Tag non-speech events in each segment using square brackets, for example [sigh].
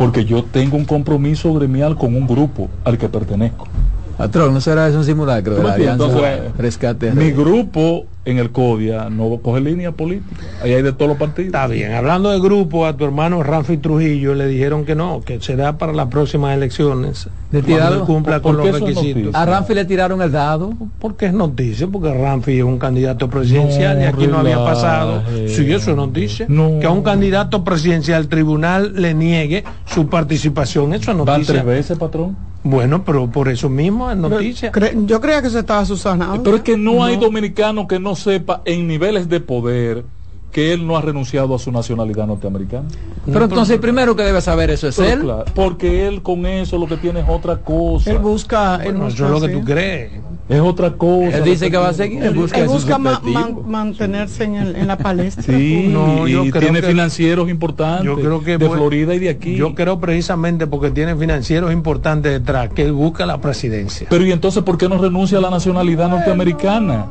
porque yo tengo un compromiso gremial con un grupo al que pertenezco. Patrón, ¿no será eso un simulacro de la alianza Entonces, rescate? Mi grupo en el CODIA no coge línea política. Ahí hay de todos los partidos. Está bien. Hablando de grupo, a tu hermano Ramfi Trujillo le dijeron que no, que será para las próximas elecciones. ¿Le tiraron? cumpla ¿Por con los requisitos. noticia? A Ramfi le tiraron el dado. Porque es noticia, porque Ramfi es un candidato presidencial No, y aquí no había pasado. Sí, eso es noticia. No. Que a un candidato presidencial tribunal le niegue su participación, eso es Van noticia. tres veces, patrón. Bueno, pero por eso mismo es noticia. Cre- yo creía que se estaba susanando. Pero es que no, hay dominicano que no sepa en niveles de poder que él no ha renunciado a su nacionalidad norteamericana. Pero entonces el primero que debe saber eso es Pero él. claro, porque él con eso lo que tiene es otra cosa. Él busca. él Bueno, busca, eso es lo que tú crees. Es otra cosa. Él dice que va a seguir busca Él busca ma- objetivo. man- mantenerse en, el- en la [laughs] palestra. Sí, No, yo y creo tiene que- financieros importantes Yo creo que de Florida y de aquí. Yo creo precisamente porque tiene financieros importantes detrás, que él busca la presidencia. Pero ¿y entonces por qué no renuncia a la nacionalidad norteamericana?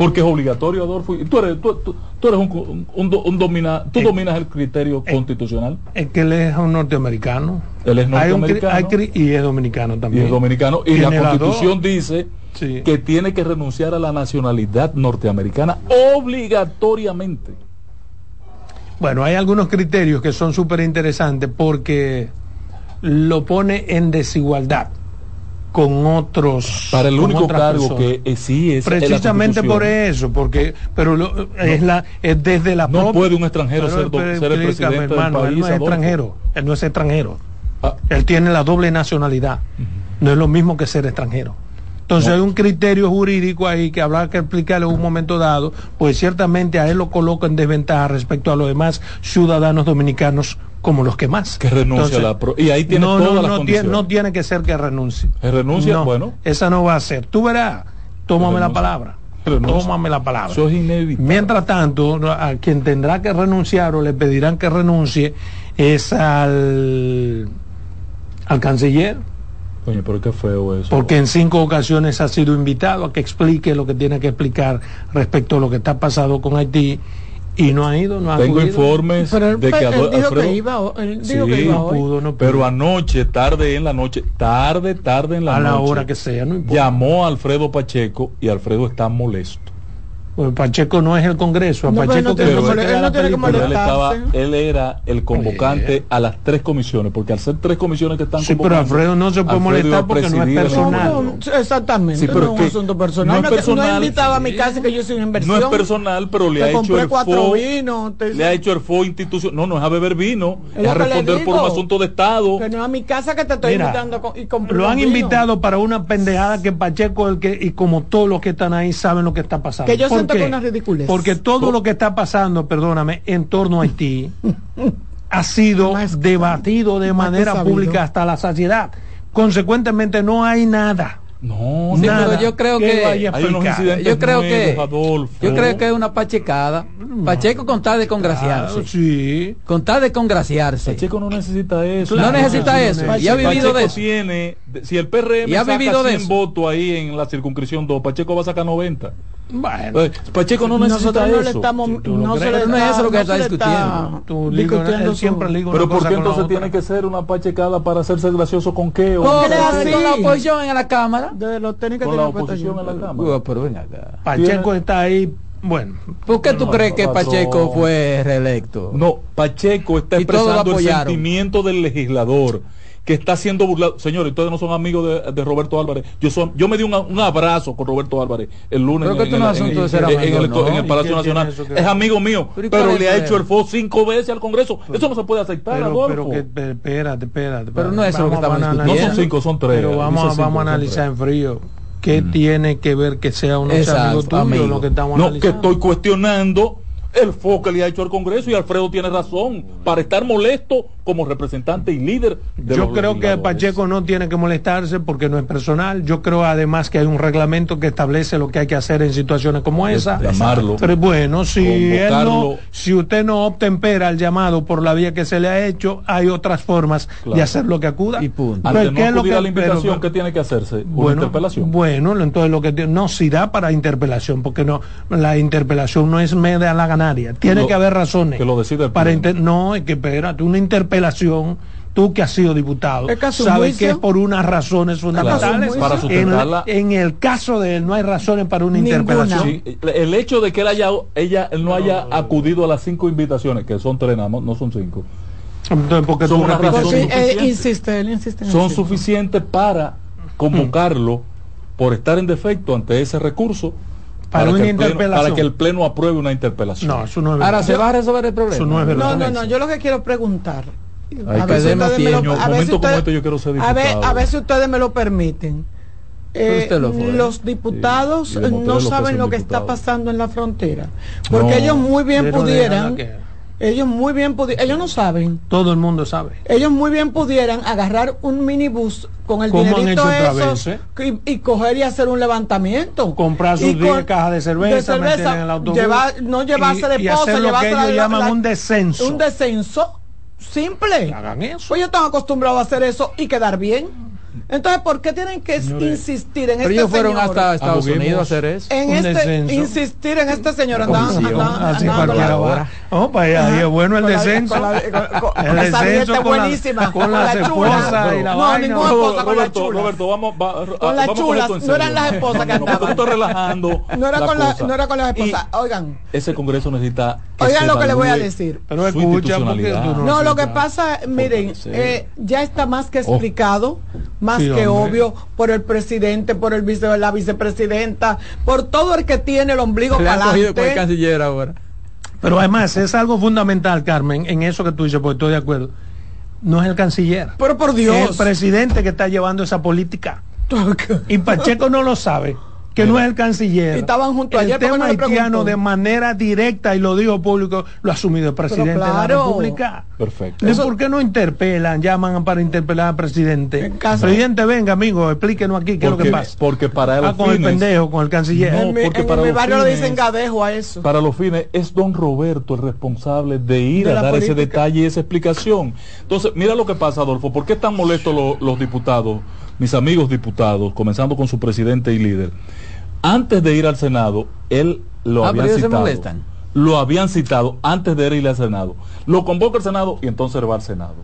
Porque es obligatorio, Adolfo. Y Tú eres, tú, tú- tú eres un, un- domina, tú dominas el criterio constitucional. Es que él es un norteamericano. Él es Hay un cri- norteamericano. hay y es dominicano Y también. es dominicano. Y la constitución dice Sí. que tiene que renunciar a la nacionalidad norteamericana obligatoriamente. Bueno, hay algunos criterios que son súper interesantes porque lo pone en desigualdad con otros. Para el único cargo personas. que eh, sí es Precisamente por eso, porque pero lo- es la es desde la No propia- puede un extranjero ser do- ser el presidente del hermano, él país, no es extranjero, él no es extranjero. Ah, Él tiene la doble nacionalidad. No es lo mismo que ser extranjero. Entonces hay un criterio jurídico ahí que habrá que explicarle en un momento dado, pues ciertamente a él lo coloca en desventaja respecto a los demás ciudadanos dominicanos como los que más. Que renuncie a la pro- y ahí tiene no, todas no, las no, tiene, no tiene que ser que renuncie. ¿Que renuncia? No, Bueno. Esa no va a ser. Tú verás, tómame la renuncia. palabra. Renuncia. Tómame la palabra. Eso es inevitable. Mientras tanto, a quien tendrá que renunciar o le pedirán que renuncie es al, al canciller, Coño, pero qué feo eso. porque en cinco ocasiones ha sido invitado a que explique lo que tiene que explicar respecto a lo que está pasado con Haití y no ha ido, no ha Tengo acudido. informes Pero de que dijo Alfredo- que iba, o- él dijo Sí, que iba no hoy. pudo, no pudo. Pero anoche, tarde en la noche, tarde, tarde en la a noche, la hora que sea, no importa. llamó a Alfredo Pacheco y Alfredo está molesto. Pues Pacheco no es el Congreso, a No, pero Pacheco no tiene él no la tiene que. Pero él estaba, molestarse. él era el convocante Oye. a las tres comisiones, porque al ser tres comisiones que están Sí, pero Alfredo no se puede Alfredo molestar porque no es personal. No, no, exactamente, Sí, pero no es un asunto personal. no es No, que- no personal. he invitado a mi casa que yo soy una inversión. No es personal, pero le Te ha hecho el cuatro FO, vinos, te- le ha hecho el FO institución. No, no es a beber vino, Es es, a responder por un asunto de Estado. Que no es a mi casa que te estoy Mira, invitando y Lo han invitado para una pendejada que Pacheco el que y como todos los que están ahí saben lo que está pasando. Que que una ridiculez. Porque todo lo que está pasando, perdóname, en torno a Haití [laughs] ha sido Más- debatido de más que manera sabido. pública hasta la saciedad. Consecuentemente no hay nada. No, Sí, nada pero yo creo que- a hay unos Yo creo que Adolfo. yo creo que es una pachecada. Pacheco con tal de congraciarse. Claro, sí. Con tal de congraciarse. Pacheco no necesita eso. No necesita no, eso. Y ha vivido Pacheco de eso. tiene, de- si el PRM Y ha saca vivido de 100 eso. votos ahí en la circunscripción 2, Pacheco va a sacar 90. Bueno, Eh, Pacheco no necesita Nosotros no le eso. estamos, no se crees. le Pero no es está- eso lo que no está discutiendo. tú ligo- discutiendo siempre una Pero ¿por qué entonces tiene que ser una pachecada para hacerse gracioso con qué? Le hace así. con la oposición en la Cámara? de los técnicos Con la oposición en la Cámara. Uy, pero ven acá. Pacheco está ahí, bueno, ¿Por qué tú No, crees que Pacheco fue reelecto? No, Pacheco está expresando el sentimiento del legislador que está siendo burlado. Señores, ustedes no son amigos de, de Roberto Álvarez. Yo son, yo me di un, un abrazo con Roberto Álvarez el lunes Pero en, que en esto el- no es en- asunto de en- ser en amigo, el, ¿no? en el ¿Y Palacio Nacional. que Es amigo mío, Pero ¿y cuál pero es le ha hecho el FO cinco veces al Congreso. Eso no se puede aceptar, pero, Adolfo. pero que espérate, espérate. Pero no es eso lo que estamos vamos a discutiendo. no son cinco, son tres. Pero vamos, vamos a analizar en frío. ¿Qué tiene que ver que sea Exacto, amigo tuyo amigo. lo que estamos No, que analizando? estoy cuestionando el FO que le ha hecho al Congreso y Alfredo tiene razón para estar molesto como representante y líder de Yo los creo que. Pacheco no tiene que molestarse porque no es personal. Yo creo además que hay un reglamento que establece lo que hay que hacer en situaciones como esa. llamarlo. Pero bueno, si él no, si usted no obtempera el llamado por la vía que se le ha hecho, hay otras formas de hacer lo que acuda. Y punto. Pero, no ¿qué es lo que- la invitación, pero- ¿qué tiene que hacerse? Una bueno, interpelación. bueno, entonces lo que tiene- no si da para interpelación, porque no la interpelación no es media la Tiene Lo- que haber razones. que lo decida el para inter- no, es que espérate, una interpelación tú que has sido diputado, sabes que es por unas razones fundamentales. Para En, sustentarla. en el caso de él no hay razones para una Ninguna. interpelación. Sí, el hecho de que él haya, ella él no haya acudido a las cinco invitaciones, que son tres nada más, no son cinco, Entonces, ¿por qué Son una razón Porque, eso? eh, insiste, él insiste en son suficientes para convocarlo por estar en defecto ante ese recurso Para una que el pleno- interpelación. para que el pleno apruebe una interpelación. No, eso no es Ahora se va a resolver el problema. Eso no es verdad. No, no, no, yo lo que quiero preguntar. Hay a que ver si ustedes me tiempo. lo- a ver si ustedes- este yo quiero ser a ver, diputado. a ver si ustedes me lo permiten. Eh, lo los diputados Sí, no saben lo que está pasando en la frontera. Porque No. ellos muy bien pudieran, ellos muy bien pudieran, ellos no saben, Todo el mundo sabe. ellos muy bien pudieran agarrar un minibús con el dinerito esos veces. y, y coger y hacer un levantamiento. Comprar sus Y 10 con- cajas de cerveza, meter en el autobús llevar- no llevarse de que llevarse ellos la- llaman la- un descenso. Un descenso simple. Hagan eso. Pues ellos están acostumbrados a hacer eso y quedar bien. Entonces, ¿por qué tienen que insistir en Pero este ellos fueron señor? hasta Estados Aboguemos. Unidos a hacer eso. en este descenso. insistir en este señor andaban, Comisión. andaban- Así. Oh, pues ahí es bueno el descenso. El descenso con la- buenísima, con esposas y la No, vaina. ninguna esposa con la chula. Roberto, vamos, va- Con las chulas, no eran las esposas que No, no, andaban. estás relajando No era, con la, no era con las esposas. Oigan, ese congreso necesita oigan lo que le voy a decir. Pero escucha, No, lo que pasa, miren, eh, ya está más que explicado, más Sí, que hombre. obvio, por el presidente, por el vice, la vicepresidenta, por todo el que tiene el ombligo para adelante. canciller ahora. Pero además es algo fundamental, Carmen, en eso que tú dices, porque estoy de acuerdo. No es el canciller. Pero por Es Dios. el presidente que está llevando esa política. [laughs] Y Pacheco no lo sabe, que no es el canciller. Y estaban juntos el ayer, ¿por qué tema no le haitiano de manera directa, y lo dijo público, lo ha asumido el presidente de la. República. Perfecto. ¿Y ¿Por qué no interpelan, llaman para interpelar al presidente? Presidente, venga, amigo, explíquenos aquí qué es lo que pasa. Porque para Ah, los con el pendejo, con el canciller. No, en mi, porque en para mi barrio le fines- dicen gadejo a eso. para los fines es don Roberto el responsable de ir De a dar ese detalle y esa explicación. Entonces, mira lo que pasa, Adolfo. ¿Por qué están molestos lo- los diputados, mis amigos diputados, comenzando con su presidente y líder? Antes de ir al Senado, él lo Ah, pero se citado. molestan. Lo habían citado antes de ir al Senado. Lo convoca el Senado y entonces va al Senado.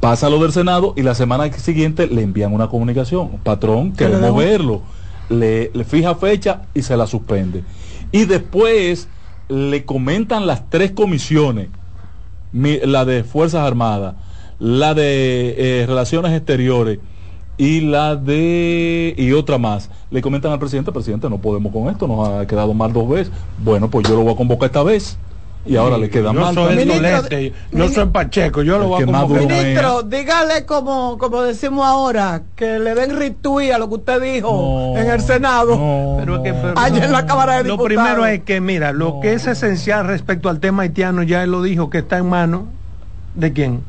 Pasa lo del Senado y la semana siguiente le envían una comunicación. Patrón, queremos verlo. Le, le fija fecha y se la suspende. Y después le comentan las tres comisiones, mi- la de Fuerzas Armadas, la de eh, Relaciones Exteriores y la de y otra más. Le comentan al presidente, presidente, no podemos con esto, nos ha quedado mal dos veces. Bueno, pues yo lo voy a convocar esta vez. Y ahora le queda yo mal. soy tolete, yo soy Pacheco, yo lo voy a convocar. Ministro, dígale como, como decimos ahora, que le den retweet a lo que usted dijo No, en el Senado. no, Pero es que- no. pero- Ayer en la Cámara de Lo Diputados. primero es que, mira, lo que es esencial respecto al tema haitiano, ya él lo dijo, que está en manos de quién.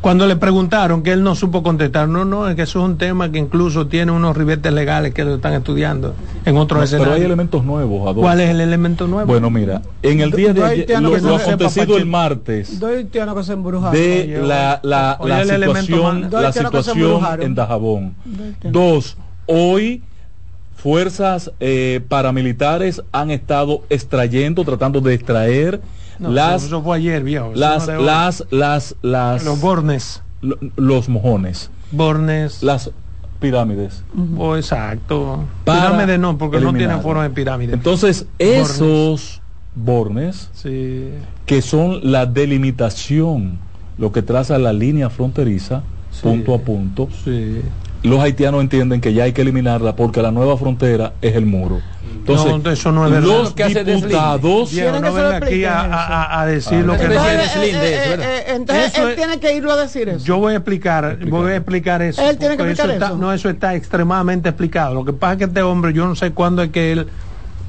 Cuando le preguntaron que él no supo contestar, no, no, es que eso es un tema que incluso tiene unos ribetes legales que lo están estudiando en otros No, pero hay escenarios. elementos nuevos. Adolfo. ¿Cuál es el elemento nuevo? Bueno, mira, en el día de ayer, lo, no acontecido el martes de la, la, la situación, la situación en Dajabón. Dos, hoy fuerzas eh, paramilitares han estado extrayendo, tratando de extraer No, las, eso fue ayer, viejo. las, no las, las, las, los bornes. lo- los mojones, Bornes. las pirámides. Oh, exacto. Pirámides no, porque no tienen forma de pirámide. Entonces, Bornes. esos bornes sí. que son la delimitación, lo que traza la línea fronteriza, Sí. punto a punto, Sí. Los haitianos entienden que ya hay que eliminarla porque la nueva frontera es el muro. Entonces, No, eso no es verdad. los Lo que diputados, Quieren no venga aquí a, decir Ah, lo que Entonces, es. eso, eh, eh, eh, Eso él es- tiene que irlo a decir eso. Yo voy a explicar, voy a explicar eso. Él tiene que explicar está- eso. no, eso está extremadamente explicado. Lo que pasa es que este hombre, yo no sé cuándo es que él,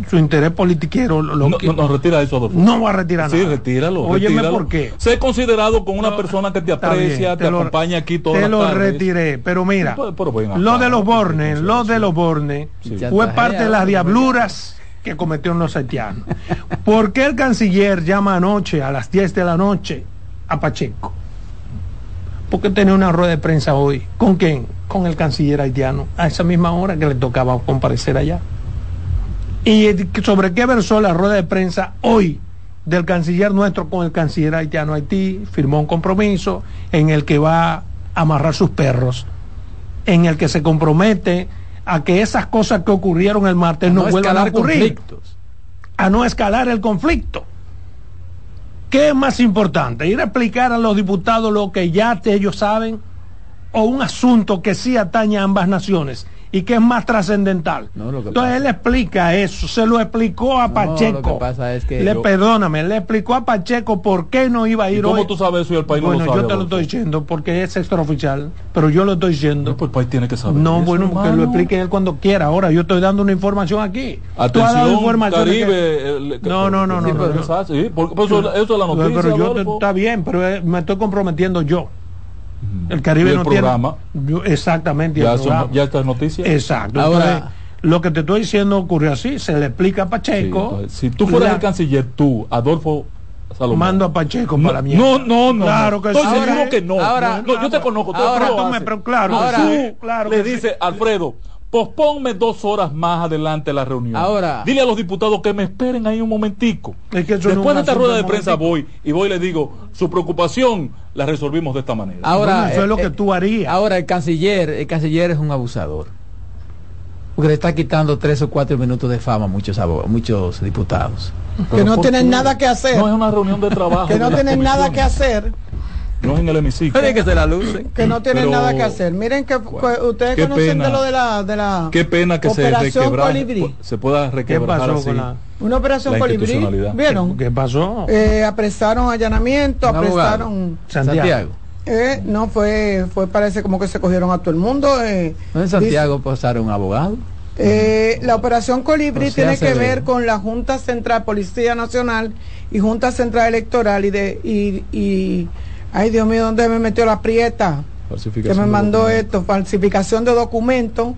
su interés politiquero lo, lo no, que- no, no, retira eso, Adolfo. no va a retirar Sí, nada. retíralo. Óyeme retíralo. por qué. Sé considerado como una No, persona que te bien, aprecia, te, lo- acompaña aquí todas Te las lo tardes. retiré, pero mira, Pero- pero ven acá, lo de los ¿qué bornes, lo de los bornes Sí. fue parte de las diabluras que cometieron los haitianos. ¿Por qué el canciller llama anoche a las 10 de la noche a Pacheco? Porque tenía una rueda de prensa hoy. ¿Con quién? Con el canciller haitiano, a esa misma hora que le tocaba comparecer allá. ¿Y sobre qué versó la rueda de prensa hoy del canciller nuestro con el canciller haitiano Haití, firmó un compromiso en el que va a amarrar sus perros, en el que se compromete a que esas cosas que ocurrieron el martes no, vuelvan a ocurrir, conflictos. a no escalar el conflicto. ¿Qué es más importante? ¿Ir a explicar a los diputados lo que ya ellos saben o un asunto que sí atañe a ambas naciones? Y que es más trascendental. No, Entonces pasa- él explica eso, se lo explicó a No, Pacheco. lo que pasa es que le yo- perdóname, le explicó a Pacheco por qué no iba a ¿Y ir cómo hoy. tú sabes eso y el país bueno, no lo sabe? yo te lo estoy diciendo porque es extraoficial, pero yo lo estoy diciendo. No, pues el país tiene que saber. No, eso, bueno, que lo explique él cuando quiera. Ahora yo estoy dando una información aquí. Tú has dado Atención, que- Caribe. el- que- No, no, no, Sí, no, pero no. eso es- sí, porque- pues eso, eso es la noticia. pero yo te- está bien, pero eh, me estoy comprometiendo yo. El Caribe Y el no programa. tiene. yo- exactamente. ya, el programa. ya esta es noticia. Exacto. Ahora- Entonces, lo que te estoy diciendo ocurrió así. Se le explica a Sí, Pacheco. entonces, si tú fueras la- el canciller, tú, Adolfo Salomón. Mando a Pacheco no, para mierda. no, no, no. Claro que Estoy sí. seguro Ahora- que no. ahora- no, yo te conozco. ahora- tú me- pero claro, ahora- tú claro le sí. dice, Alfredo, posponme dos horas más adelante la reunión. Ahora- Dile a los diputados que me esperen ahí un momentico. Es que eso no es Después de esta rueda de prensa momentico. voy y voy y le digo, su preocupación la resolvimos de esta manera. Ahora, Bueno, eso es lo eh, que tú harías. Ahora el canciller, el canciller es un abusador. Porque le está quitando tres o cuatro minutos de fama a muchos, muchos diputados. que no ¿por tienen nada que hacer. No es una reunión de trabajo. que no tienen nada que hacer. No es en el hemiciclo. Que se la lucen. Que no tienen Pero- nada que hacer. Miren que ustedes Qué conocen pena. de lo de la de la Qué pena que se operación Colibrí. se pueda ¿Qué requebrar pasó así. con la.? Una operación La Colibrí. ¿Vieron? ¿Qué pasó? Eh, apresaron allanamiento, apresaron Santiago. Santiago. eh, no fue fue parece como que se cogieron a todo el mundo eh, ¿No en Santiago pasaron un abogado? Eh, la operación Colibrí O sea, tiene que ve. ver con la Junta Central Policía Nacional y Junta Central Electoral y de y, y ay Dios mío, ¿dónde me metió la prieta? Que me mandó esto, falsificación de documentos.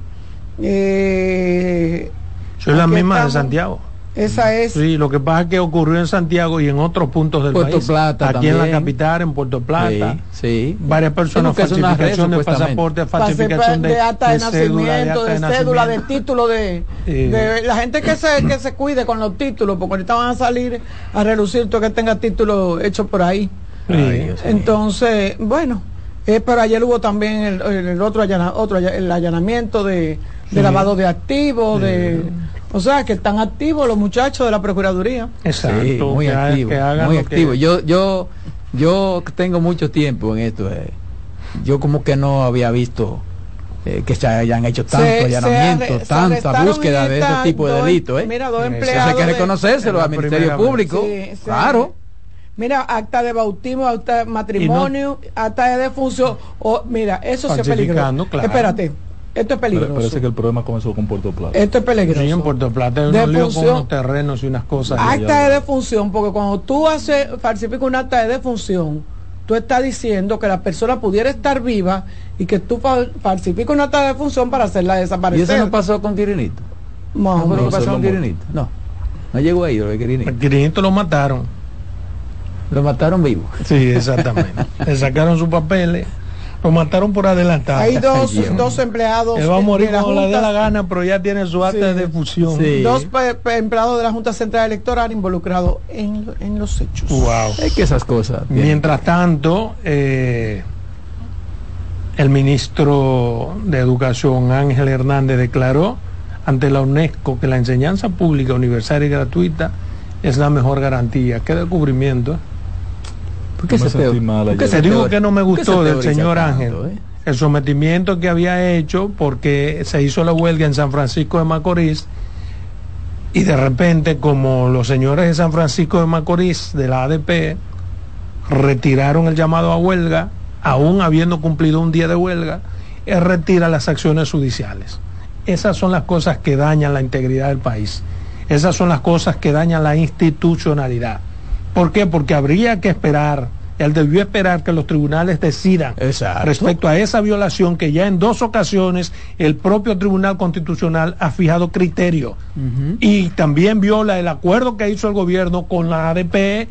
Eh, Soy la misma de. Santiago. Esa es. Sí, lo que pasa es que ocurrió en Santiago y en otros puntos del Puerto país. Plata Aquí en la capital, en Puerto Plata. Sí, sí. Varias personas, falsificación de pasaporte, falsificación de, de acta de, de cédula, de nacimiento, acta de, de cédula, de título de, Sí. de- la gente que se que se cuide con los títulos, porque ahorita van a salir a relucir todo que tenga título hecho por ahí. Ay. Entonces, bueno, eh, pero ayer hubo también el, el otro, allana- otro el allanamiento de, de Sí. lavado de activos, de, o sea, que están activos los muchachos de la Procuraduría. Exacto. Sí, muy que ha- activo, que hagan muy lo que- activo. Yo, yo, yo tengo mucho tiempo en esto. eh. Yo como que no había visto eh, que se hayan hecho tanto Se- allanamiento, se tanta búsqueda de ese tipo de delitos. ¿eh? Mira, dos Eso hay que Eso empleados. hay que reconocérselo al Ministerio. Público. Sí, sí. Claro. Mira, acta de bautismo, acta de matrimonio, acta de defunción. O, mira, eso sí es peligroso. Claro. Espérate, esto es peligroso. Parece que el problema comenzó con Puerto Plata. Esto es peligroso. Sí, en Puerto Plata hay unos líos con unos terrenos y unas cosas. Acta de defunción, porque cuando tú haces, falsificas un acta de defunción, tú estás diciendo que la persona pudiera estar viva y que tú fal- falsificas un acta de defunción para hacerla Y desaparecer. eso no pasó con Quirinito. Más ¿No o fue lo menos. que pasó con lo Quirinito? No. No llegó ahí lo de Quirinito. El Quirinito lo mataron. Lo mataron vivo. Sí, exactamente. [laughs] Le sacaron sus papeles. Lo mataron por adelantado. Hay dos, Ay, dos empleados Él va a morir de la cuando le dé la gana, pero ya tiene su acta Sí. de defusión. Sí. dos empleados de la Junta Central Electoral involucrados en, en los hechos. Wow. Es que esas cosas. bien. Mientras tanto, eh, el ministro de Educación, Ángel Hernández, declaró ante la UNESCO que la enseñanza pública, universal y gratuita es la mejor garantía. Qué descubrimiento. ¿Por qué No me se sentí teo- mal por qué ayer. se Te digo teori- que no me gustó del señor tanto, Ángel. eh? El sometimiento que había hecho porque se hizo la huelga en San Francisco de Macorís y de repente como los señores de San Francisco de Macorís de la ADP retiraron el llamado a huelga, aún habiendo cumplido un día de huelga, él retira las acciones judiciales. Esas son las cosas que dañan la integridad del país. Esas son las cosas que dañan la institucionalidad. ¿Por qué? Porque habría que esperar, él debió esperar que los tribunales decidan Exacto. respecto a esa violación que ya en dos ocasiones el propio Tribunal Constitucional ha fijado criterio y también viola el acuerdo que hizo el gobierno con la ADP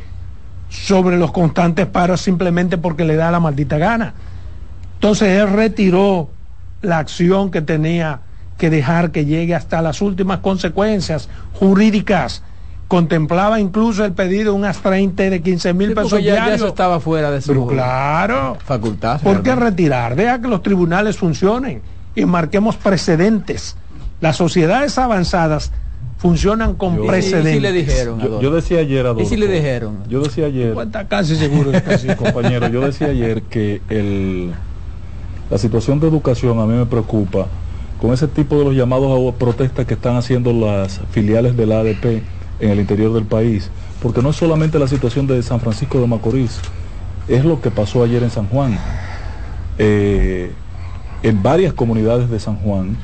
sobre los constantes paros simplemente porque le da la maldita gana. Entonces él retiró la acción que tenía que dejar que llegue hasta las últimas consecuencias jurídicas contemplaba incluso el pedido de unas 30 de 15 mil Sí, pesos ya, ya diarios. eso estaba fuera de Pero su claro, facultad. ¿por qué retirar? Deja que los tribunales funcionen y marquemos precedentes. Las sociedades avanzadas funcionan con Yo- ¿Y si- y precedentes. si le dijeron? Yo, yo decía ayer, ¿Y Adolfo, si le dijeron? Yo decía ayer, casi seguro [laughs] compañero, yo decía ayer que el, la situación de educación a mí me preocupa con ese tipo de los llamados a protesta que están haciendo las filiales de la ADP en el interior del país, porque no es solamente la situación de San Francisco de Macorís, es lo que pasó ayer en San Juan. Eh, en varias comunidades de San Juan,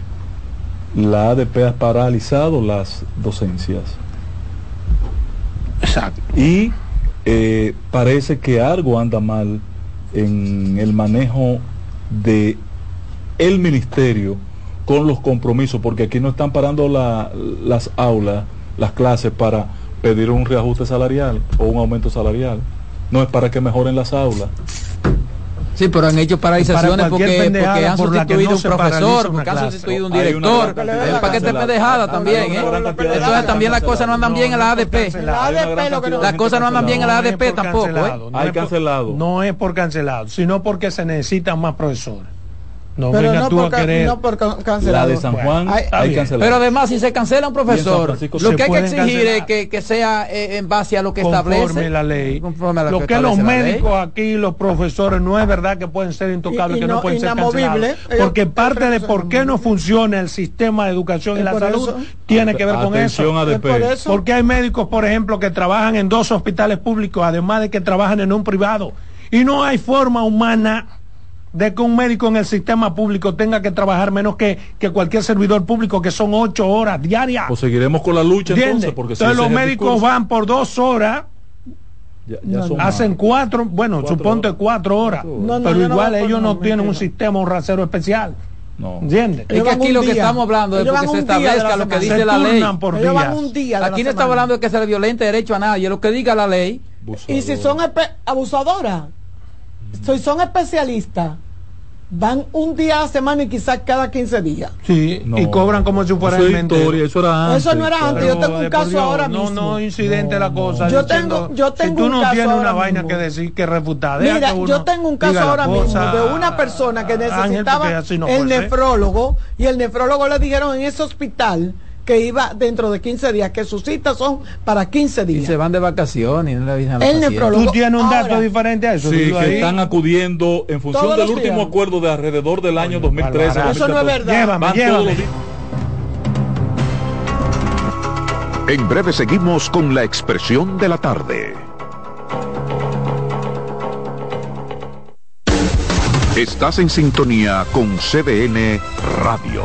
la ADP ha paralizado las docencias Exacto. y eh, parece que algo anda mal en el manejo de el ministerio con los compromisos, porque aquí no están parando la- las aulas, las clases para pedir un reajuste salarial o un aumento salarial. No es para que mejoren las aulas. Sí, pero han hecho paralizaciones porque, han por sustituido no un profesor, porque han clase. sustituido un Hay director. gran Es cantidad de pendejada Hay también, ¿eh? Entonces también las cosas no andan bien en la ADP. Hay Las cosas no andan bien en la ADP tampoco, ¿eh? Hay cancelado. No es por cancelado, sino porque se necesitan más profesores. No Pero venga no tú por, a querer. no por ca- La de San Bueno, Juan hay- está hay cancelado. Pero además, si se cancela un profesor, lo que hay que exigir es que, que sea eh, en base a lo que conforme establece la ley. conforme a lo que que los ley. médicos aquí, los profesores, no es verdad que pueden ser intocables, Y- y que no, no- pueden ser cancelados. Ellos- Porque parte de por qué no funciona el sistema de educación y la salud eso. tiene que ver con eso. Porque hay médicos, por ejemplo, que trabajan en dos hospitales públicos, además de que trabajan en un privado. Y no hay forma humana de que un médico en el sistema público tenga que trabajar menos que, que cualquier servidor público, que son ocho horas diarias. Pues seguiremos con la lucha ¿Entiendes? entonces, porque Entonces los médicos discurso, van por dos horas ya- ya No, son hacen más. cuatro, bueno, Cuatro suponte horas. cuatro horas. No, no, pero igual ellos no, tienen un sistema, un rasero especial, No. ¿entiendes? Es que aquí lo que día. estamos hablando es porque se establezca lo que dice Se la ley. turnan por Ellos van días. un día de la Aquí no está hablando de que se le violente derecho a nadie, lo que diga la ley. Y si son abusadoras, si son especialistas, van un día a la semana y quizás cada 15 días. Sí, No. y cobran como si fuera Eso historia, eso era antes. Eso no era antes, yo tengo un por caso Dios, ahora no, mismo. No, incidente la cosa. Yo diciendo, tengo- yo tengo si tú un no caso tienes una vaina mismo. que decir, que refutar. deja Mira, que yo tengo un caso ahora mismo de una persona que necesitaba no el nefrólogo y el nefrólogo le dijeron en ese hospital que iba dentro de 15 días, que sus citas son para 15 Y días. se van de vacaciones y no le avisan a. Tú tienes un dato Ahora, diferente a eso. Sí, que ahí. están acudiendo en función Todos del último días. acuerdo de alrededor del año Coño, 2013. bárbara. Eso no es 2014. verdad. Llévame, llévame. En breve seguimos con la expresión de la tarde. Estás en sintonía con CDN Radio.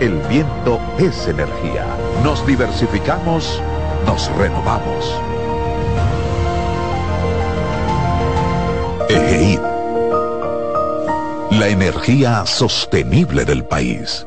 el viento es energía. Nos diversificamos, nos renovamos. EGEID. La energía sostenible del país.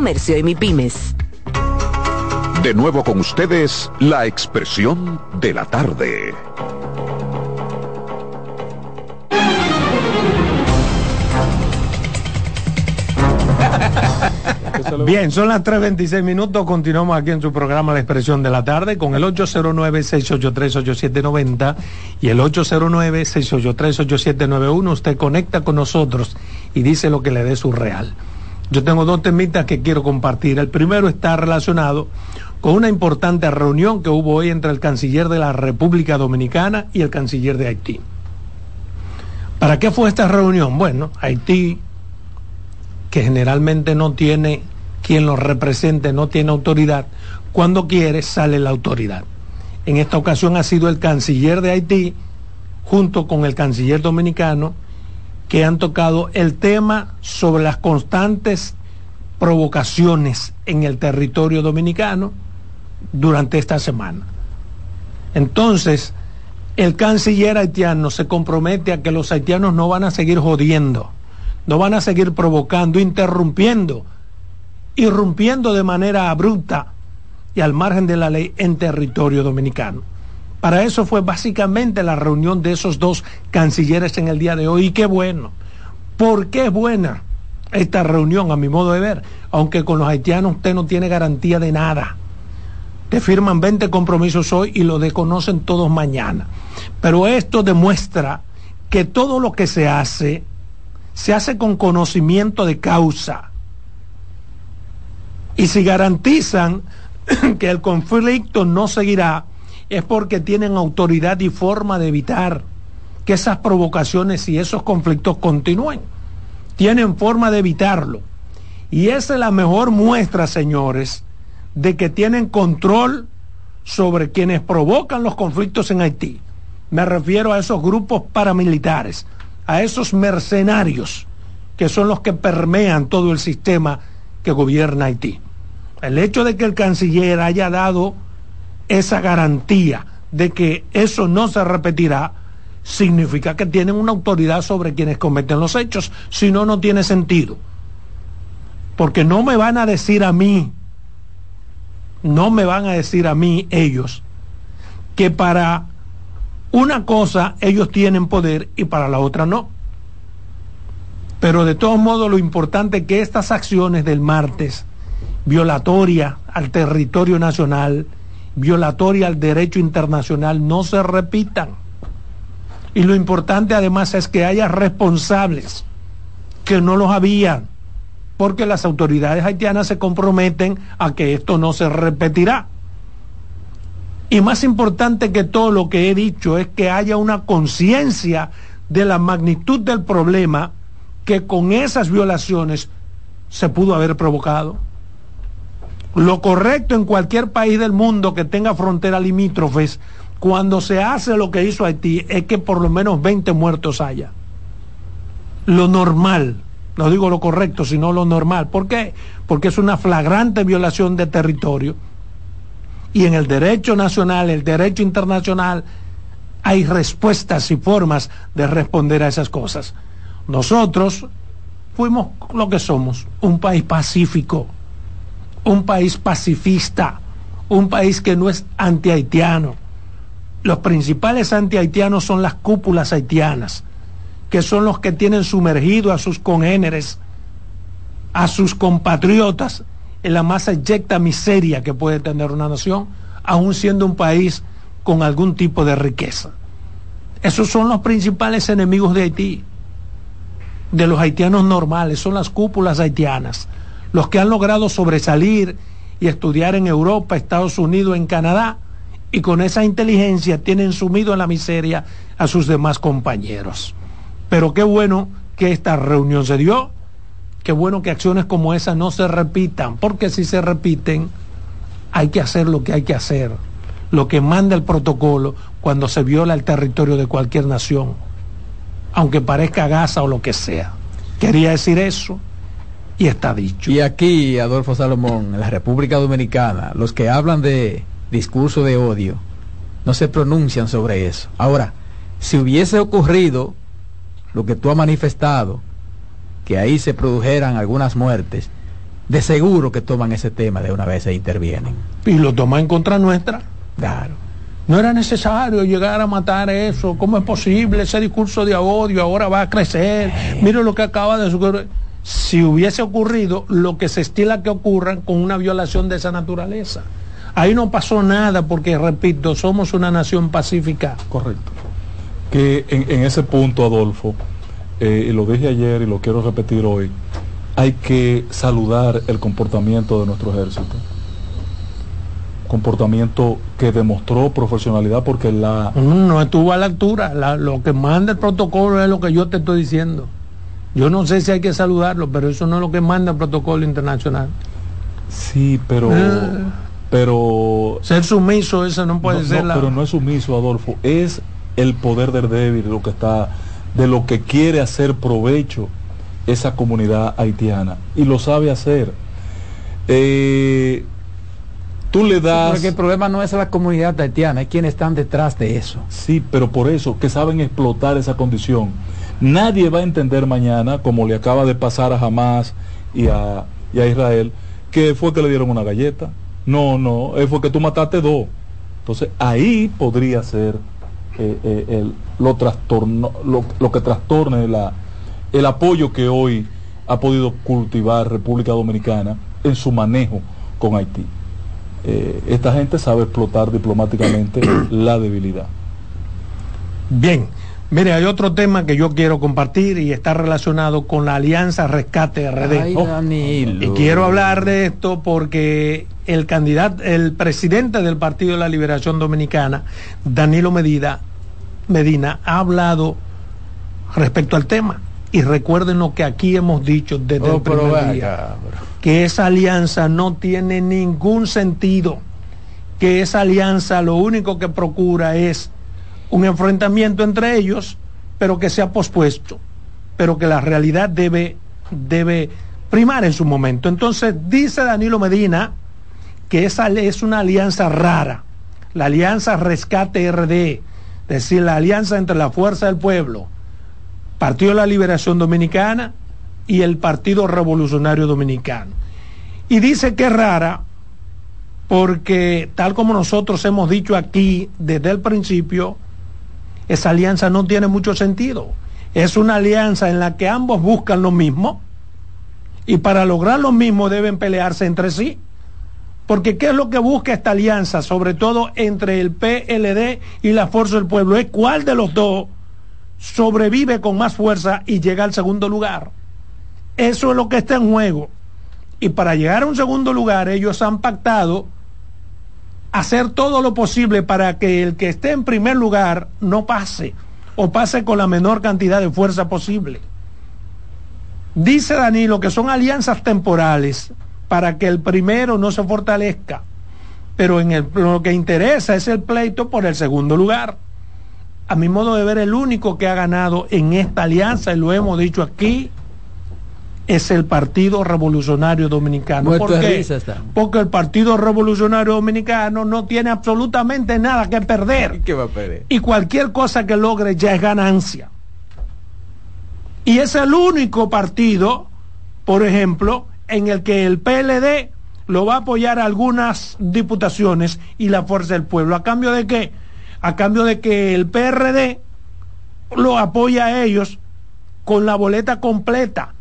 y MIPIMES. De nuevo con ustedes, la expresión de la tarde. [laughs] Bien, son las 3.26 minutos. Continuamos aquí en su programa La Expresión de la Tarde con el 809-683-8790 y el 809-683-8791. Usted conecta con nosotros y dice lo que le dé su real. Yo tengo dos temitas que quiero compartir. El primero está relacionado con una importante reunión que hubo hoy entre el canciller de la República Dominicana y el canciller de Haití. ¿Para qué fue esta reunión? Bueno, Haití, que generalmente no tiene quien lo represente, no tiene autoridad, cuando quiere sale la autoridad. En esta ocasión ha sido el canciller de Haití, junto con el canciller dominicano, que han tocado el tema sobre las constantes provocaciones en el territorio dominicano durante esta semana. Entonces, el canciller haitiano se compromete a que los haitianos no van a seguir jodiendo, no van a seguir provocando, interrumpiendo irrumpiendo de manera abrupta y al margen de la ley en territorio dominicano. Para eso fue básicamente la reunión de esos dos cancilleres en el día de hoy. Y qué bueno. ¿Por qué es buena esta reunión, a mi modo de ver? Aunque con los haitianos usted no tiene garantía de nada. Te firman 20 compromisos hoy y lo desconocen todos mañana. Pero esto demuestra que todo lo que se hace, se hace con conocimiento de causa y si garantizan [clears throat] que el conflicto no seguirá, es porque tienen autoridad y forma de evitar que esas provocaciones y esos conflictos continúen. Tienen forma de evitarlo. Y esa es la mejor muestra, señores, de que tienen control sobre quienes provocan los conflictos en Haití. Me refiero a esos grupos paramilitares, a esos mercenarios que son los que permean todo el sistema que gobierna Haití. El hecho de que el canciller haya dado esa garantía de que eso no se repetirá, significa que tienen una autoridad sobre quienes cometen los hechos, si no, no tiene sentido. Porque no me van a decir a mí, no me van a decir a mí ellos, que para una cosa ellos tienen poder y para la otra no. Pero de todos modos lo importante es que estas acciones del martes violatoria al territorio nacional, violatoria al derecho internacional, no se repitan. Y lo importante además es que haya responsables, que no los había, porque las autoridades haitianas se comprometen a que esto no se repetirá. Y más importante que todo lo que he dicho es que haya una conciencia de la magnitud del problema que con esas violaciones se pudo haber provocado. Lo correcto en cualquier país del mundo que tenga fronteras limítrofes, cuando se hace lo que hizo Haití, es que por lo menos 20 muertos haya. Lo normal, no digo lo correcto, sino lo normal. ¿Por qué? Porque es una flagrante violación de territorio. Y en el derecho nacional, el derecho internacional, hay respuestas y formas de responder a esas cosas. Nosotros fuimos lo que somos, un país pacífico un país pacifista, un país que no es anti-haitiano. Los principales anti-haitianos son las cúpulas haitianas, que son los que tienen sumergido a sus congéneres, a sus compatriotas, en la más eyecta miseria que puede tener una nación, aun siendo un país con algún tipo de riqueza. Esos son los principales enemigos de Haití, de los haitianos normales, son las cúpulas haitianas los que han logrado sobresalir y estudiar en Europa, Estados Unidos, en Canadá, y con esa inteligencia tienen sumido en la miseria a sus demás compañeros. Pero qué bueno que esta reunión se dio, qué bueno que acciones como esa no se repitan, porque si se repiten, hay que hacer lo que hay que hacer, lo que manda el protocolo cuando se viola el territorio de cualquier nación, aunque parezca Gaza o lo que sea. Quería decir eso y está dicho. Y aquí, Adolfo Salomón, en la República Dominicana, los que hablan de discurso de odio, no se pronuncian sobre eso. Ahora, si hubiese ocurrido lo que tú has manifestado, que ahí se produjeran algunas muertes, de seguro que toman ese tema de una vez e intervienen. Y lo toman en contra nuestra. Claro. No era necesario llegar a matar eso. ¿Cómo es posible? Ese discurso de odio ahora va a crecer. Mire lo que acaba de suceder. Si hubiese ocurrido lo que se estila que ocurra con una violación de esa naturaleza. Ahí no pasó nada porque, repito, somos una nación pacífica. Correcto. Que en, en ese punto, Adolfo, eh, y lo dije ayer y lo quiero repetir hoy, hay que saludar el comportamiento de nuestro ejército. Comportamiento que demostró profesionalidad porque la... No estuvo a la altura. La- lo que manda el protocolo es lo que yo te estoy diciendo. Yo no sé si hay que saludarlo, pero eso no es lo que manda el protocolo internacional. Sí, pero... Eh. Pero... Ser sumiso, eso no puede no, ser no, la... Pero no es sumiso, Adolfo. Es el poder del débil lo que está... De lo que quiere hacer provecho esa comunidad haitiana. Y lo sabe hacer. Eh, tú le das... Porque el problema no es la comunidad haitiana, es quienes están detrás de eso. Sí, pero por eso, que saben explotar esa condición. Nadie va a entender mañana, como le acaba de pasar a Hamas y a, y a Israel, que fue que le dieron una galleta. No, no, eh, fue que tú mataste dos. Entonces ahí podría ser eh, eh, el- lo, trastorno, lo, lo que trastorne la, el apoyo que hoy ha podido cultivar República Dominicana en su manejo con Haití. Eh, esta gente sabe explotar diplomáticamente [coughs] la debilidad. Bien, mire, hay otro tema que yo quiero compartir y está relacionado con la Alianza Rescate RD. Ay, Danilo. y quiero hablar de esto porque el candidato, el presidente del Partido de la Liberación Dominicana, Danilo Medina, Medina, ha hablado respecto al tema. Y recuerden lo que aquí hemos dicho desde Oh, el primer día que esa alianza no tiene ningún sentido, que esa alianza lo único que procura es un enfrentamiento entre ellos, pero que se ha pospuesto, pero que la realidad debe, debe primar en su momento. Entonces dice Danilo Medina que esa es una alianza rara, la alianza Rescate RD, es decir, la alianza entre la Fuerza del Pueblo, Partido de la Liberación Dominicana y el Partido Revolucionario Dominicano. Y dice que es rara porque tal como nosotros hemos dicho aquí desde el principio, esa alianza no tiene mucho sentido. Es una alianza en la que ambos buscan lo mismo y para lograr lo mismo deben pelearse entre sí. Porque ¿qué es lo que busca esta alianza, sobre todo entre el PLD y la Fuerza del Pueblo? Es cuál de los dos sobrevive con más fuerza y llega al segundo lugar. Eso es lo que está en juego. Y para llegar a un segundo lugar, ellos han pactado hacer todo lo posible para que el que esté en primer lugar no pase o pase con la menor cantidad de fuerza posible. Dice Danilo que son alianzas temporales para que el primero no se fortalezca, pero en lo que interesa es el pleito por el segundo lugar. A mi modo de ver, el único que ha ganado en esta alianza, y lo hemos dicho aquí, es el Partido Revolucionario Dominicano. ¿Por qué? Porque el Partido Revolucionario Dominicano no tiene absolutamente nada que perder. ¿Qué va a perder? Y cualquier cosa que logre ya es ganancia. Y es el único partido, por ejemplo, en el que el PLD lo va a apoyar a algunas diputaciones y la Fuerza del Pueblo. ¿A cambio de qué? A cambio de que el PRD lo apoya a ellos con la boleta completa.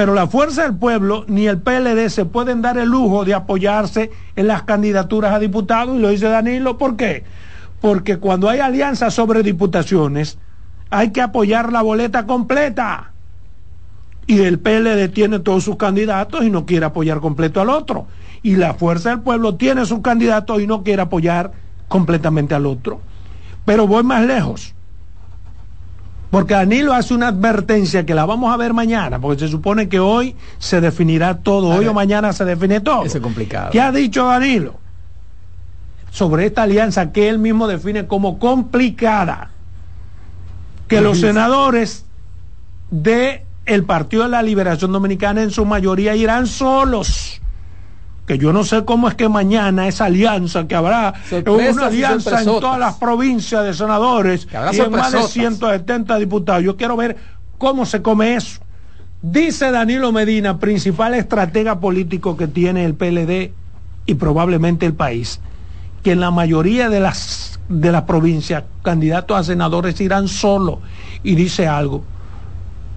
Pero la Fuerza del Pueblo ni el PLD se pueden dar el lujo de apoyarse en las candidaturas a diputados, y lo dice Danilo, ¿por qué? Porque cuando hay alianzas sobre diputaciones, hay que apoyar la boleta completa. Y el PLD tiene todos sus candidatos y no quiere apoyar completo al otro. Y la Fuerza del Pueblo tiene sus candidatos y no quiere apoyar completamente al otro. Pero voy más lejos. Porque Danilo hace una advertencia que la vamos a ver mañana, porque se supone que hoy se definirá todo, hoy o mañana se define todo. Eso es complicado. ¿Qué ha dicho Danilo? Sobre esta alianza que él mismo define como complicada. Que los senadores de el Partido de la Liberación Dominicana en su mayoría irán solos que yo no sé cómo es que mañana esa alianza que habrá Sorpresas una alianza en todas las provincias de senadores y en más de sorpresotas. 170 diputados. Yo quiero ver cómo se come eso. Dice Danilo Medina, principal estratega político que tiene el PLD y probablemente el país, que en la mayoría de las de las provincias candidatos a senadores irán solos y dice algo.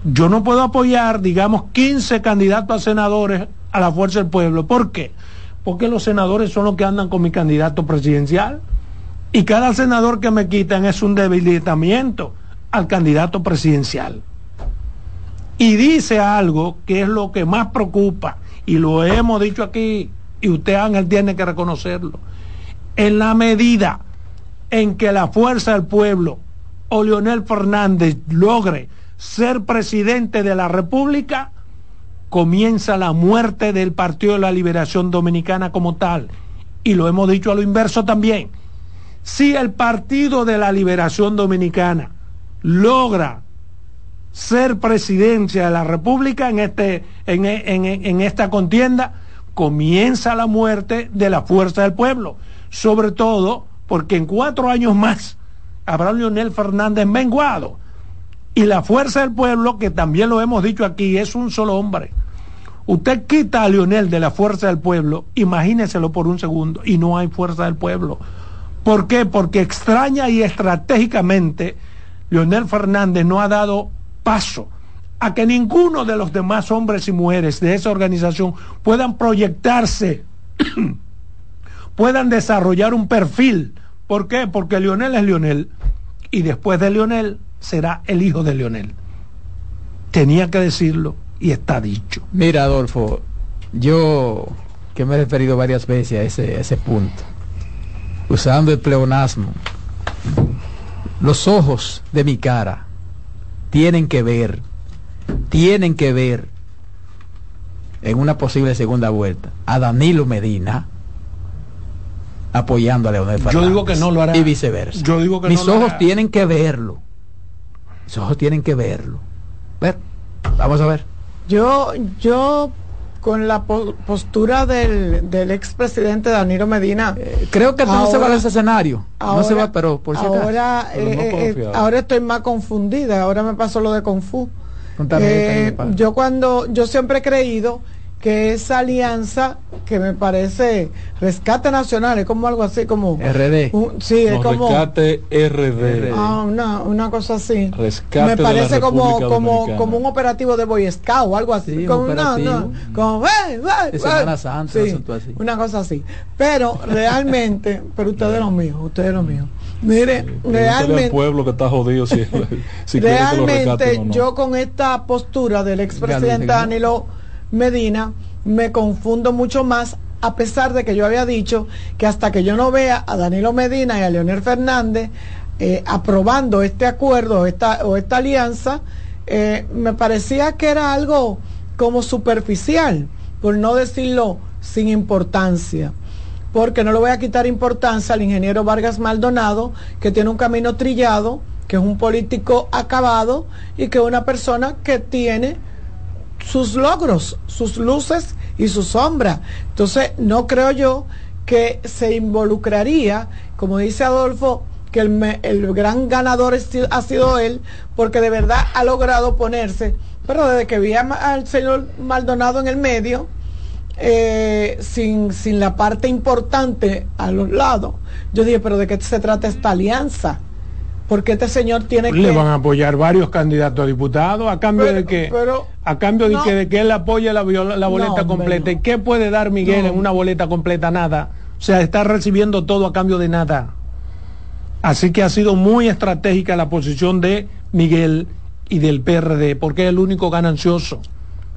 Yo no puedo apoyar, digamos, 15 candidatos a senadores a la fuerza del pueblo. ¿Por qué? Porque los senadores son los que andan con mi candidato presidencial. Y cada senador que me quitan es un debilitamiento al candidato presidencial. Y dice algo que es lo que más preocupa, y lo hemos dicho aquí, y usted Ángel tiene que reconocerlo. En la medida en que la fuerza del pueblo o Leonel Fernández logre ser presidente de la República, comienza la muerte del Partido de la Liberación Dominicana como tal. Y lo hemos dicho a lo inverso también. Si el Partido de la Liberación Dominicana logra ser presidencia de la República en, este, en, en- en esta contienda, comienza la muerte de la fuerza del pueblo. Sobre todo porque en cuatro años más habrá Leonel Fernández menguado. Y la fuerza del pueblo, que también lo hemos dicho aquí, es un solo hombre. Usted quita a Leonel de la fuerza del pueblo, imagíneselo por un segundo, y no hay fuerza del pueblo. ¿Por qué? Porque extraña y estratégicamente Leonel Fernández no ha dado paso a que ninguno de los demás hombres y mujeres de esa organización puedan proyectarse, [clears throat] puedan desarrollar un perfil. ¿Por qué? Porque Leonel es Leonel y después de Leonel será el hijo de Leonel. Tenía que decirlo y está dicho. Mira, Adolfo, yo que me he referido varias veces a ese, a ese punto, usando el pleonasmo, los ojos de mi cara tienen que ver, tienen que ver en una posible segunda vuelta a Danilo Medina apoyando a Leonel Yo Fernández. digo que no lo hará. Y viceversa. Yo digo que Mis no lo ojos hará. tienen que verlo. Mis ojos tienen que verlo. Ver, vamos a ver. Yo, yo con la po- postura del, del expresidente Danilo Medina, Eh, Creo que no se va Ahora- de ese escenario. no se va, pero por si ahora, Pero eh, eh, ahora estoy más confundida, ahora me pasó lo de. Contame, Eh, yo cuando, yo siempre he creído que esa alianza que me parece rescate nacional, es como algo así como RD. un- sí, es No, como rescate RD. Ah, una, una cosa así. Rescate Me de la parece como, República como, Dominicana. como un operativo de Boy Scout o algo así. Sí, un como, no, operativo. no, como, ¡eh, eh, eh! Semana Santa, Sí, así. Una cosa así. Pero realmente, [laughs] pero ustedes los míos, ustedes los míos. Mire, al realmente, pueblo que está jodido si, [laughs] si quiere que lo realmente rescaten o no. yo con esta postura del expresidente. Danilo Medina me confundo mucho más a pesar de que yo había dicho que hasta que yo no vea a Danilo Medina y a Leonel Fernández eh, aprobando este acuerdo o esta, o esta alianza, eh, me parecía que era algo como superficial, por no decirlo sin importancia. Porque no le voy a quitar importancia al ingeniero Vargas Maldonado, que tiene un camino trillado, que es un político acabado y que es una persona que tiene sus logros, sus luces y sus sombras. Entonces, no creo yo que se involucraría, como dice Adolfo, que el, el gran ganador ha sido él, porque de verdad ha logrado ponerse, pero desde que vi al señor Maldonado en el medio, eh, sin, sin la parte importante a los lados, yo dije, pero ¿de qué se trata esta alianza? Porque este señor tiene Le que... van a apoyar varios candidatos a diputados a cambio Pero- de que pero- a cambio de no. que, de que él apoye la, boleta completa. ¿Y no. qué puede dar Miguel No. en una boleta completa? Nada. O sea, está recibiendo todo a cambio de nada. Así que ha sido muy estratégica la posición de Miguel y del PRD, porque es el único ganancioso.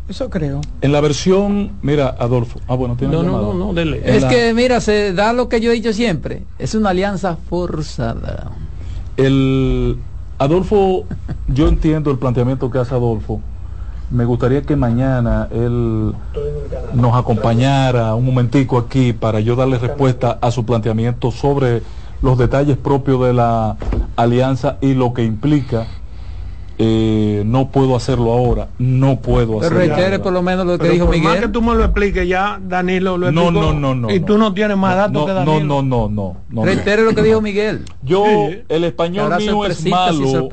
Eso creo. En la versión, mira, Adolfo. Ah, bueno, tiene No, no, no, no, dele. Es la- que, mira, se da lo que yo he dicho siempre. Es una alianza forzada. El Adolfo yo entiendo el planteamiento que hace Adolfo. Me gustaría que mañana él nos acompañara un momentico aquí para yo darle respuesta a su planteamiento sobre los detalles propios de la alianza y lo que implica eh, no puedo hacerlo ahora, no puedo hacerlo. Pero reitere por lo menos lo que dijo Miguel. Más que tú me lo expliques ya, Danilo lo explicó. No, no, no, Y tú no tienes más datos que Danilo. No, no, no, no. reitere lo que dijo Miguel. Yo, el español mío es malo.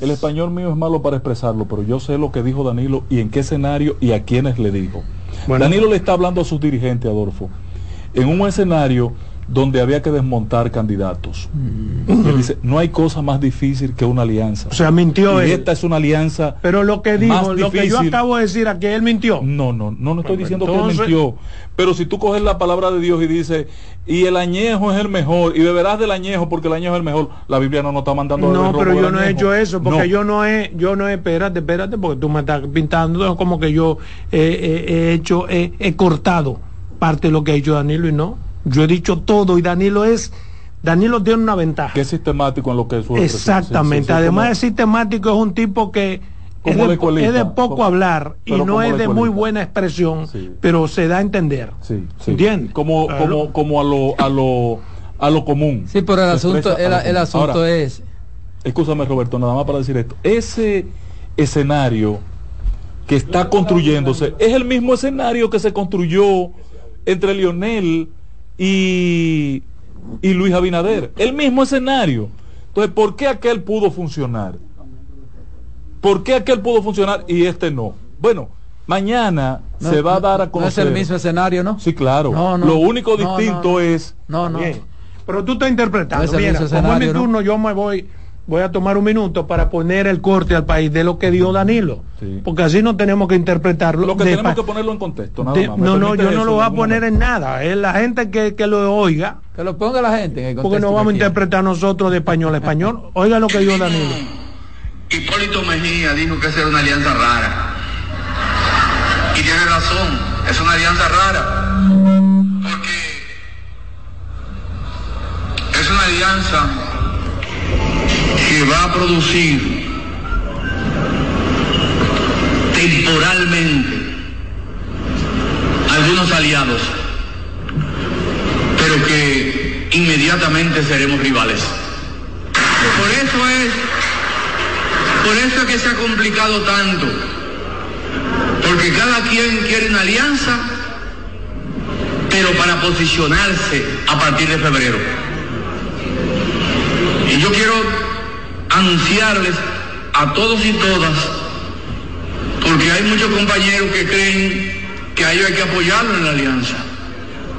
El español mío es malo para expresarlo, pero yo sé lo que dijo Danilo y en qué escenario y a quiénes le dijo. Danilo le está hablando a sus dirigentes, Adolfo, en un escenario donde había que desmontar candidatos. Mm. dice, no hay cosa más difícil que una alianza. O sea, mintió y esta es una alianza. Pero lo que dijo, lo que yo acabo de decir aquí, él mintió. No, no, no, no estoy diciendo que él mintió. Pero si tú coges la palabra de Dios y dices, y el añejo es el mejor, y beberás del añejo porque el añejo es el mejor, la Biblia no nos está mandando No, pero yo no he hecho eso, porque yo no he, yo no he, espérate, espérate, porque tú me estás pintando como que yo he hecho, he cortado parte de lo que ha hecho Danilo y no. Yo he dicho todo y Danilo es... Danilo tiene una ventaja. Que es sistemático en lo que es su Exactamente. Además de sistemático, es un tipo que es de, poco hablar y no es de muy buena expresión, pero se da a entender. Sí, ¿Entiendes? Como, como, como a lo, a lo, a lo común. Sí, pero el asunto, el, asunto es. Escúchame, Roberto, nada más para decir esto. Ese escenario que está construyéndose es el mismo escenario que se construyó entre Lionel y, y Luis Abinader. El mismo escenario. Entonces, ¿por qué aquel pudo funcionar? ¿Por qué aquel pudo funcionar y este no? Bueno, mañana se va a dar a conocer. No es el mismo escenario, ¿no? Sí, claro. Lo único distinto es. No, no. Pero tú estás interpretando. Mira, como es mi turno, yo me voy voy a tomar un minuto para poner el corte al país de lo que dio Danilo. Porque así no tenemos que interpretarlo. Lo que tenemos que ponerlo en contexto. no, no, yo no lo voy a poner en nada. Es la gente que, que, lo oiga. Que lo ponga la gente en el Porque no vamos a interpretar nosotros de español a español. Oiga lo que dio Danilo. Hipólito Mejía dijo que esa era una alianza rara. Y tiene razón, es una alianza rara. Porque es una alianza que va a producir temporalmente algunos aliados, pero que inmediatamente seremos rivales. Por eso es, por eso es que se ha complicado tanto, porque cada quien quiere una alianza, pero para posicionarse a partir de febrero. Y yo quiero anunciarles a todos y todas, porque hay muchos compañeros que creen que a ellos hay que apoyarlo en la alianza.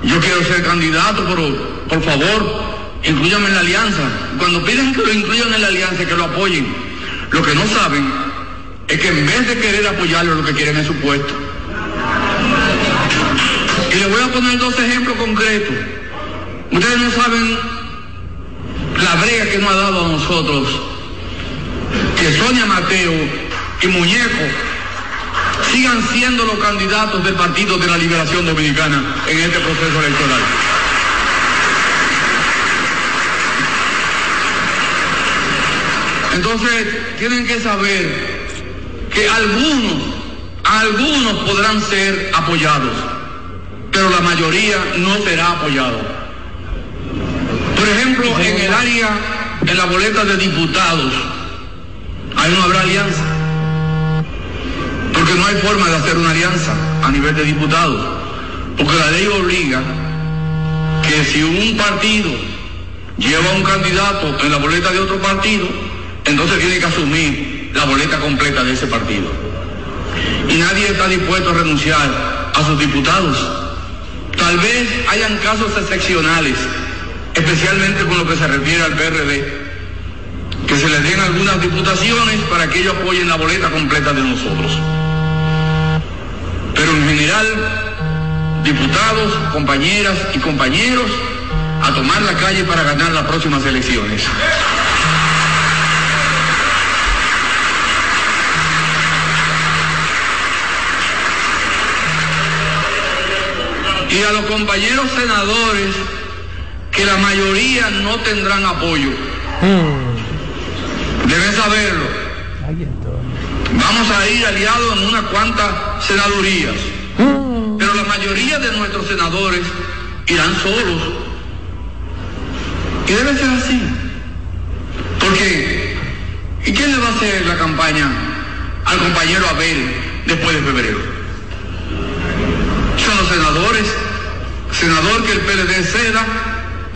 Yo quiero ser candidato, pero por favor, incluyanme en la alianza. Cuando piden que lo incluyan en la alianza, que lo apoyen. Lo que no saben es que en vez de querer apoyarlo, lo que quieren es su puesto. Y les voy a poner dos ejemplos concretos. Ustedes no saben la brega que nos ha dado a nosotros que Sonia Mateo y Muñeco sigan siendo los candidatos del Partido de la Liberación Dominicana en este proceso electoral. Entonces, tienen que saber que algunos, algunos podrán ser apoyados, pero la mayoría no será apoyado. Por ejemplo, en el área, en la boleta de diputados, ahí no habrá alianza. Porque no hay forma de hacer una alianza a nivel de diputados. Porque la ley obliga que si un partido lleva un candidato en la boleta de otro partido, entonces tiene que asumir la boleta completa de ese partido. Y nadie está dispuesto a renunciar a sus diputados. Tal vez hayan casos excepcionales, especialmente con lo que se refiere al PRD, que se les den algunas diputaciones para que ellos apoyen la boleta completa de nosotros. Pero en general, diputados, compañeras y compañeros, a tomar la calle para ganar las próximas elecciones. Y a los compañeros senadores, que la mayoría no tendrán apoyo. Mm. Saberlo. Vamos a ir aliados en unas cuantas senadurías. Pero la mayoría de nuestros senadores irán solos. Y debe ser así. Porque, ¿y quién le va a hacer la campaña al compañero Abel después de febrero? Son los senadores. Senador que el PLD ceda,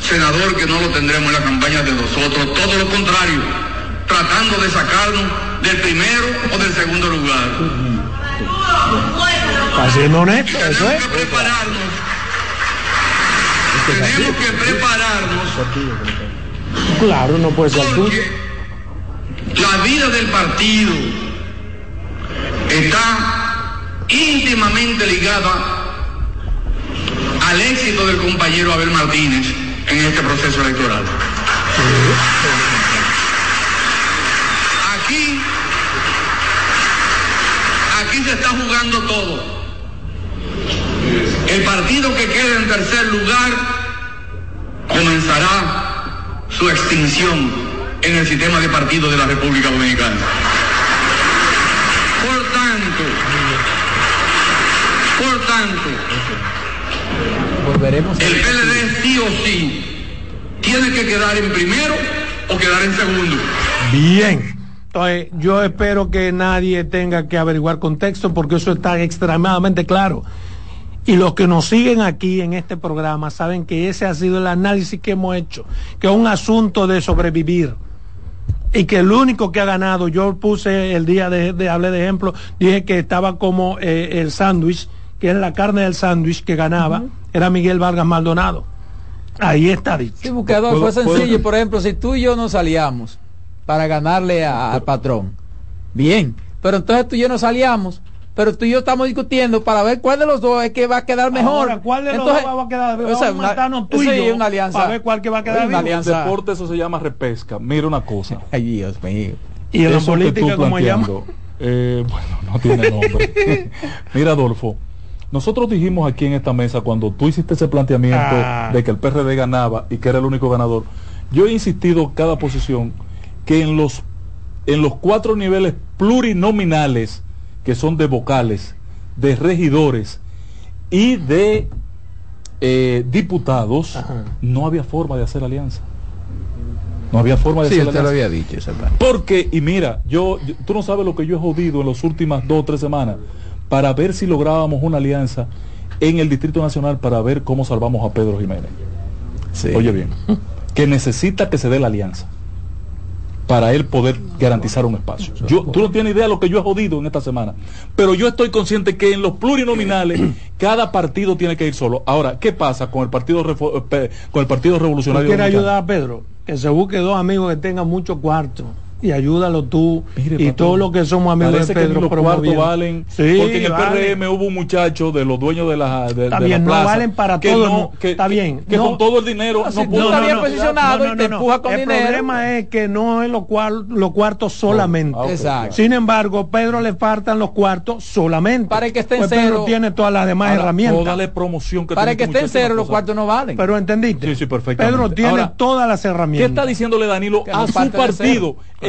senador que no lo tendremos en la campaña de nosotros, todo lo contrario, tratando de sacarnos del primero o del segundo lugar. Haciendo honesto, eso Tenemos es. que prepararnos. Tenemos que prepararnos Claro, no puede ser porque la vida del partido está íntimamente ligada al éxito del compañero Abel Martínez en este proceso electoral. Aquí, jugando todo. El partido que quede en tercer lugar comenzará su extinción en el sistema de partidos de la República Dominicana. Por tanto, por tanto, Volveremos. el PLD sí o sí tiene que quedar en primero o quedar en segundo. Bien. Entonces, yo espero que nadie tenga que averiguar contexto porque eso está extremadamente claro. Y los que nos siguen aquí en este programa saben que ese ha sido el análisis que hemos hecho, que es un asunto de sobrevivir. Y que el único que ha ganado, yo puse el día de, de hablé de ejemplo, dije que estaba como eh, el sándwich, que es la carne del sándwich que ganaba, era Miguel Vargas Maldonado. Ahí está dicho. Sí, buscador, fue ¿Puedo- puedo- sencillo. Por ejemplo, si tú y yo nos salíamos para ganarle a- al patrón, bien. Pero entonces tú y yo nos salíamos, pero tú y yo estamos discutiendo para ver cuál de los dos es que va a quedar mejor. Ahora, ¿cuál de los Entonces, dos va a quedar? o Vamos sea, a matarnos tú y yo una alianza. para ver cuál que va a quedar Una vivo. En alianza. deporte eso se llama repesca. Mira una cosa. Ay, Dios mío. Y en la política, tú como llama. eh, bueno, no tiene nombre. [laughs] Mira, Adolfo, nosotros dijimos aquí en esta mesa, cuando tú hiciste ese planteamiento Ah. de que el PRD ganaba y que era el único ganador, yo he insistido en cada posición que en los, en los cuatro niveles plurinominales, que son de vocales, de regidores y de eh, diputados, Ajá. no había forma de hacer alianza. No había forma de Sí, hacer usted lo alianza. había dicho esa parte. Porque, y mira, yo, yo- tú no sabes lo que yo he jodido en las últimas dos o tres semanas para ver si lográbamos una alianza en el Distrito Nacional para ver cómo salvamos a Pedro Jiménez. Sí. Oye bien, que necesita que se dé la alianza para él poder garantizar un espacio. Yo, tú no tienes idea de lo que yo he jodido en esta semana, pero yo estoy consciente que en los plurinominales [clears throat] cada partido tiene que ir solo. Ahora, ¿qué pasa con el Partido eh, con el Partido ¿Tú Revolucionario Dominicano? ayudar a Pedro? Que se busque dos amigos que tengan mucho cuarto y ayúdalo tú Mire, y todos los que somos amigos de que Pedro promoviendo. valen Sí, porque en el vale. PRM hubo un muchacho de los dueños de la de, Está de bien, la no plaza valen para que todo el no- que, Está que- bien, que no. con todo el dinero No, si no tú pudo estás bien posicionado y te empuja con el dinero. problema es que no es los, cual, los cuartos solamente. Ah, ok, Exacto. Sin embargo, Pedro le faltan los cuartos solamente. Para el que esté en Pues Pedro cero. tiene todas las demás Ahora, herramientas. toda la promoción que Para el que esté en cero, los cuartos no valen. Pero entendiste. Sí, sí, perfectamente. Pedro tiene todas las ¿Qué herramientas. está diciéndole Danilo Que no a su parte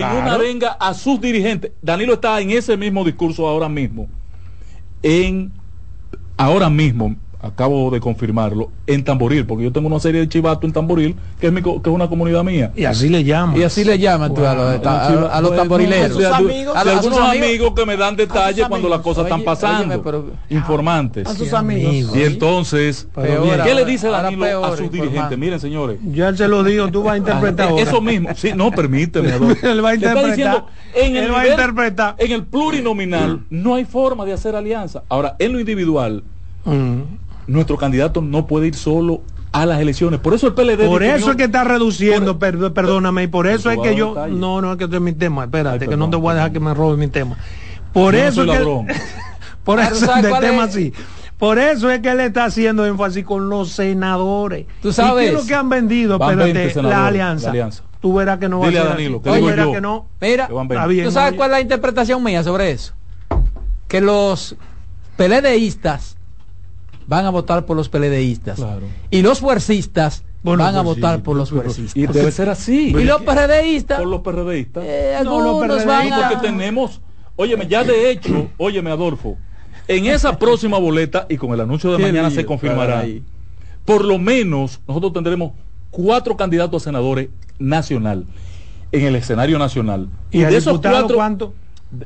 partido en Claro. una venga a sus dirigentes? Danilo está en ese mismo discurso ahora mismo. En ahora mismo, acabo de confirmarlo, en Tamboril, porque yo tengo una serie de chivatos en Tamboril, que es, mi que es una comunidad mía. Y así le llaman. Y así le llaman tú a los, a, a- a los tamborileros. O sea, A sus amigos. A a sus algunos amigos. que me dan detalles sus cuando las cosas están Oye, pasando. óyeme, pero- informantes. a sus amigos. Y entonces, Peor, ¿qué le dice Danilo a peor, sus informando. dirigentes? Miren, señores, Ya él se lo dijo, tú vas a interpretar ahora. eso mismo, sí, no, permíteme. [laughs] Él va a interpretar. diciendo, en el Él va a nivel- interpretar. En el plurinominal no hay forma de hacer alianza. Ahora, en lo individual, Mm. Nuestro candidato no puede ir solo a las elecciones. Por eso el PLD Por eso es que está reduciendo, per- perdóname, y por eso es que a yo, detalle. no, no es que este es mi tema, espérate, Ay, que no te voy a dejar que me robe mi tema. Por Yo no eso soy es que, ladrón. [laughs] por Ah, ¿tú eso del tema es? así. Por eso es que él está haciendo énfasis con los senadores. Tú ¿Y sabes, qué es lo que han vendido? van Espérate, 20 senadores, la alianza. Tú verás que no va Dile a a ser Danilo, así. que Tú digo yo. que no. Mira, Que van Está 20. bien, ¿tú sabes cuál es la interpretación mía sobre eso? Que los PLDistas van a votar por los PLDistas Claro. y los fuercistas Bueno, van a pues votar sí, por los Y progresistas. debe ser así. Y los PRDistas, Por los PRDistas. eh, No, los algunos van PRDistas, a... porque tenemos, óyeme, ya de hecho, [coughs] óyeme Adolfo, en esa próxima boleta y con el anuncio de Qué mañana lío, se confirmará, caray. por lo menos nosotros tendremos cuatro candidatos a senadores nacional, en el escenario nacional. ¿Y de esos cuatro cuánto?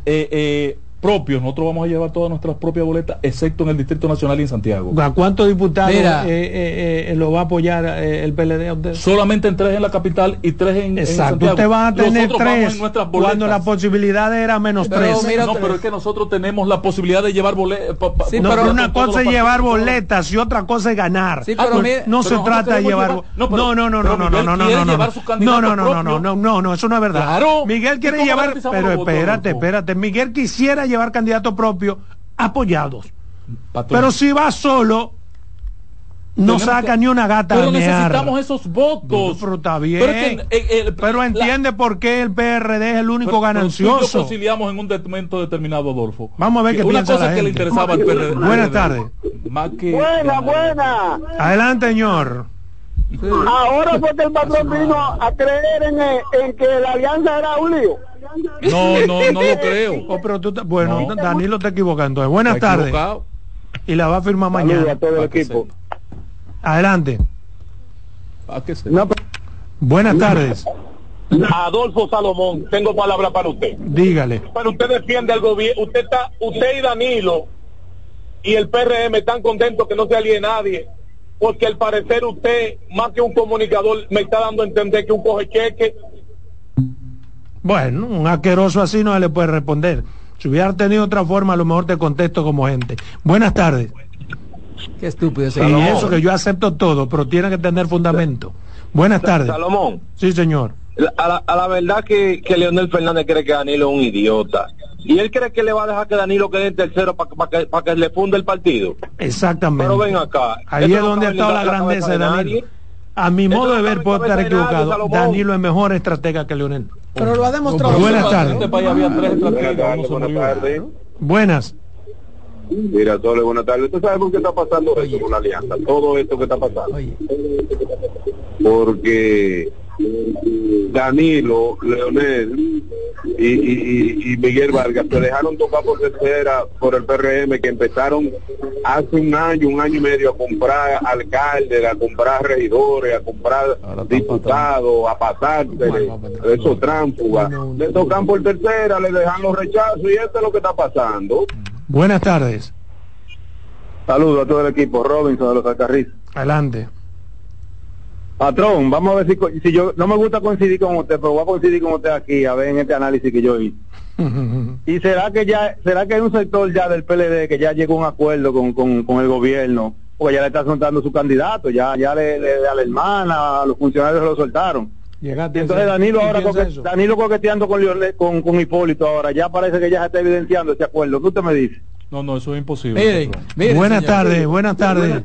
eh, eh, propios, nosotros vamos a llevar todas nuestras propias boletas, excepto en el Distrito Nacional y en Santiago. ¿A cuántos diputados Mira. eh, eh, eh, lo va a apoyar eh, el PLD a usted? Solamente en tres en la capital y tres en, en Exacto, Santiago. usted va a tener Nosotros vamos tres en nuestras cuando la posibilidad era menos Pero tres. mira, no, pero es que nosotros tenemos la posibilidad de llevar boletas. Sí, no, pero pero una cosa es llevar boletas y otra cosa es ganar. Sí, Ah, pero pues, mira- no pero se trata de llevar llevar- no no, pero- no no no no no no no no no no no no no propio. no no no no eso no es verdad Claro. Miguel ¿Y quiere llevar pero espérate espérate Miguel quisiera llevar candidato propio apoyados Patrón. pero si va solo no saca que- ni una gata Pero necesitamos esos votos. pero está bien Pero, es que, eh, eh, pero la- entiende por qué el PRD es el único pero- pero ganancioso conciliamos en un momento determinado, Adolfo. Vamos a ver qué Una piensa cosa la que le gente. interesaba al PRD. Buenas tardes. Buena, buena. adelante señor Ahora fue que el patrón vino a creer en, en que la alianza era un lío. No, no, no lo creo. Oh, pero tú, bueno No. Danilo te equivocando entonces buenas Está tardes equivocado. y la va a firmar mañana a todo el equipo. adelante ¿A qué se- No, pero- buenas tardes Adolfo Salomón, tengo palabra para usted. dígale Pero usted defiende al gobierno, usted está, usted y Danilo y el PRM están contentos que no se alíe nadie, porque al parecer usted, más que un comunicador, me está dando a entender que un coge cheque. Bueno, un asqueroso así no se le puede responder. Si hubiera tenido otra forma, a lo mejor te contesto como gente. Buenas tardes. Qué estúpido ese Y eso que yo acepto todo, pero tiene que tener fundamento. Buenas tardes. Salomón, Sí, señor. a la, a la verdad que, que Leonel Fernández cree que Danilo es un idiota. Y él cree que le va a dejar que Danilo quede en tercero para que, pa que le funde el partido. Exactamente. Pero ven acá. Ahí es no donde estado en la grandeza de de Danilo. nadie. A mi Esto modo de ver, puedo estar equivocado. Salomón. Danilo es mejor estratega que Leonel. Pero lo ha demostrado. Buenas En tardes. este país había tres estrategias. uno se murió. Buenas. Mira, Sole, buenas tardes. ¿Usted sabe por qué está pasando esto con la alianza? Todo esto que está pasando. Oye, Porque Danilo, Leonel y, y- y- y Miguel Vargas se dejaron tocar por tercera por el PRM que empezaron hace un año, un año y medio a comprar alcaldes, a comprar regidores, a comprar diputados, a pasarse de esos tránsfugas. Le tocan por tercera, le dejan los rechazos y esto es lo que está pasando. Buenas tardes. Saludos a todo el equipo, Robinson de los Alcarrizos. Adelante. Patrón, vamos a ver si, si yo no me gusta coincidir con usted, pero voy a coincidir con usted aquí a ver en este análisis que yo hice. [laughs] ¿Y será que ya será que hay un sector ya del PLD que ya llegó a un acuerdo con, con, con el gobierno? Porque ya le está soltando su candidato, ya ya le, le- a la hermana, a los funcionarios lo soltaron. Llegaste entonces Danilo ¿Quién ahora coque-? Danilo coqueteando con, Leonel- con, con Hipólito ahora, ya parece que ya se está evidenciando ese acuerdo. ¿Qué usted me dice? No, no, eso es imposible. miren, miren, Buenas tardes, buenas tardes.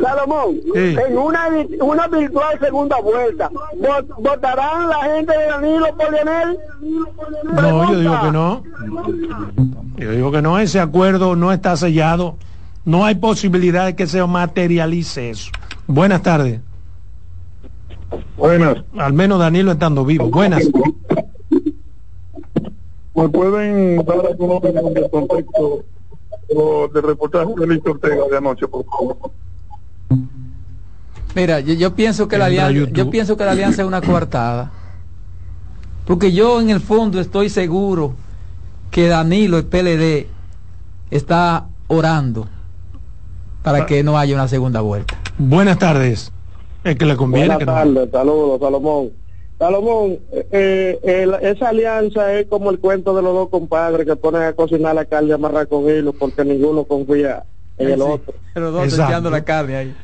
Salomón, Sí. en una, una virtual segunda vuelta, ¿vot- ¿votarán la gente de Danilo por Leonel? No, yo digo que no. Yo digo que no, ese acuerdo no está sellado. No hay posibilidad de que se materialice eso. Buenas tardes. Buenas. Al menos Danilo estando vivo. Buenas. ¿Me pueden dar alguna opinión del contexto o del reportaje de Listo Ortega de anoche, por favor? Mira, yo, yo pienso que la alianza, yo pienso que la alianza es una coartada. Porque yo en el fondo estoy seguro que Danilo, el PLD, está orando para que no haya una segunda vuelta. Buenas tardes. Es que le conviene Buenas que no. tardes, saludos, Salomón. Salomón, eh, el- esa alianza es como el cuento de los dos compadres que ponen a cocinar la carne amarrar con hilo porque ninguno confía en el Sí, otro. Pero dos echando la carne ahí.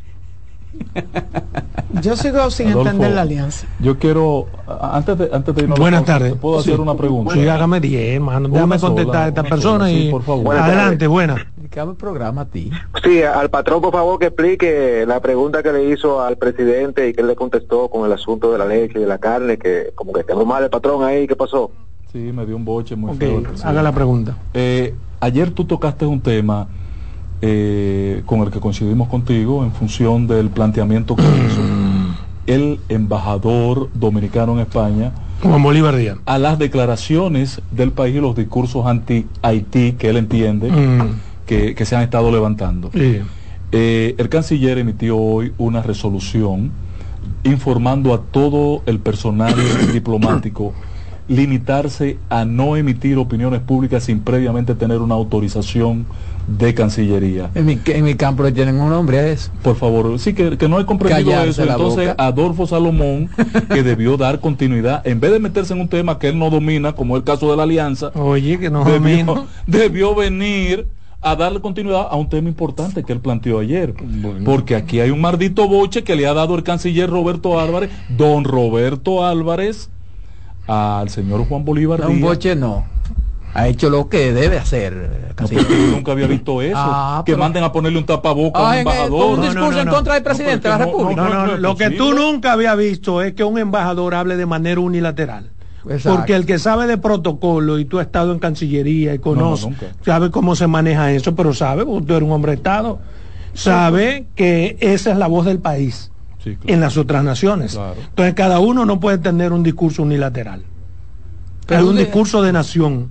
Yo sigo sin Adolfo, entender la alianza. Yo quiero, antes de, antes de irnos a la Buenas tardes. ¿te ¿Puedo hacer Sí. una pregunta? Sí, hágame 10, hermano. Una Déjame sola, contestar a esta persona sola, y sí, por favor. Buenas adelante, buena. Haga el programa a ti. Sí, al patrón, por favor, que explique la pregunta que le hizo al presidente y que él le contestó con el asunto de la leche y de la carne, que como que quedó mal el patrón ahí, ¿qué pasó? Sí, me dio un boche muy Ok, feo. haga la pregunta. Eh, ayer tú tocaste un tema eh, con el que coincidimos contigo en función del planteamiento que [clears throat] hizo el embajador dominicano en España Juan Bolívar Díaz. a las declaraciones del país y los discursos anti-Haití que él entiende Mm, que, que se han estado levantando. sí. Eh, el canciller emitió hoy una resolución informando a todo el personal [coughs] diplomático limitarse a no emitir opiniones públicas sin previamente tener una autorización de Cancillería. En mi, en mi campo le tienen un nombre a eso. Por favor, sí, que, que no he comprendido Callarse eso. Entonces, boca. Adolfo Salomón, [laughs] que debió dar continuidad, en vez de meterse en un tema que él no domina, como el caso de la alianza, Oye, que no debió, domino. [laughs] debió venir a darle continuidad a un tema importante que él planteó ayer. Porque aquí hay un maldito boche que le ha dado el canciller Roberto Álvarez, don Roberto Álvarez, al señor Juan Bolívar No, un boche no. Ha hecho lo que debe hacer. No, yo nunca había visto eso. Ah, que pero- manden a ponerle un tapabocas a un en- embajador. con un No, no, discurso no, en contra del presidente de la República. No, no, no es lo que tú nunca había visto es que un embajador hable de manera unilateral. Exacto. Porque el que sabe de protocolo y tú has estado en Cancillería y conoces, nunca. sabe cómo se maneja eso, pero sabe, porque tú eres un hombre de Estado, sabe que esa es la voz del país Sí, claro. en las otras naciones. Claro. Entonces cada uno no puede tener un discurso unilateral. Pero es un de- discurso de nación.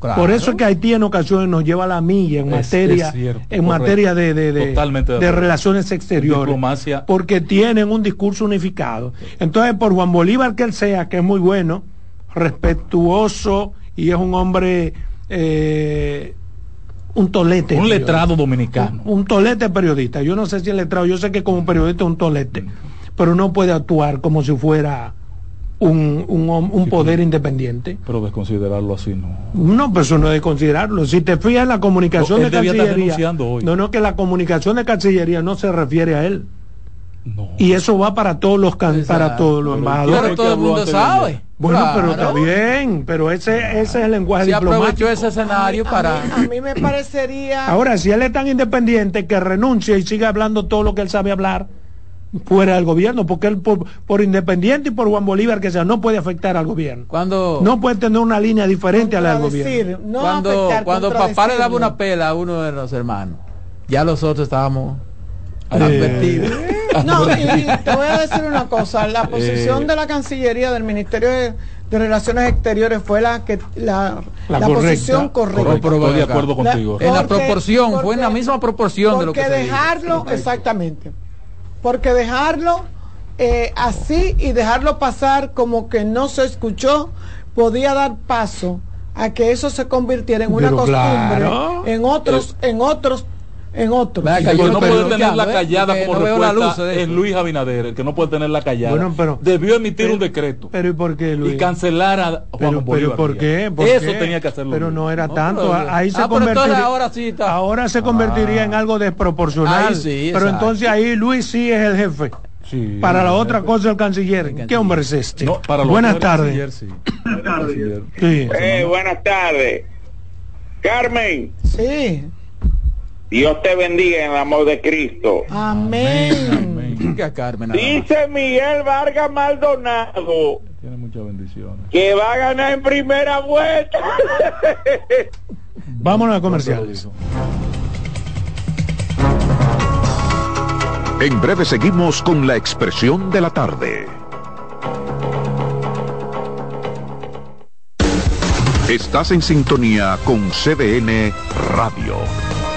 Claro. Por eso es que Haití en ocasiones nos lleva a la milla en Es- materia, es cierto, en correcto. materia de, de- de- relaciones exteriores. Diplomacia. Porque tienen un discurso unificado. Entonces, por Juan Bolívar que él sea, que es muy bueno, respetuoso y es un hombre, eh, un tolete. Un letrado dominicano. Un, un tolete periodista. Yo no sé si es letrado, yo sé que como periodista es un tolete, pero no puede actuar como si fuera un, un, un poder independiente. Pero desconsiderarlo así no. No, pero eso no es de considerarlo. Si te fijas en la comunicación No, de Cancillería. hoy. No, no, que la comunicación de Cancillería no se refiere a él. No. Y eso va para todos los can- Exacto. para todos los embajadores. Pero todo el mundo sabe. Bueno, pero está bien, pero ese, ese es el lenguaje Se aprovechó diplomático. ese escenario a, para... mí, a mí me parecería Ahora, si él es tan independiente que renuncia y sigue hablando todo lo que él sabe hablar fuera del gobierno, porque él por, por independiente y por Juan Bolívar que sea, no puede afectar al gobierno. Cuando, No puede tener una línea diferente a la del gobierno. no cuando, afectar, cuando papá le daba una pela a uno de los hermanos, ya los otros estábamos Eh, advertidos. [laughs] No, y, te voy a decir una cosa, la posición Eh. de la Cancillería del Ministerio de, de Relaciones Exteriores fue la que la, La la correcta. posición correcta. Estoy de acuerdo La- contigo. En la Porque- proporción, fue en la misma proporción de lo que porque se dijo. dejarlo, exactamente, porque dejarlo eh, así y dejarlo pasar como que no se escuchó, podía dar paso a que eso se convirtiera en una Pero costumbre claro. en otros, en otros, en acá, El yo que no puede tener la ¿eh? callada como no respuesta es. Luis Abinader, el que no puede tener la callada. Bueno, pero- Debió emitir pero- un decreto Pero ¿y por qué, Luis? y cancelar a Juan pero, Bolívar. pero ¿por qué? ¿Por Eso qué? tenía que hacerlo. Pero no era No, tanto. pero- ahí se Ah, convertiría. ahora sí está. ahora se convertiría Ah. en algo desproporcional. Ahí sí, pero entonces ahí Luis sí es el jefe. Sí. Para la otra cosa el canciller. ¿Qué hombre es este? No, para los Buenas tardes. Canciller. Sí. Eh, buenas tardes. Carmen, Sí, Dios te bendiga en el amor de Cristo. amén. Dice Miguel Vargas Maldonado Tiene muchas bendiciones. que va a ganar en primera vuelta. [laughs] Vámonos a comerciales. En breve seguimos con la expresión de la tarde. Estás en sintonía con CDN Radio.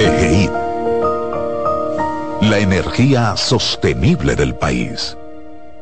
EGEID. La energía sostenible del país.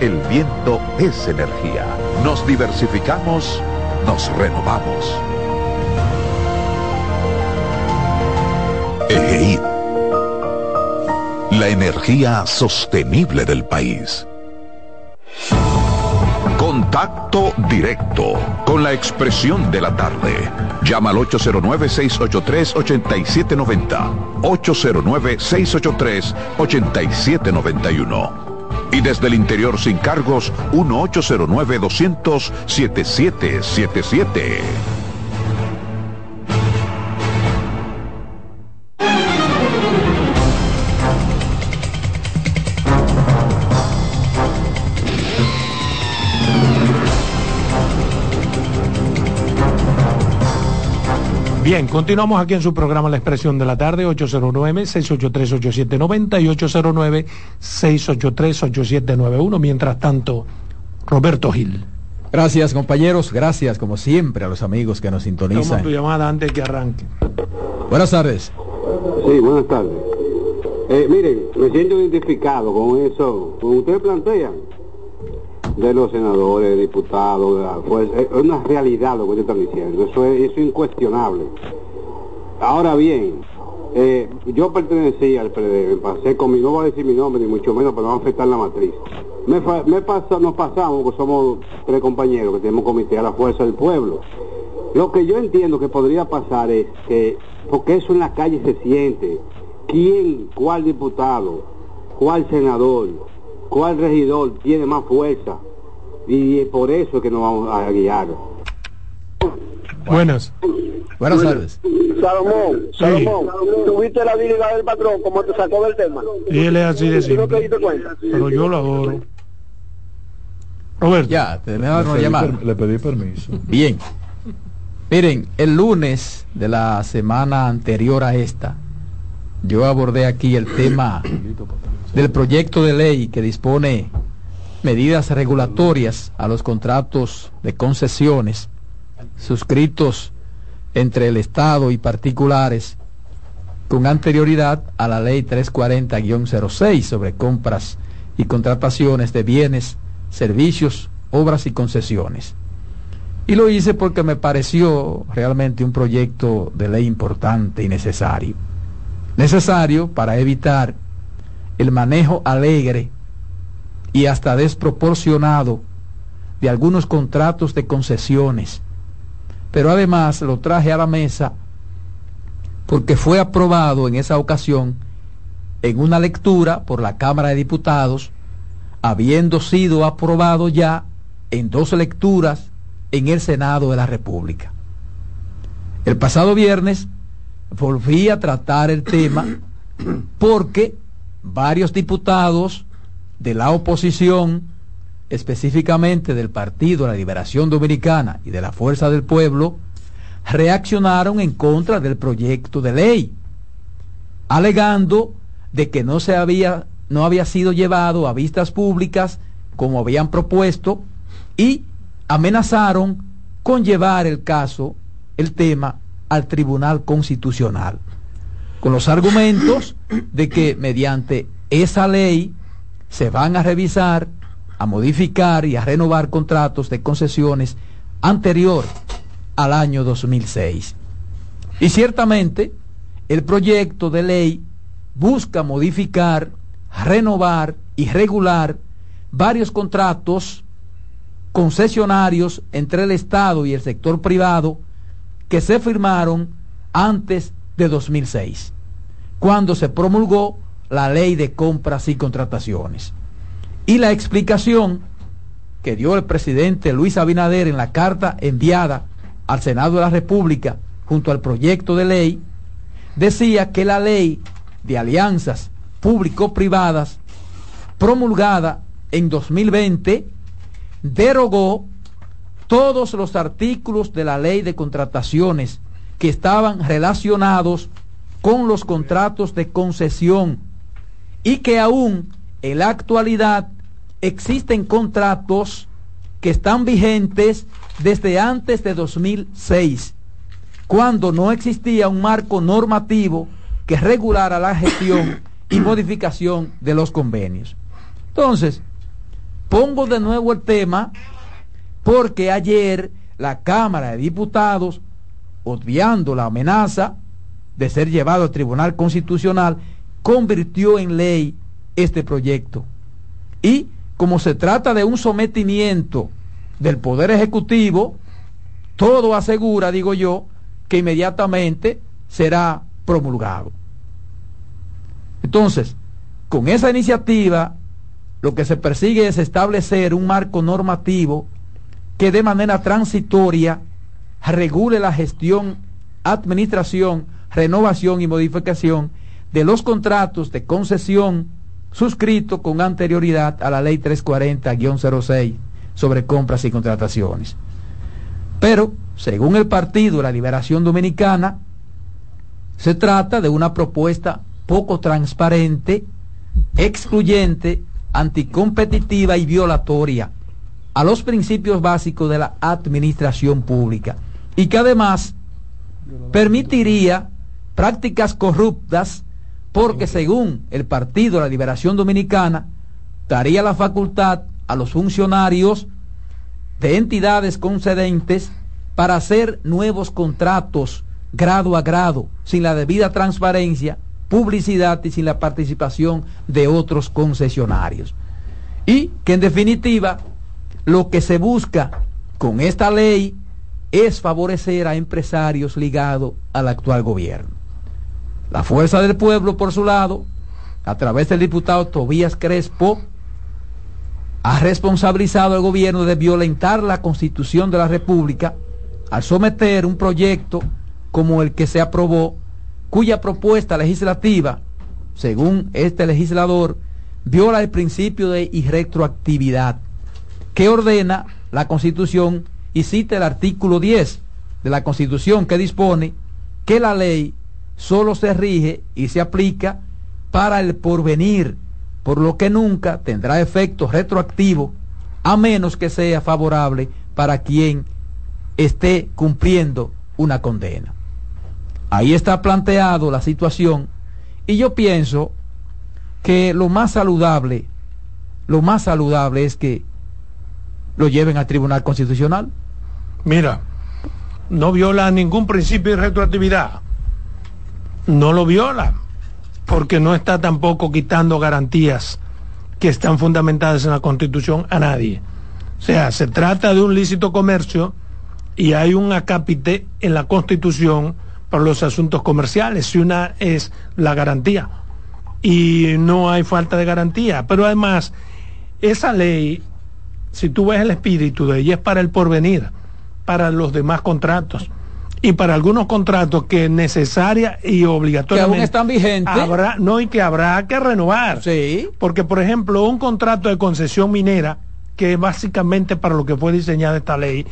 el viento es energía. Nos diversificamos, nos renovamos. EGID. La energía sostenible del país. Contacto directo con la expresión de la tarde. Llama al 809-683-8790. 809-683-8791. Y desde el interior sin cargos, 1-809-200-7777. Bien, continuamos aquí en su programa La Expresión de la Tarde, 809-683-8790 y 809-683-8791. Mientras tanto, Roberto Gil. Gracias compañeros, gracias como siempre a los amigos que nos sintonizan. tu llamada antes que arranque. Buenas tardes. Sí, buenas tardes. Eh, miren, me siento identificado con eso, como ustedes plantean, de los senadores, diputados, de la. Es una realidad lo que ustedes están diciendo, eso es, eso es incuestionable. Ahora bien, eh, yo pertenecía al PRD, me pasé con mi, no voy a decir mi nombre ni mucho menos, pero vamos a afectar la matriz. Me, me pasa, nos pasamos, porque somos tres compañeros que tenemos comité a la fuerza del pueblo. Lo que yo entiendo que podría pasar es que, porque eso en la calle se siente, quién, cuál diputado, cuál senador, cuál regidor tiene más fuerza, y es por eso que nos vamos a guiar. Buenas. Buenas tardes. Salomón, Sí. Salomón, ¿tuviste la habilidad del patrón como te sacó del tema? Y él es así de ¿Tú no te simple. Pero yo lo adoro. Roberto. Ya, te me Le dar una llamada. per- le pedí permiso. Bien. Miren, el lunes de la semana anterior a esta, yo abordé aquí el tema del proyecto de ley que dispone medidas regulatorias a los contratos de concesiones suscritos entre el Estado y particulares con anterioridad a la ley 340-06 sobre compras y contrataciones de bienes, servicios, obras y concesiones. Y lo hice porque me pareció realmente un proyecto de ley importante y necesario. Necesario para evitar el manejo alegre y hasta desproporcionado de algunos contratos de concesiones. Pero además lo traje a la mesa porque fue aprobado en esa ocasión en una lectura por la Cámara de Diputados, habiendo sido aprobado ya en dos lecturas en el Senado de la República. El pasado viernes volví a tratar el tema porque varios diputados de la oposición, específicamente del Partido de la Liberación Dominicana y de la Fuerza del Pueblo, reaccionaron en contra del proyecto de ley, alegando de que no se había no había sido llevado a vistas públicas como habían propuesto y amenazaron con llevar el caso, el tema, al Tribunal Constitucional, con los argumentos de que mediante esa ley se van a revisar, a modificar y a renovar contratos de concesiones anterior al año 2006. Y ciertamente el proyecto de ley busca modificar, renovar y regular varios contratos concesionarios entre el Estado y el sector privado que se firmaron antes de 2006, cuando se promulgó la ley de compras y contrataciones. Y la explicación que dio el presidente Luis Abinader en la carta enviada al Senado de la República junto al proyecto de ley, decía que la ley de alianzas público-privadas promulgada en 2020 derogó todos los artículos de la ley de contrataciones que estaban relacionados con los contratos de concesión y que aún en la actualidad existen contratos que están vigentes desde antes de 2006, cuando no existía un marco normativo que regulara la gestión y [coughs] modificación de los convenios. Entonces, pongo de nuevo el tema porque ayer la Cámara de Diputados, obviando la amenaza de ser llevado al Tribunal Constitucional, convirtió en ley este proyecto. Y como se trata de un sometimiento del Poder Ejecutivo, todo asegura, digo yo, que inmediatamente será promulgado. Entonces, con esa iniciativa, lo que se persigue es establecer un marco normativo que de manera transitoria regule la gestión, administración, renovación y modificación de los contratos de concesión suscritos con anterioridad a la ley 340-06 sobre compras y contrataciones. Pero, según el Partido la Liberación Dominicana, se trata de una propuesta poco transparente, excluyente, anticompetitiva y violatoria a los principios básicos de la administración pública y que además permitiría prácticas corruptas porque según el Partido de la Liberación Dominicana daría la facultad a los funcionarios de entidades concedentes para hacer nuevos contratos grado a grado, sin la debida transparencia, publicidad y sin la participación de otros concesionarios. Y que en definitiva lo que se busca con esta ley es favorecer a empresarios ligados al actual gobierno. La Fuerza del Pueblo, por su lado, a través del diputado Tobías Crespo, ha responsabilizado al gobierno de violentar la constitución de la República al someter un proyecto como el que se aprobó, cuya propuesta legislativa, según este legislador, viola el principio de irretroactividad que ordena la Constitución y cita el artículo 10 de la Constitución que dispone que la ley solo se rige y se aplica para el porvenir, por lo que nunca tendrá efecto retroactivo a menos que sea favorable para quien esté cumpliendo una condena. Ahí está planteado la situación y yo pienso que lo más saludable, lo más saludable es que lo lleven al Tribunal Constitucional. Mira, no viola ningún principio de retroactividad. No lo viola, porque no está tampoco quitando garantías que están fundamentadas en la Constitución a nadie. O sea, se trata de un lícito comercio y hay un acápite en la Constitución para los asuntos comerciales, y una es la garantía. Y no hay falta de garantía. Pero además, esa ley si tú ves el espíritu de ella, es para el porvenir, para los demás contratos. Y para algunos contratos que necesaria y obligatoriamente que aún están vigentes. habrá no y que habrá que renovar. Sí. Porque por ejemplo un contrato de concesión minera que es básicamente para lo que fue diseñada esta ley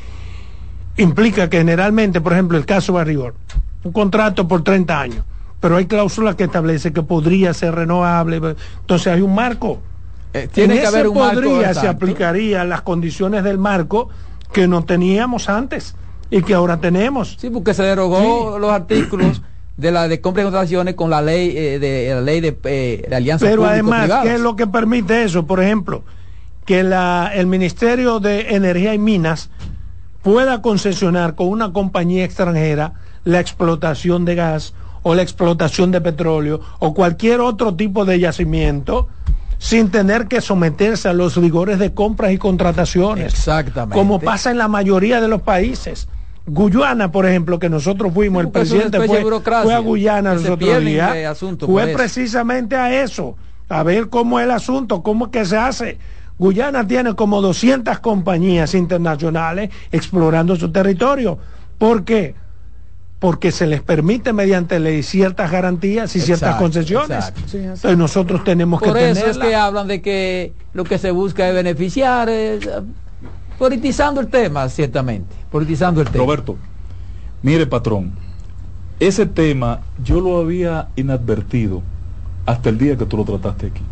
implica que generalmente por ejemplo el caso Barrigor un contrato por 30 años pero hay cláusulas que establece que podría ser renovable entonces hay un marco. Eh, tiene que haber un podría, se aplicarían las condiciones del marco que no teníamos antes y que ahora tenemos. Sí, porque se derogó los artículos [clears throat] de la de compra y contrataciones con la ley eh, de la ley de, eh, alianza Pero además, ¿qué es lo que permite eso? Por ejemplo, que la, el Ministerio de Energía y Minas pueda concesionar con una compañía extranjera la explotación de gas o la explotación de petróleo o cualquier otro tipo de yacimiento sin tener que someterse a los rigores de compras y contrataciones. Exactamente. Como pasa en la mayoría de los países. Guyana, por ejemplo, que nosotros fuimos, el presidente fue, a Guyana que los se otros pierden días, de asunto por fue precisamente a eso, a ver cómo es el asunto, cómo es que se hace. Guyana tiene como 200 compañías internacionales explorando su territorio. ¿Por qué? Porque se les permite mediante ley ciertas garantías y ciertas Exacto, concesiones. exacto. Sí, así. Entonces nosotros tenemos Por que eso es que hablan de que lo que se busca es beneficiar, es, eh, politizando el tema, ciertamente, politizando el tema. Roberto, mire patrón, ese tema yo lo había inadvertido hasta el día que tú lo trataste aquí.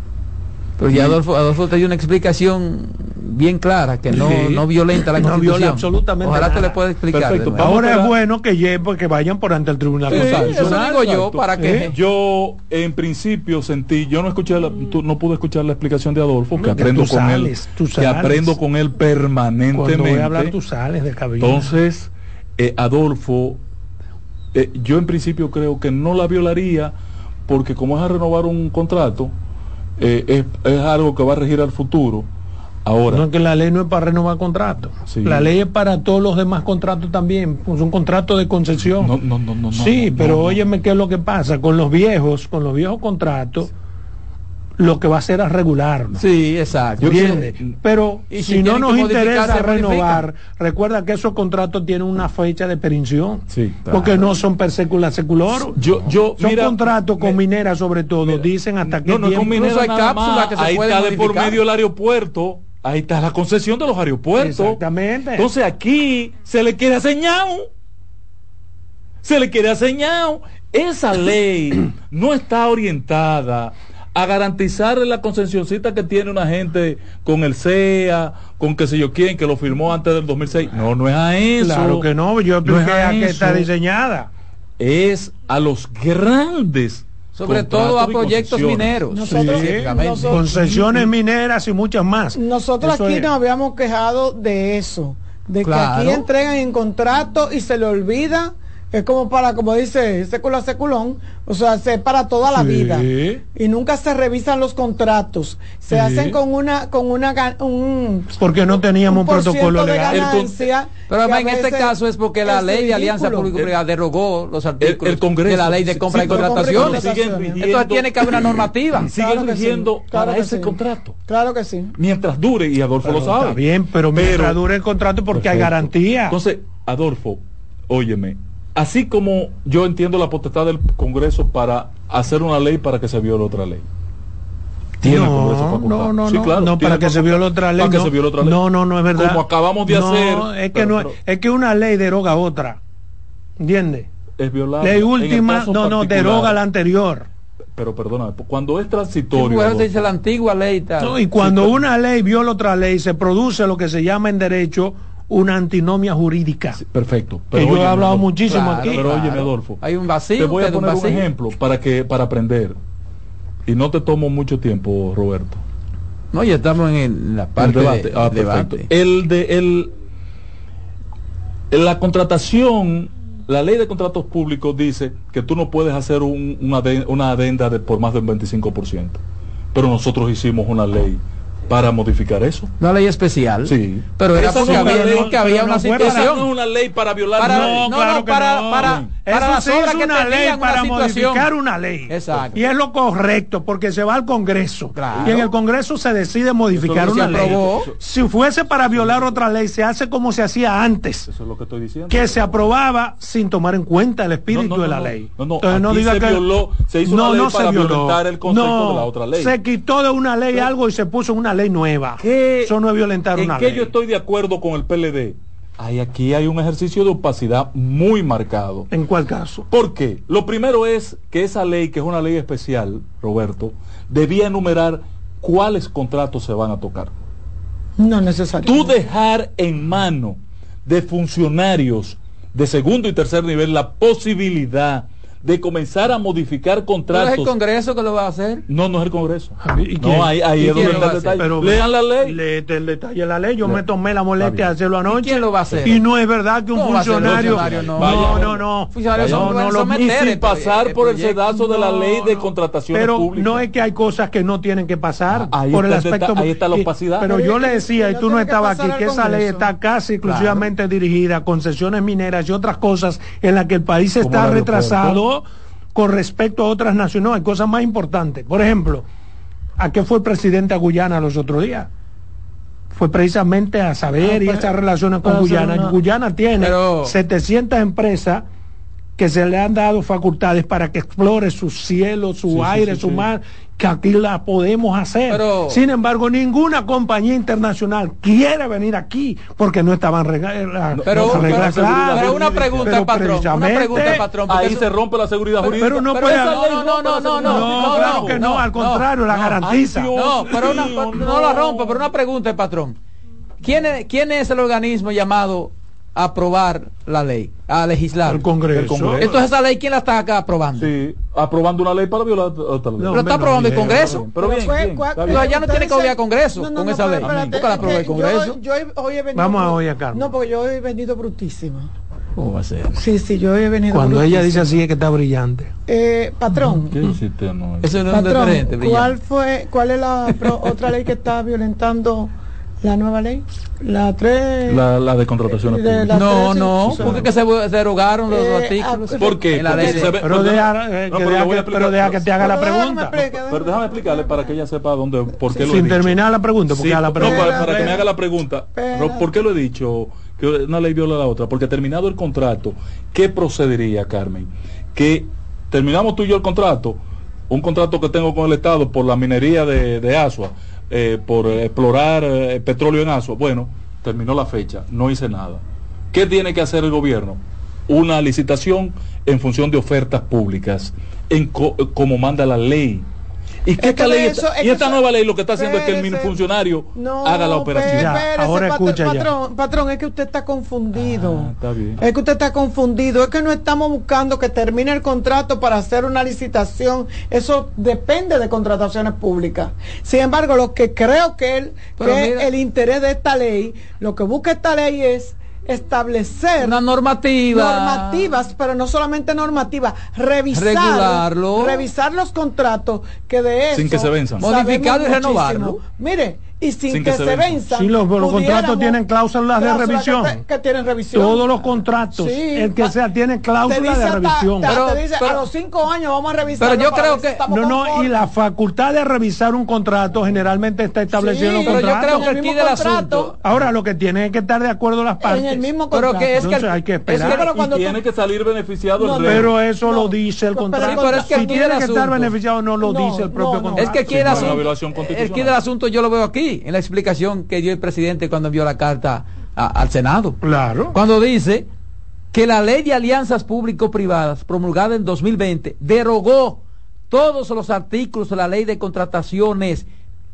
Pero ya Adolfo, Adolfo te dio una explicación bien clara, que no, Sí. no violenta la No Constitución. viola absolutamente Ojalá te nada. le pueda explicar. Perfecto, Ahora es bueno que, lle- que vayan por ante el Tribunal Sí, Constitucional. eso digo yo, para que... Yo en principio sentí, yo no escuché, la- tú- no pude escuchar la explicación de Adolfo, que Que aprendo con sales, él, tú que sales. aprendo con él permanentemente. Cuando voy a hablar, tú sales de cabina. Entonces, eh, Adolfo, eh, yo en principio creo que no la violaría porque como es a renovar un contrato, eh, es, es algo que va a regir al futuro. Ahora, No, que la ley no es para renovar contratos. Sí. La ley es para todos los demás contratos también. Es un contrato de concesión. no, no, no, no, sí, no, pero no, óyeme qué es lo que pasa. Con los viejos, con los viejos contratos, lo que va a hacer es regularlo. Sí, exacto. ¿Entiendes? Pero Y si si, no nos que interesa modifican. renovar, recuerda que esos contratos tienen una fecha de perinción. Sí, Porque no son per secula seculorum. Yo, yo, son mira, contratos con me- mineras sobre todo. mira, dicen hasta qué no, no es con tiempo. minera Incluso hay cápsulas que se ahí está de por medio el aeropuerto, ahí está la concesión de los aeropuertos. Exactamente. Entonces aquí se le quiere ñao. Se le quiere ñao. Esa ley [clears throat] no está orientada a garantizar la concesioncita que tiene una gente con el CEA, con que sé yo quién, que lo firmó antes del 2006. No, no es a eso. Claro que no, yo No es a qué eso. está diseñada. Es a los grandes. Sobre todo a proyectos mineros. Nosotros- Sí, Específicamente. nosotros- Concesiones mineras y muchas más. Nosotros Eso aquí es. nos habíamos quejado de eso, de Claro. que aquí entregan en contrato y se le olvida, es como para, como dice Secula Seculón, o sea, se para toda la Sí. vida. Y nunca se revisan los contratos. Se Sí. hacen con una, con una un, Porque no teníamos un protocolo de legal. ganancia, Pero en este caso es porque la es ley de alianza público-privada derogó los artículos el Congreso- de la ley de compra sí, y pero contrataciones. rigiendo- Entonces tiene que haber una normativa. siguen Claro rigiendo claro para ese sí. contrato. Claro que sí. Mientras dure, y Adolfo Pero lo sabe. Está bien, pero, mientras dure el contrato porque hay Perfecto. garantía. Entonces, Adolfo, óyeme, así como yo entiendo la potestad del Congreso para hacer una ley para que se viole otra ley. Tiene el Congreso no, facultad. no, no, Sí, no, claro, no, para que se viole otra ley. Para que no, se viole otra ley. no, no, no es verdad. Como acabamos de No, hacer. Es que, pero- no, pero es que una ley deroga otra. ¿Entiendes? es violar. Ley última, no, no, deroga la anterior. Pero perdóname, cuando es Sí, transitorio. Adolfo, dice la antigua ley y tal. No, y cuando una ley viola otra ley, se produce lo que se llama en derecho una antinomia jurídica. sí, perfecto. que yo he hablado Adolfo, muchísimo Claro, aquí. Pero óyeme, claro. Adolfo. Hay un vacío. Te voy a un poner un ejemplo para que para aprender. Y no te tomo mucho tiempo, Roberto. No, ya estamos en, la parte El debate. de- Ah, perfecto. debate. El de el la contratación, la ley de contratos públicos dice que tú no puedes hacer un- una, ade- una adenda de por más del 25%. Pero nosotros hicimos una ley para modificar eso. Una ley especial. Sí. Pero era porque había, ley, porque había una no para- situación. no es una ley para violar Para- no. no, claro no, que para- no. para- para las que una ley una para modificar una ley. Exacto. Y es lo correcto, porque se va al Congreso. Claro. Y en el Congreso se decide modificar una ley. aprobó. Si fuese para violar otra ley, se hace como se hacía antes, Eso es lo que estoy diciendo. que se aprobaba sin tomar en cuenta el espíritu No, no, de la ley. No, no, Entonces no diga se que violó- se hizo una ley para violentar el concepto No, de la otra ley. Se quitó de una ley algo y se puso una ley nueva. ¿Qué- Eso no es violentar ¿En una qué ley. yo estoy de acuerdo con el PLD? Ay, aquí hay un ejercicio de opacidad muy marcado. ¿En cuál caso? ¿Por qué? Lo primero es que esa ley, que es una ley especial, Roberto, debía enumerar cuáles contratos se van a tocar. No es necesario. Tú dejar en mano de funcionarios de segundo y tercer nivel la posibilidad de comenzar a modificar ¿No es contratos. el Congreso que lo va a hacer? No, no es el Congreso. ¿Y quién? No, ahí, ahí ¿Y es donde está el detalle. Pero- Lean la ley. Léete el detalle de la ley. Yo Le- me tomé la molestia de hacerlo anoche. quién lo va a hacer? Y no es verdad que un funcionario. Funcionario no. No, no, no. Funcionarios No, son- no, meter- Y sin pasar por el sedazo de la No, ley de no. contrataciones Pero públicas. no es que hay cosas que no tienen que pasar Ah, ahí por el aspecto. ahí está la opacidad. Pero yo le decía, y no tú no estabas aquí, que esa ley está casi exclusivamente dirigida a concesiones mineras y otras cosas en las que el país está el con respecto a otras naciones. No, hay cosas más importantes. Por ejemplo, ¿a qué fue el presidente a Guyana los otros días? Fue precisamente a saber Ah, y esas relaciones con Guyana. una- Guyana tiene Pero- 700 empresas que se le han dado facultades para que explore su cielo, su Sí, aire, sí, su sí. mar, que aquí la podemos hacer. Pero- Sin embargo, ninguna compañía internacional quiere venir aquí porque no estaban reglas Pero, las reglas pero- una pregunta, Pero patrón. Una precisamente- pregunta, patrón. Ahí eso- se rompe la seguridad Pero- jurídica. pero no Pero puede- no, no, rompe no, no, no, claro que no, al contrario, la garantiza. Ay, Dios No, pero no. la rompa, pero una pregunta, patrón. ¿Quién es, ¿Quién es el organismo llamado a aprobar la ley, a legislar? El Congreso. El Congreso. Entonces esa ley, ¿quién la está acá aprobando? Sí, aprobando una ley para violar otra ley. No, Lo está aprobando el bien, Congreso. Pero bien, bien, bien. ya no tiene que se- Congreso No, no, con no, esa ley. espérate, la aprobó el yo- Congreso. Yo, hoy- hoy he venido Vamos a bru- oír a Carmen. No, porque yo hoy he venido brutísima. ¿Cómo va a ser? Sí, sí, yo hoy he venido Cuando ella dice así es que está brillante. Eh, patrón, ¿Qué hiciste? Eso no es patrón, ¿cuál fue, cuál es la pro- otra ley que está violentando la nueva ley? La 3... la, la de contrataciones De la- públicas. No, no, o sea, porque que se se derogaron los Eh, artículos. ah, ¿Por qué? En la Porque se ve- Pero deja, eh, No, que pero deja pero deja te haga la Pero déjame pregunta. Pero déjame explicarle para que ella sepa dónde, por qué lo he Sin dicho. terminar la pregunta, porque Sí, a la no, para, para que me haga la pregunta, Espérate. Ro- ¿por qué lo he dicho? Que una ley viola la otra. Porque terminado el contrato, ¿qué procedería, Carmen? Que terminamos tú y yo el contrato, un contrato que tengo con el Estado por la minería de, de Asua, eh, por explorar eh, petróleo en Asua. Bueno, terminó la fecha, no hice nada. ¿Qué tiene que hacer el gobierno? Una licitación en función de ofertas públicas, en co- como manda la ley. ¿Y, qué esta, ley eso- está- es y esta eso- nueva ley lo que está haciendo es que el funcionario No, haga la operación. Ya, espérese, ahora patr- escucha ya. patrón, patrón, es que usted está confundido. Ah, está bien. Es que usted está confundido. Es que no estamos buscando que termine el contrato para hacer una licitación. Eso depende de contrataciones públicas. Sin embargo, lo que creo que, el, que mira- el interés de esta ley, lo que busca esta ley es establecer Una normativa. normativas, pero no solamente normativas, revisar, Regularlo. revisar los contratos que de eso Sin que se venzan. Modificarlo y muchísimo. renovarlo. Mire, y sin, Sin que, que se se venzan. Sí, los- los contratos tienen cláusulas de cláusulas revisión. Que, que tienen revisión. Todos los contratos, Sí. el que sea, tiene Te cláusula dice de revisión. Pero- te dice, pero- a los cinco años vamos a revisar. Pero yo creo que- No, no, y la facultad de revisar un contrato generalmente está establecida en los Sí, Pero yo contratos. creo que el aquí mismo del contrato, asunto. Ahora lo que tienen es que estar de acuerdo las partes. en el mismo Pero contrato. que es que Entonces el- hay que es esperar. que- pero Y cuando tú- tiene que salir beneficiado No, el rey. Pero eso No, lo dice el pero- contrato. pero es que si tiene que estar beneficiado, no lo dice el propio contrato. Es que aquí el Sí, asunto, violación el constitucional. aquí del asunto yo lo veo aquí, en la explicación que dio el presidente cuando envió la carta a- al Senado. Claro. Cuando dice que la ley de alianzas público-privadas promulgada en 2020 derogó todos los artículos de la ley de contrataciones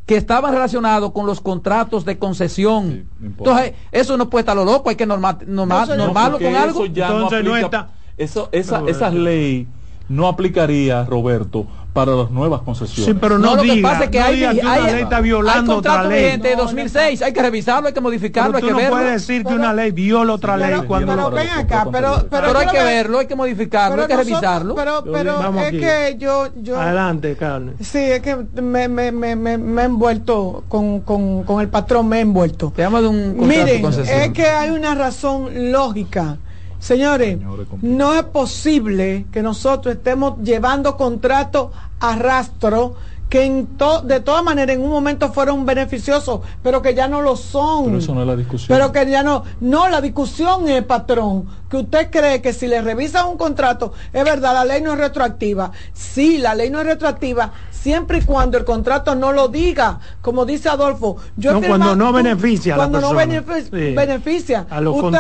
que estaban relacionados con los contratos de concesión. Sí, no importa. Entonces, eso no puede estar lo loco, hay que norma- norma- Eso no, normarlo con algo. Eso ya Entonces no está- eso, esa, esa ley no aplicaría, Roberto, para las nuevas concesiones. Sí, pero no, lo que pasa es que no hay, diga que una hay- ley está hay violando otra contrato ley. vigente de 2006, hay que revisarlo, hay que modificarlo, Pero hay tú que no verlo. puedes decir que una ley viola otra Pero- ley cuando pero ven acá, pero, pero, hay que lo verlo, hay que modificarlo, pero hay que revisarlo. Pero, pero es que yo, yo, Adelante, Carmen. sí, es que me, me, me, me, me he envuelto con, con, con el patrón, me he envuelto. Te llama de un contrato de Miren, concesión. es que hay una razón lógica. Señores, no es posible que nosotros estemos llevando contratos a rastro que en to- de todas maneras en un momento fueron beneficiosos, pero que ya no lo son. Pero eso no es la discusión. Pero que ya no, no, la discusión es, patrón, que usted cree que si le revisan un contrato, es verdad, la ley no es retroactiva. Sí, la ley no es retroactiva, siempre y cuando el contrato no lo diga, como dice Adolfo. Yo No, cuando no beneficia a la Cuando no beneficia, Sí. beneficia. A los Usted-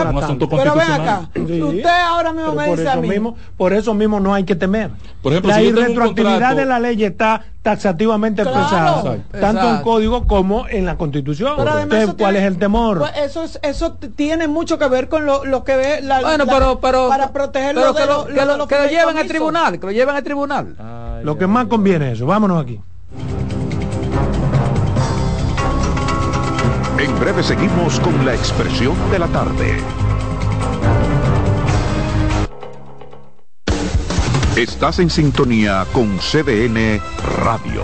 pero ven acá, Sí. usted ahora mismo Pero me dice a mí. mismo, por eso mismo no hay que temer. Por ejemplo, la si irretroactividad contrato- de la ley está taxativamente Claro. expresada, Exacto. tanto en Exacto. código como en la Constitución. Pero ¿Cuál tiene- es el temor? pues eso, es- eso tiene mucho que ver con lo, lo que ve la, Bueno, Bueno, pero, pero, para protegerlo pero de que lo, lo- que lo de que lo lleven al tribunal, que lo lleven al tribunal. Lo que más conviene es eso. Vámonos aquí. En breve seguimos con la expresión de la tarde. Estás en sintonía con CDN Radio.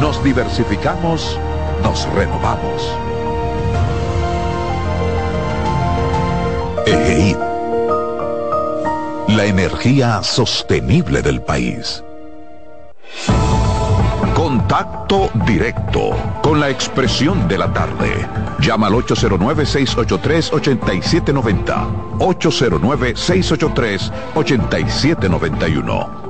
Nos diversificamos, nos renovamos. EGEID. La energía sostenible del país. Contacto directo con la expresión de la tarde. Llama al 809-683-8790. 809-683-8791.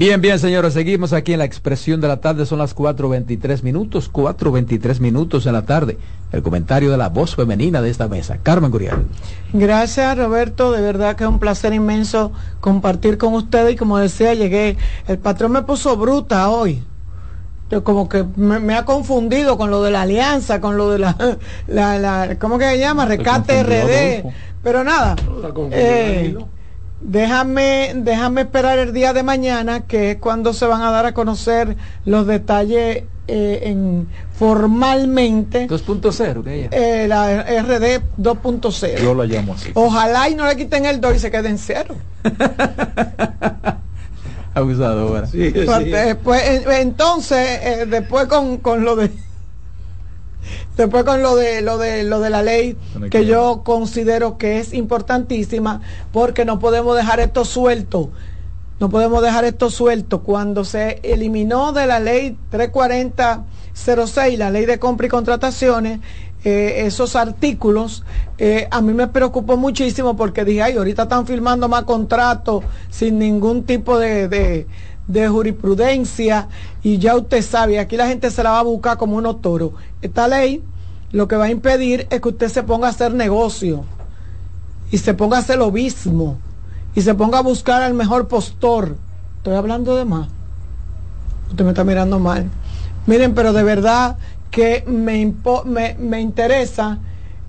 Bien, bien, señores, seguimos aquí en la expresión de la tarde, son las 4.23 minutos, 4.23 minutos en la tarde. El comentario de la voz femenina de esta mesa, Carmen Guriel. Gracias Roberto, de verdad que es un placer inmenso compartir con ustedes y como decía, llegué, el patrón me puso bruta hoy. Yo como que me, me ha confundido con lo de la alianza, con lo de la, [laughs] la, la ¿cómo que se llama? Recate confundió, RD. Pero nada. Déjame, déjame esperar el día de mañana, que es cuando se van a dar a conocer los detalles eh, en, formalmente 2.0, que ella. eh, la RD 2.0. Yo la llamo así. Ojalá y no le quiten el 2 y se queden cero. [laughs] Abusadora. Sí, Pues, sí. después, eh, entonces, eh, después con, con lo de después con lo de lo de lo de la ley que yo considero que es importantísima porque no podemos dejar esto suelto. No podemos dejar esto suelto. Cuando se eliminó de la ley 34006, la ley de compra y contrataciones, eh, esos artículos, eh, a mí me preocupó muchísimo porque dije, ay, ahorita están firmando más contratos sin ningún tipo de, de, de jurisprudencia y ya usted sabe, aquí la gente se la va a buscar como unos toros. Esta ley lo que va a impedir es que usted se ponga a hacer negocio y se ponga a hacer lobismo y se ponga a buscar al mejor postor. Estoy hablando de más. Usted me está mirando mal. Miren, pero de verdad que me, me, me interesa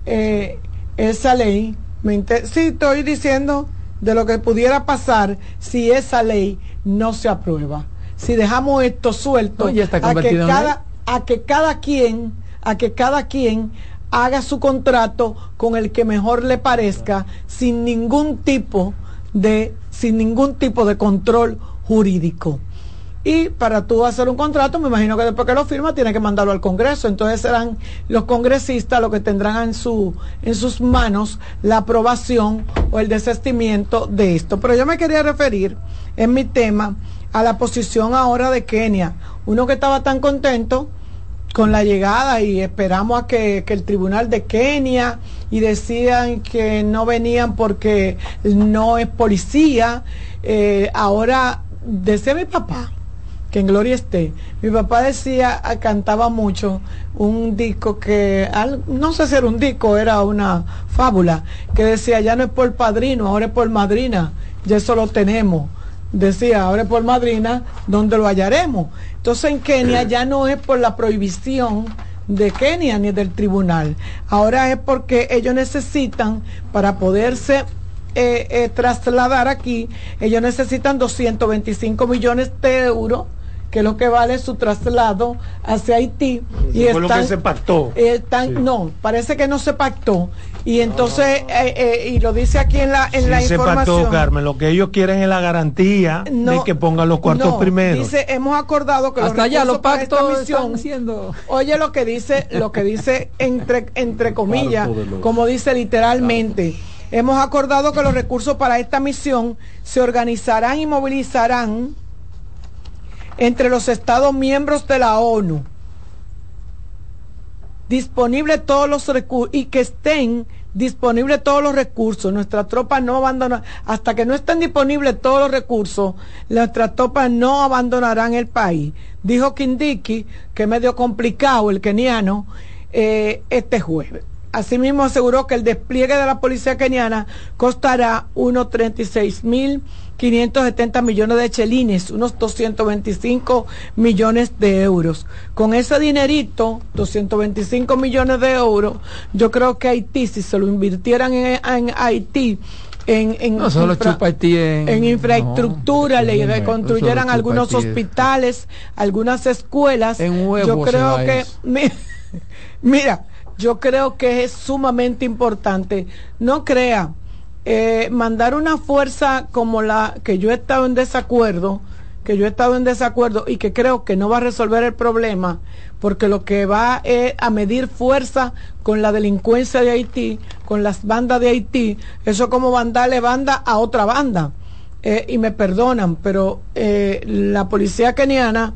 eh, esa ley Me inter- sí, estoy diciendo de lo que pudiera pasar si esa ley no se aprueba. Si dejamos esto suelto No, ya está a que cada a que cada quien a que cada quien haga su contrato con el que mejor le parezca sin ningún tipo de sin ningún tipo de control jurídico. Y para tú hacer un contrato, me imagino que después que lo firma, tiene que mandarlo al Congreso. Entonces serán los congresistas los que tendrán en, su, en sus manos la aprobación o el desestimiento de esto. Pero yo me quería referir en mi tema a la posición ahora de Kenia. Uno que estaba tan contento con la llegada y esperamos a que, que el tribunal de Kenia y decían que no venían porque no es policía. Eh, ahora, decía mi papá, que en gloria esté. Mi papá decía, ah, cantaba mucho un disco que, no sé si era un disco, era una fábula, que decía, ya no es por padrino, ahora es por madrina, ya eso lo tenemos. Decía, ahora es por madrina, ¿dónde lo hallaremos? Entonces en Kenia ya no es por la prohibición de Kenia ni del tribunal, ahora es porque ellos necesitan para poderse eh, eh, trasladar aquí, ellos necesitan 225 millones de euros, que es lo que vale su traslado hacia Haití. y fue lo que se pactó. están- No, parece que no se pactó. Y entonces, eh, eh, y lo dice aquí en la, en Sí la se información. pactó, Carmen. Lo que ellos quieren es la garantía de que pongan los cuartos no, primero. Dice, hemos acordado que Hasta allá los recursos para esta pactos misión- están siendo... Oye lo que dice, lo que dice entre, entre [laughs] comillas, como dice literalmente. Hemos acordado que los recursos para esta misión se organizarán y movilizarán entre los estados miembros de la ONU. Disponibles todos los recursos y que estén disponibles todos los recursos. Nuestras tropas no abandonarán, hasta que no estén disponibles todos los recursos, nuestras tropas no abandonarán el país. Dijo Kindiki, que medio complicado el keniano, eh, este jueves. Asimismo aseguró que el despliegue de la policía keniana costará unos 36 mil 570 millones de chelines, unos 225 millones de euros. Con ese dinerito, 225 millones de euros, yo creo que Haití, si se lo invirtieran en, en Haití, en, en, No, solo infra- chupa Haití en- en infraestructura, no, le reconstruyeran algunos Haití. hospitales, algunas escuelas. En yo creo que, [laughs] mira, yo creo que es sumamente importante. No crea, eh, mandar una fuerza como la que yo he estado en desacuerdo, que yo he estado en desacuerdo y que creo que no va a resolver el problema, porque lo que va es a medir fuerza con la delincuencia de Haití, con las bandas de Haití, eso como mandarle banda a otra banda. Eh, y me perdonan, pero eh, la policía keniana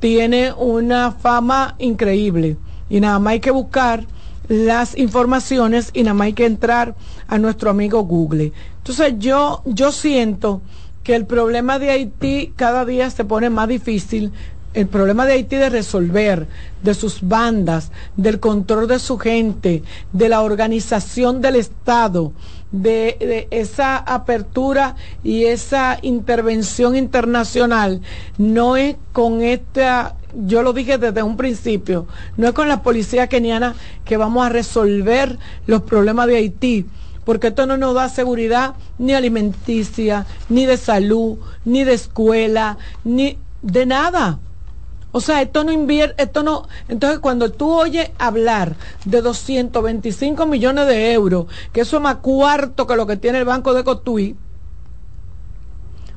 tiene una fama increíble y nada más hay que buscar las informaciones y nada más hay que entrar a nuestro amigo Google. Entonces yo, yo siento que el problema de Haití cada día se pone más difícil. El problema de Haití de resolver, de sus bandas, del control de su gente, de la organización del Estado, de, de esa apertura y esa intervención internacional, no es con esta, yo lo dije desde un principio, no es con la policía keniana que vamos a resolver los problemas de Haití, porque esto no nos da seguridad ni alimenticia, ni de salud, ni de escuela, ni de nada. O sea, esto no invierte, esto no. Entonces, cuando tú oyes hablar de 225 millones de euros, que eso es más cuarto que lo que tiene el Banco de Cotuí,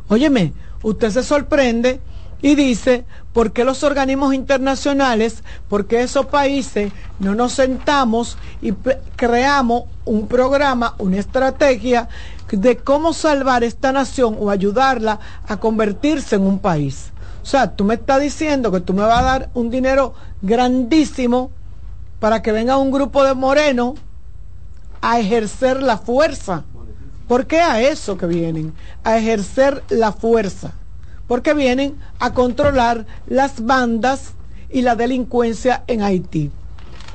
óyeme, usted se sorprende y dice, ¿por qué los organismos internacionales, por qué esos países no nos sentamos y creamos un programa, una estrategia de cómo salvar esta nación o ayudarla a convertirse en un país? O sea, tú me estás diciendo que tú me vas a dar un dinero grandísimo para que venga un grupo de morenos a ejercer la fuerza. ¿Por qué a eso que vienen? A ejercer la fuerza. Porque vienen a controlar las bandas y la delincuencia en Haití.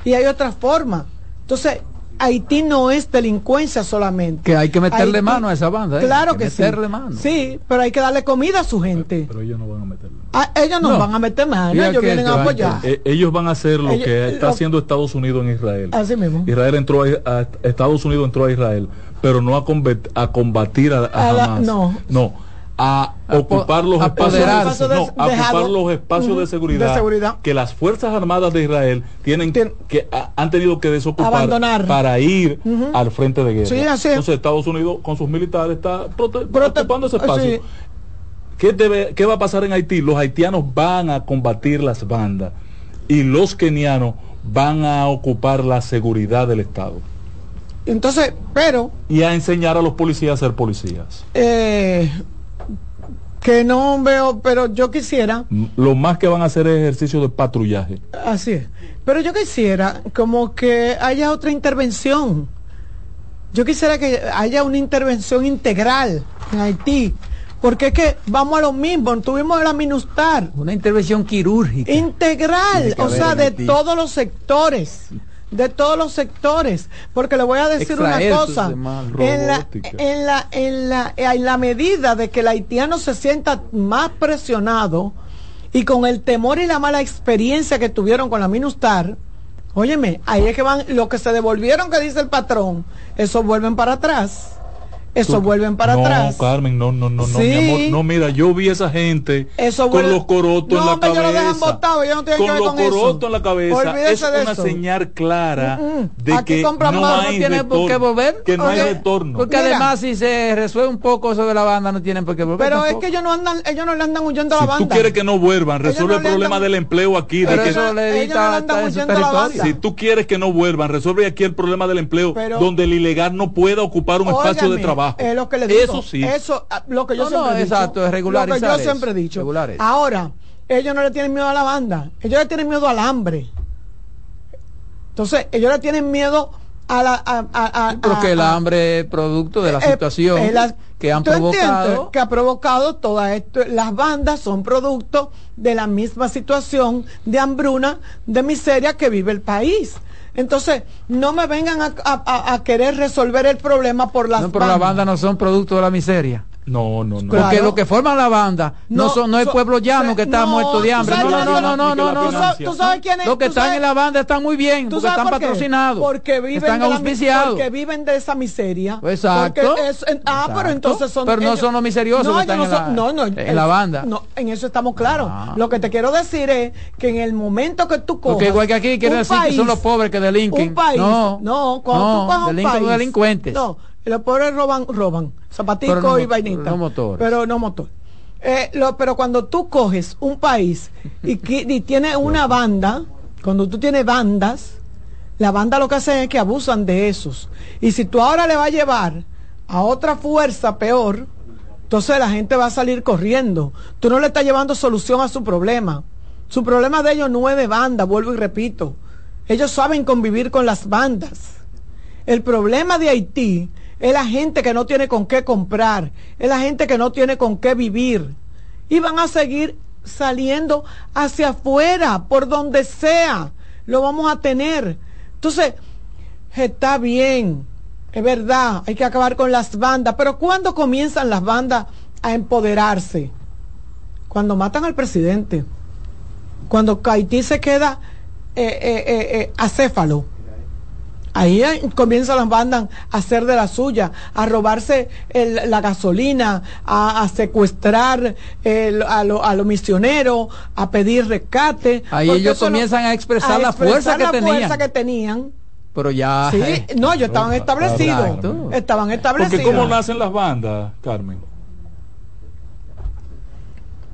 Y hay otra forma. Entonces, Haití no es delincuencia solamente. Que hay que meterle Haití- mano a esa banda. ¿eh? Claro Hay que, sí. meterle mano. Sí, pero hay que darle comida a su gente. Pero ellos no van a meterle. Ah, ellos no, No. van a meter mano, ellos que vienen a apoyar. Eh, ellos van a hacer lo Ellos- que está lo- haciendo Estados Unidos en Israel. Así mismo. Israel entró a, a- Estados Unidos entró a Israel, pero no a, combat- a combatir a, a A la- Hamas. no. no, a ocupar los espacios, apoderarse. no, a ocupar los espacios de, seguridad de seguridad. que las fuerzas armadas de Israel tienen Tien- que ha- han tenido que desocupar Abandonar. para ir al frente de guerra. Sí, así es. Entonces Estados Unidos con sus militares está prote- Prote- ocupando ese espacio. sí. ¿Qué, debe, ¿Qué va a pasar en Haití? Los haitianos van a combatir las bandas y los kenianos van a ocupar la seguridad del Estado Entonces, pero y a enseñar a los policías a ser policías. eh, que no veo, pero yo quisiera, Lo más que van a hacer es ejercicio de patrullaje. así es, pero yo quisiera como que haya otra intervención. Yo quisiera que haya una intervención integral en Haití, porque es que vamos a lo mismo, tuvimos la Minustar, Una intervención quirúrgica. integral, o sea, de Haití. todos los sectores, de todos los sectores, porque le voy a decir Extraer una cosa, en la, en la, en la, en la medida de que el haitiano se sienta más presionado y con el temor y la mala experiencia que tuvieron con la Minustar, óyeme, ahí es que van, los que se devolvieron que dice el patrón, esos vuelven para atrás, esos vuelven para no, atrás. Carmen, no, no, no, no, Sí. mi amor. No, mira, yo vi esa gente Eso con vuelve- los corotos No, en la hombre, ellos lo dejan cabeza. botado, ellos no tienen con que ver los con eso. corotos en la cabeza. Olvídese Es de una eso. señal clara Mm, mm. de Aquí que compran no más, no hay tiene por qué retorno, volver. Que no hay Oye, retorno. Porque Mira. además si se resuelve un poco sobre la banda no tienen por qué volver. Pero es tampoco. que ellos no andan, ellos no le andan huyendo a Si la tú banda. quieres que no vuelvan, resuelve no el le problema andan- del empleo aquí. de Pero que- eso le no evita a si tú quieres que no vuelvan, resuelve aquí el problema del empleo, donde el ilegal no pueda ocupar un espacio de Óigame, trabajo. Es lo que le digo. Eso sí. Eso, ah, lo que yo No, siempre no, he dicho. exacto, es regularizar Lo que yo eso, siempre he dicho. regular eso. Ahora, ellos no le tienen miedo a la banda. Ellos le tienen miedo al hambre. Entonces, ellos le tienen miedo a la. A, a- a- Porque el hambre es producto de la eh, situación eh, la- que han provocado. que ha provocado todo esto. Las bandas son producto de la misma situación de hambruna, de miseria que vive el país. Entonces, no me vengan a, a- a- a querer resolver el problema por las No, pero las bandas no son producto de la miseria. No, no, no. Claro. Porque lo que forman la banda no, No, son no es so- pueblo llano que está no, muerto de hambre. sabes No, no, no, son- no, no, no, no. ¿Tú sabes, quién es? Los que están sabes- en la banda están muy bien, ¿Tú porque sabes están por patrocinados. Porque viven, están de la, auspiciados. porque viven de esa miseria. Exacto. Es- en- ah, pero entonces son. Pero no son los miseriosos que están ellos en no la- son- no, no, en el- la banda. No, en eso estamos claros. Ah. Lo que te quiero decir es que en el momento que tú cojas. Porque igual que aquí quiere un decir que son los pobres que delinquen. Un país. No, no, cuando no, tú cojas un delinquen los país. delincuentes. No, los pobres roban, roban. Zapatico no y vainita. pero no motores. Pero no motor. Eh, lo- pero cuando tú coges un país y, [laughs] y tienes una banda, cuando tú tienes bandas, la banda lo que hace es que abusan de esos. Y si tú ahora le vas a llevar a otra fuerza peor, entonces la gente va a salir corriendo. Tú no le estás llevando solución a su problema. Su problema de ellos no es de banda, vuelvo y repito. Ellos saben convivir con las bandas. El problema de Haití es la gente que no tiene con qué comprar, es la gente que no tiene con qué vivir. Y van a seguir saliendo hacia afuera, por donde sea. Lo vamos a tener. Entonces, está bien, es verdad, hay que acabar con las bandas, pero ¿cuándo comienzan las bandas a empoderarse? Cuando matan al presidente, cuando Haití se queda eh, eh, eh, acéfalo. Ahí comienzan las bandas a hacer de la suya, a robarse el- la gasolina, a, a secuestrar el- a los a misioneros, a pedir rescate. Ahí ellos comienzan a expresar la fuerza que la tenían. fuerza que tenían. Pero ya. Sí, eh, no, ellos estaban establecidos. Estaban Porque establecidos. ¿cómo nacen las bandas, Carmen?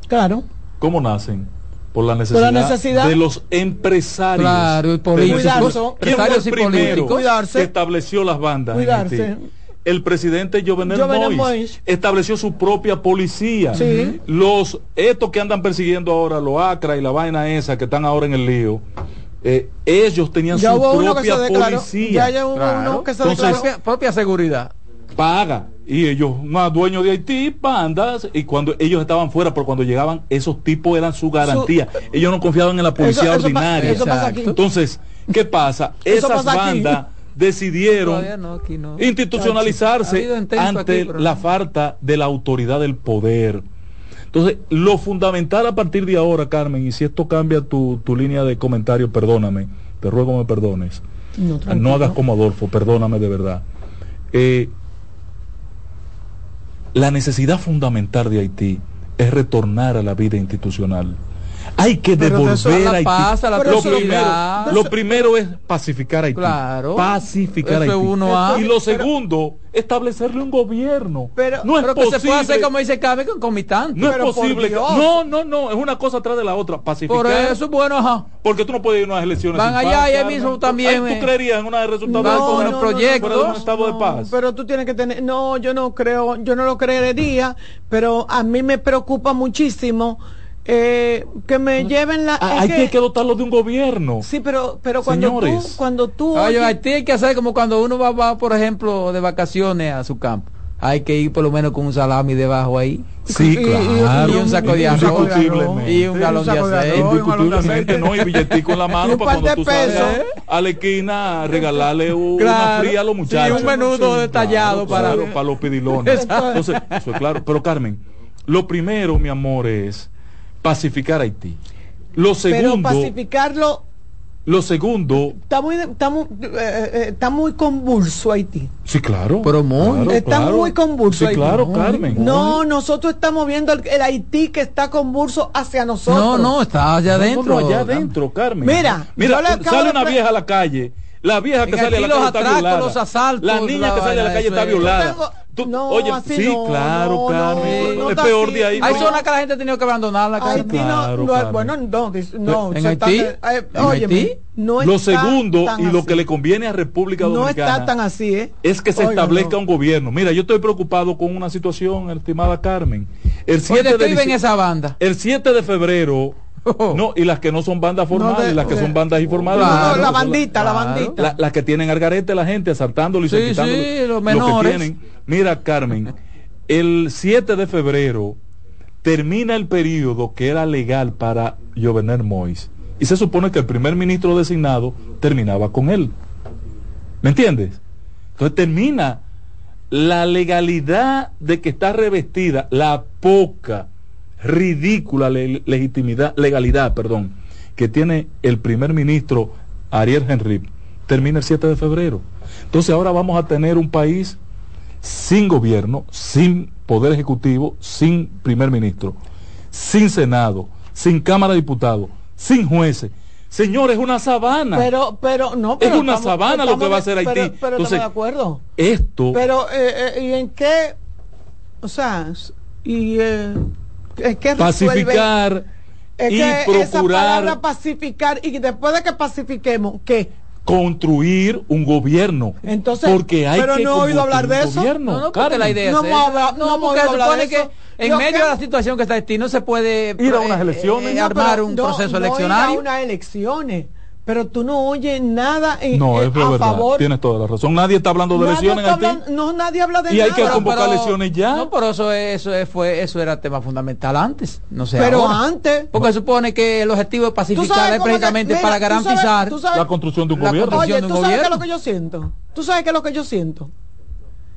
Claro. ¿Cómo nacen? Por la necesidad, necesidad. de los empresarios. Claro, y políticos, De los- Cuidarse. ¿Quién fue el empresarios y primero políticos. Cuidarse. que estableció las bandas? en Cuidarse. El presidente Jovenel, Jovenel Moïse Moïse. estableció su propia policía. Sí. Los estos que andan persiguiendo ahora, los ACRA y la vaina esa que están ahora en el lío, eh, ellos tenían Ya su propia declaró. policía. Ya hubo Claro. uno que se Entonces, propia seguridad. paga y ellos más dueños de Haití bandas y cuando ellos estaban fuera pero cuando llegaban esos tipos eran su garantía ellos no confiaban en la policía Eso- eso pa- ordinaria eso pasa entonces qué pasa [laughs] esas pasa bandas [laughs] decidieron no, no. Institucionalizarse ante aquí, la no. falta de la autoridad del poder. Entonces, lo fundamental a partir de ahora, Carmen, y si esto cambia tu, tu línea de comentario, perdóname, te ruego me perdones. No, hagas como Adolfo, perdóname de verdad. Eh, la necesidad fundamental de Haití es retornar a la vida institucional. Hay que eso devolver la Haití. paz, a la lo, primero, lo primero es pacificar a Haití. Claro. Pacificar a Haití. uno y lo segundo, establecerle un gobierno. Pero, no es Pero que posible. se puede hacer como dice Cabe concomitante. no es pero posible. no, no, no. Es una cosa atrás de la otra. Pacificar. Por eso, bueno, ajá. Porque tú no puedes ir a unas elecciones. Van allá paz, y ahí mismo también, Ay, eh, ¿Tú creerías en una de con fuera- unos fuera de un estado de No, paz? Pero tú tienes que tener, no, yo no creo, yo no lo creería, pero a mí me preocupa muchísimo eh, que me lleven la. Ah, hay que- que, dotarlo de un gobierno. sí, pero, pero cuando Señores. tú, cuando tú, Oye, oyes- Haití hay que hacer como cuando uno va, va, por ejemplo, de vacaciones a su campo. Hay que ir por lo menos con un salami debajo ahí. Sí, [laughs] y- claro. y un saco de arroz. Y un galón de saco de aceite. no, y billetico en la [laughs] mano para par cuando tú sabes pesos. a la esquina regalarle un- Claro. una fría a los muchachos. Sí, un menudo Sí, detallado para- claro, para los pidilones. [laughs] Entonces, eso es claro. Pero Carmen, lo primero, mi amor, es pacificar Haití. Lo pero segundo, pacificarlo lo segundo, está muy, está muy, eh, eh, está muy convulso Haití. sí, claro. Pero muy. claro, Está claro. muy convulso Sí, Haití. claro, Carmen. No, nosotros estamos viendo el, el Haití que está convulso hacia nosotros. No, no, está allá adentro. no, allá adentro, Carmen. Mira, mira, sale una vieja a la calle. La vieja que sale a la calle está violada. los asaltos, La niña la que sale a la calle está es. violada. Tengo- Tú- no, oye, así sí, no, claro, no, Carmen. no, no es peor así. de ahí. Hay No. zonas que la gente ha tenido que abandonar la Haití no- Claro, no, Carmen. bueno, no, no, ¿En se está- Haití? eh, ¿En óyeme, Haití? no Lo segundo, y lo así. que le conviene a República no Dominicana está tan así, ¿eh? es que se Oiga, establezca no. un gobierno. Mira, yo estoy preocupado con una situación, estimada Carmen. El 7 Oye, de esa banda. el 7 de febrero, [laughs] no, y las que no son bandas formales, No, de- las que son bandas informales. No, no, Claro, la bandita, la claro. bandita. la- las que tienen al garete la gente asaltándolo y Sí, quitándolo sí, los lo que menores. tienen. Mira, Carmen, el 7 de febrero termina el periodo que era legal para Jovenel Mois. Y se supone que el primer ministro designado terminaba con él. ¿Me entiendes? Entonces termina la legalidad de que está revestida, la poca, ridícula le- legitimidad, legalidad, perdón, que tiene el primer ministro Ariel Henry, termina el 7 de febrero. Entonces ahora vamos a tener un país sin gobierno, sin poder ejecutivo, sin primer ministro, sin senado, sin cámara de diputados, sin jueces. Señores, es una sabana. Pero, pero, no, Es pero una estamos- sabana lo que va a hacer Haití. Pero, pero Entonces, de acuerdo. Esto, Pero, eh, eh, ¿y en qué? O sea, y eh, ¿en qué resuelve? pacificar Es y que esa palabra procurar pacificar y después de que pacifiquemos, ¿qué? construir un gobierno. Entonces, porque hay pero que no he oído hablar de un eso. gobierno, No, no, porque la idea No es hablado- no No, porque hablar supone de que eso. en medio que- de la situación que está Haití no se puede Ir a unas eh, elecciones. eh, No, armar un no- proceso no ir a eleccionario. unas elecciones, pero tú no oyes nada en, No, en- es a verdad. favor. Tienes toda la razón. Nadie está hablando de Nadie Haití. hablando- no, nadie habla de Y hay que Pero- convocar pero- elecciones ya. No, pero eso, es- eso es- fue, eso era tema fundamental antes. No sé. pero ahora. antes. Porque supone que el objetivo de ¿Tú pacificar es que- precisamente mira, para tú sabes- garantizar tú sabes- La construcción de un La gobierno. Oye, ¿tú sabes qué es lo gobierno. que yo siento? ¿Tú sabes qué es lo que yo siento?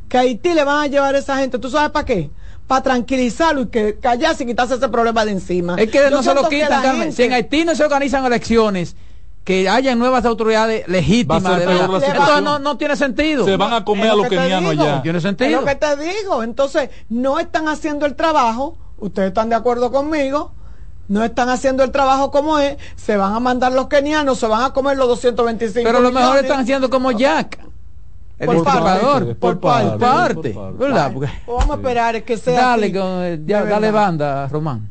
Que a Haití le van a llevar a esa gente. ¿Tú sabes para qué? Para tranquilizarlo y que callarse y quitarse ese problema de encima. Es que Yo no se lo quitan, Carmen. gente- Si en Haití no se organizan elecciones, que haya nuevas autoridades legítimas, Va a ser de peor verdad. la Entonces no, no tiene sentido. Se van a comer Es a lo los que te kenianos digo. ya. No tiene Es sentido. lo que te digo. Entonces, no están haciendo el trabajo. Ustedes están de acuerdo conmigo. No están haciendo el trabajo como es. Se van a mandar los kenianos, se van a comer los 225 Pero lo mejor están haciendo como Jack. El Por parte, por parte, parte, parte, por parte. ¿verdad? Porque- pues vamos a esperar que sea. dale, así, con- de ya, dale banda, Román.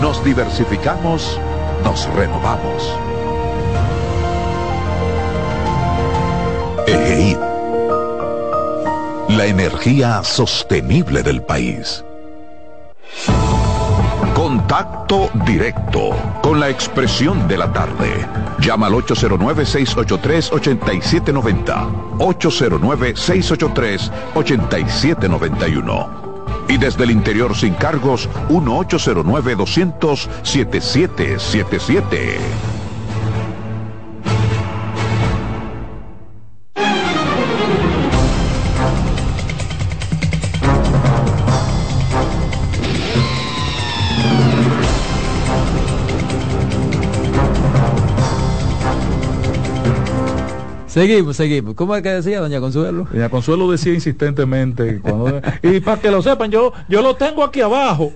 Nos diversificamos, nos renovamos. EGEID. La energía sostenible del país. Contacto directo con la expresión de la tarde. Llama al 809-683-8790. 809-683-8791. Y desde el interior sin cargos, 1-809-200-7777. Seguimos, seguimos. ¿Cómo es que decía doña Consuelo? Doña Consuelo decía insistentemente, cuando- y para que lo sepan, yo, yo lo tengo aquí abajo.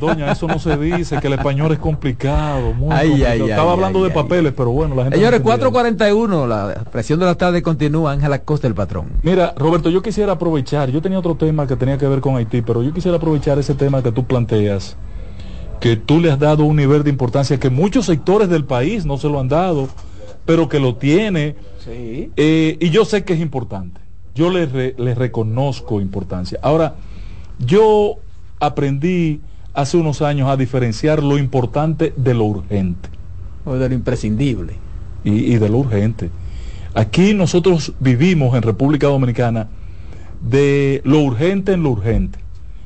Doña, eso no se dice, que el español es complicado. Muy Ay, complicado. ay, Estaba ay, hablando de papeles, pero bueno, la gente... no Señores, entendía. 441, la presión de la tarde continúa. Ángela Costa, el patrón. Mira, Roberto, yo quisiera aprovechar, yo tenía otro tema que tenía que ver con Haití, pero yo quisiera aprovechar ese tema que tú planteas, que tú le has dado un nivel de importancia que muchos sectores del país no se lo han dado, pero que lo tiene, Sí. eh, y yo sé que es importante. Yo le, re- le reconozco importancia. Ahora, yo aprendí hace unos años a diferenciar lo importante de lo urgente O de lo imprescindible. y, y de lo urgente. Aquí nosotros vivimos en República Dominicana de lo urgente en lo urgente.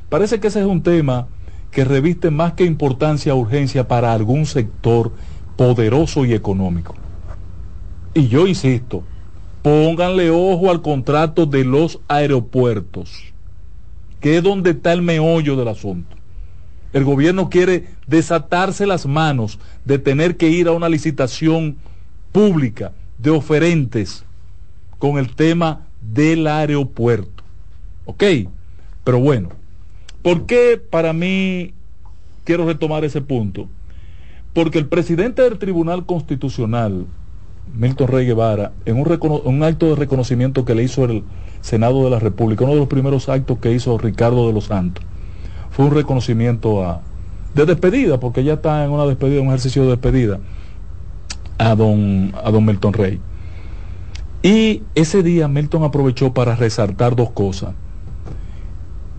Parece que ese es un tema que reviste más que importancia urgencia para algún sector poderoso y económico. Y yo insisto, pónganle ojo al contrato de los aeropuertos, que es donde está el meollo del asunto. El gobierno quiere desatarse las manos de tener que ir a una licitación pública de oferentes con el tema del aeropuerto. ¿Ok? Pero bueno, ¿por qué para mí quiero retomar ese punto? Porque el presidente del Tribunal Constitucional, Milton Rey Guevara, en un, acto de reconocimiento que le hizo el Senado de la República, uno de los primeros actos que hizo Ricardo de los Santos, fue un reconocimiento a, de despedida, porque ya está en una despedida, un ejercicio de despedida, a don, a don Milton Rey. Y ese día Milton aprovechó para resaltar dos cosas.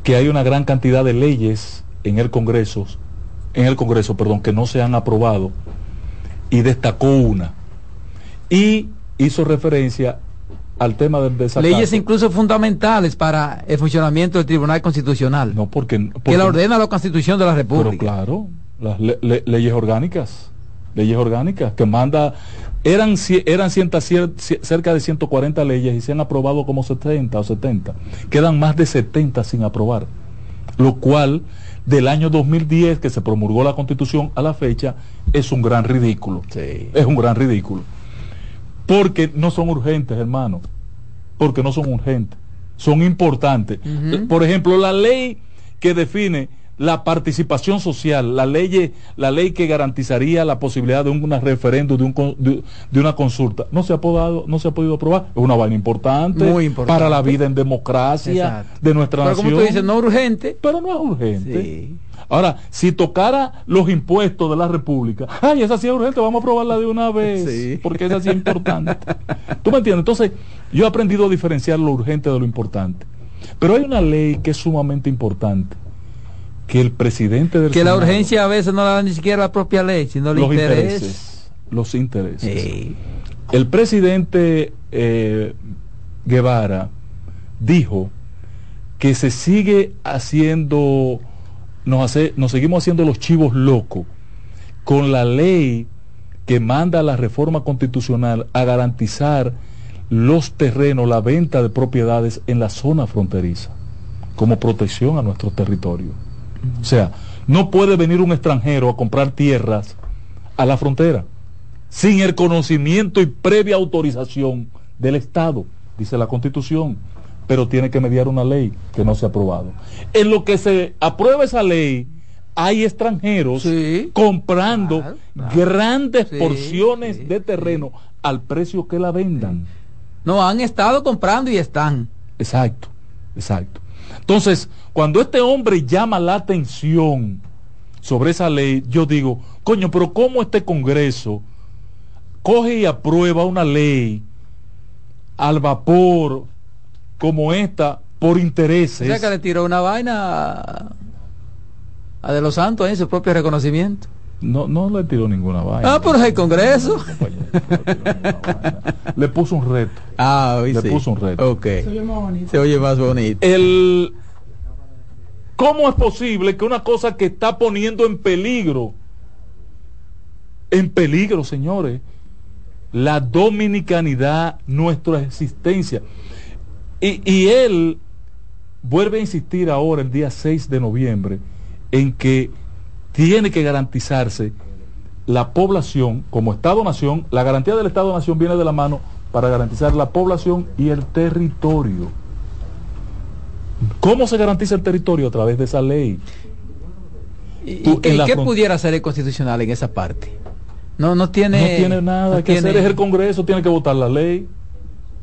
Que hay una gran cantidad de leyes en el Congreso, en el Congreso, perdón, que no se han aprobado. Y destacó una. Y hizo referencia al tema del desacato. Leyes incluso fundamentales para el funcionamiento del Tribunal Constitucional. No, porque, que porque- la ordena la Constitución de la Pero República. claro, las le- le- leyes orgánicas, leyes orgánicas que manda, eran, eran cienta- cerca de 140 leyes y se han aprobado como 70 o 70. Quedan más de 70 sin aprobar. Lo cual, del año 2010 que se promulgó la constitución a la fecha, es un gran ridículo. Sí. Es un gran ridículo. Porque no son urgentes, hermano. Porque no son urgentes. Son importantes. Por ejemplo, la ley que define la participación social, la ley, la ley que garantizaría la posibilidad de un una referéndum, de, un con- de, de una consulta, no se ha podido, no se ha podido aprobar. Es una vaina importante, Muy importante. para la vida en democracia Exacto. de nuestra Pero como nación. tú dices, no urgente. Pero no es urgente. Sí. Ahora, si tocara los impuestos de la República, ay, esa sí es urgente, vamos a aprobarla de una vez, Sí. porque esa sí es importante. ¿Tú me entiendes? Entonces, yo he aprendido a diferenciar lo urgente de lo importante. Pero hay una ley que es sumamente importante, que el presidente del Que la urgencia a veces no la da ni siquiera la propia ley, sino los interés. intereses. Los intereses. El presidente eh, Guevara dijo que se sigue haciendo, nos, hace, nos seguimos haciendo los chivos locos con la ley que manda la reforma constitucional a garantizar los terrenos, la venta de propiedades en la zona fronteriza, como protección a nuestro territorio. O sea, no puede venir un extranjero a comprar tierras a la frontera sin el conocimiento y previa autorización del Estado, dice la Constitución, pero tiene que mediar una ley que no se ha aprobado. En lo que se aprueba esa ley, hay extranjeros comprando Claro, claro. grandes Sí, porciones sí, de terreno al precio que la vendan. No, han estado comprando y están. Exacto, exacto. Entonces, cuando este hombre llama la atención sobre esa ley, yo digo, coño, pero ¿cómo este Congreso coge y aprueba una ley al vapor como esta por O intereses? sea que le tiró una vaina a, a De los Santos en su propio reconocimiento. No, no le tiró ninguna vaina. Ah, pero es el Congreso. Le puso un reto. Ah, hoy Le sí. puso un reto. Ok. Se oye más bonito. el ¿Cómo es posible que una cosa que está poniendo en peligro, en peligro, señores, la dominicanidad, nuestra existencia? Y, y él vuelve a insistir ahora, el día 6 de noviembre, en que tiene que garantizarse la población, como Estado-Nación, la garantía del Estado-Nación viene de la mano para garantizar la población y el territorio. ¿Cómo se garantiza el territorio? A través de esa ley. ¿Y, Tú, y qué, pudiera hacer el constitucional en esa parte? No, no tiene. no tiene nada no que tiene- hacer, es el Congreso, tiene que votar la ley,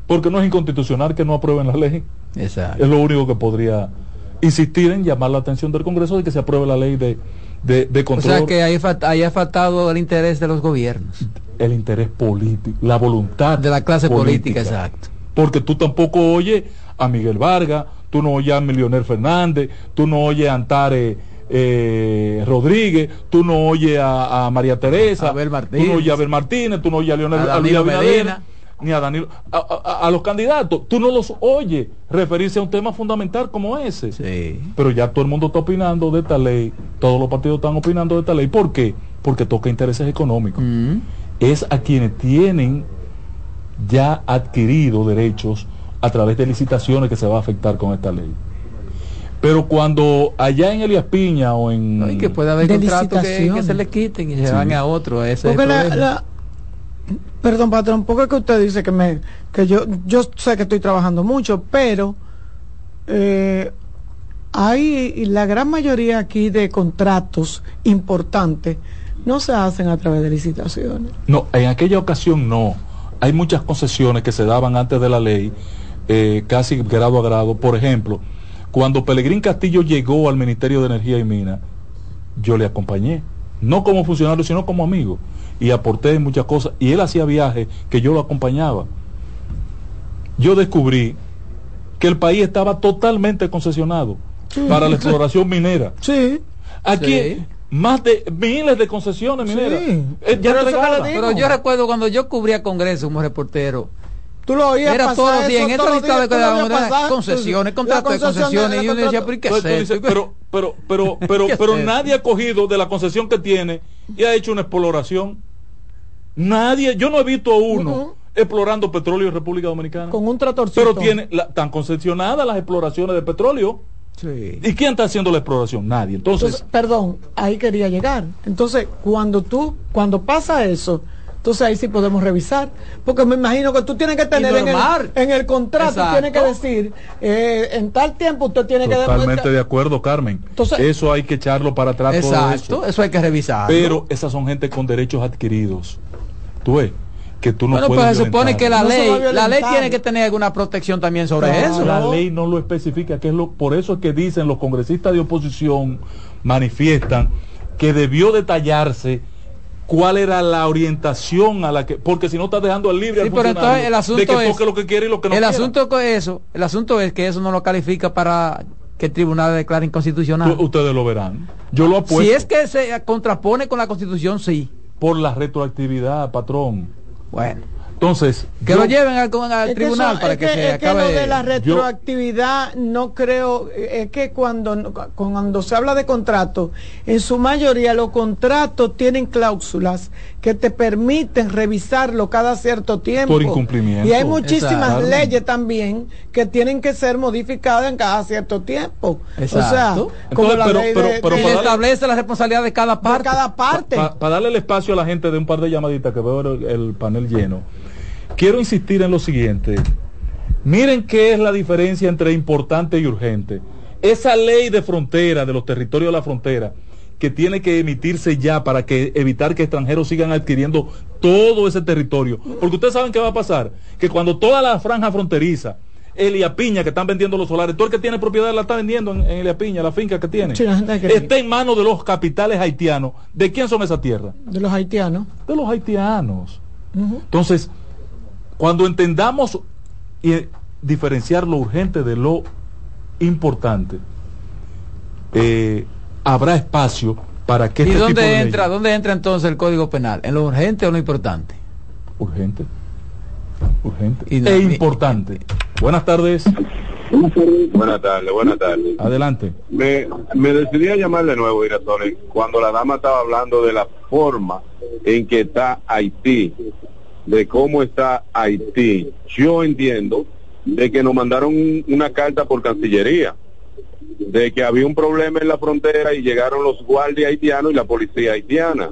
porque no es inconstitucional que no aprueben la ley. Exacto. Es lo único que podría insistir en llamar la atención del Congreso de que se apruebe la ley de, de, de O control, sea que ahí, fal- ahí ha faltado el interés de los gobiernos. el interés político, la voluntad De la clase política, exacto. Porque tú tampoco oyes a Miguel Vargas, tú no oyes a Milioner Fernández, tú no oyes a Antare eh, Rodríguez, tú no oyes a, a María Teresa, A Abel tú no oyes a Abel Martínez, tú no oyes a Leonel A Luis Medina. ni a Danilo, a los candidatos, tú no los oyes referirse a un tema fundamental como ese. Sí. Pero ya todo el mundo está opinando de esta ley, todos los partidos están opinando de esta ley. ¿Por qué? Porque toca intereses económicos. Mm. Es a quienes tienen ya adquirido derechos a través de licitaciones que se va a afectar con esta ley. Pero cuando allá en Elias Piña o en... No, y que puede haber contratos que, se le quiten y se Sí. van a otro. Ese Porque la, la- perdón, patrón, porque es que usted dice que me, que yo, yo sé que estoy trabajando mucho, pero eh, hay la gran mayoría aquí de contratos importantes no se hacen a través de licitaciones. No, en aquella ocasión no. Hay muchas concesiones que se daban antes de la ley, eh, casi grado a grado. Por ejemplo, cuando Pelegrín Castillo llegó al Ministerio de Energía y Minas, yo le acompañé, no como funcionario, sino como amigo, y aporté muchas cosas, y él hacía viajes que yo lo acompañaba. Yo descubrí que el país estaba totalmente concesionado para la exploración minera. Sí. Aquí Sí. más de miles de concesiones mineras. Sí. eh, ya Pero. Pero yo recuerdo cuando yo cubría Congreso como reportero, Tú lo oías era todos los días en daban oías pasar. concesiones, contratos de concesiones, y uno decía, contrato. pero ¿y ¿qué dices, pero, pero, pero, [laughs] pero, ¿Qué pero nadie ha cogido de la concesión que tiene y ha hecho una exploración. Nadie, yo no he visto a uno explorando petróleo en República Dominicana. Con un tratorcito. Pero tiene la- tan concesionadas las exploraciones de petróleo. Sí. ¿Y quién está haciendo la exploración? Nadie. Entonces, Entonces, perdón, ahí quería llegar. Entonces, cuando tú, cuando pasa eso, entonces ahí sí podemos revisar. Porque me imagino que tú tienes que tener en el, en el contrato, Exacto. tienes que decir, eh, en tal tiempo usted tiene que totalmente de acuerdo, Carmen. Entonces- eso hay que echarlo para atrás todo Exacto, eso. eso hay que revisar. Pero esas son gente con derechos adquiridos. Tú ves que tú no bueno, puedes pues se supone que la No ley, la ley tiene que tener alguna protección también sobre Claro. eso. La ley no lo especifica, que es lo, por eso es que dicen los congresistas de oposición, manifiestan que debió detallarse cuál era la orientación a la que, porque si no está dejando al libre Sí, al pero entonces el asunto de que es- toque lo que quiere y lo que no el quiera. asunto con eso, el asunto es que eso no lo califica para que el tribunal declare inconstitucional. Ustedes lo verán. Yo lo apuesto. Si es que se contrapone con la constitución, sí. Por la retroactividad, patrón. Bueno. Entonces, Que yo- lo lleven al, que tribunal eso- para es que, se es que acabe. lo de la Yo- retroactividad no creo es que cuando cuando se habla de contratos en su mayoría los contratos tienen cláusulas que te permiten revisarlo cada cierto tiempo Por incumplimiento. y hay muchísimas Exacto. leyes también que tienen que ser modificadas en cada cierto tiempo Exacto. o sea como Entonces, la pero- ley pero- de- pero establece la responsabilidad de cada parte. cada parte Para darle el espacio a la gente de un par de llamaditas que veo el, el panel lleno, quiero insistir en lo siguiente. Miren qué es la diferencia entre importante y urgente. Esa ley de frontera, de los territorios de la frontera, que tiene que emitirse ya para que evitar que extranjeros sigan adquiriendo todo ese territorio. Porque ustedes saben qué va a pasar, que cuando toda la franja fronteriza, Elia Piña, que están vendiendo los solares, todo el que tiene propiedad la está vendiendo en, en Elia Piña, la finca que tiene, Sí, que- está en manos de los capitales haitianos. ¿De quién son esas tierras? de los haitianos de los haitianos. Entonces, cuando entendamos y diferenciar lo urgente de lo importante, eh, habrá espacio para que ¿Y este tipo dónde de entra, leyes- dónde entra entonces el Código Penal? ¿En lo urgente o en lo importante? urgente, urgente Y no- e y- importante. Buenas tardes, Buenas tardes, buenas tardes. adelante. Me, me decidí a llamar de nuevo, Irasoles, cuando la dama estaba hablando de la forma en que está Haití, de cómo está Haití. Yo entiendo de que nos mandaron un- una carta por Cancillería, de que había un problema en la frontera y llegaron los guardias haitianos y la policía haitiana,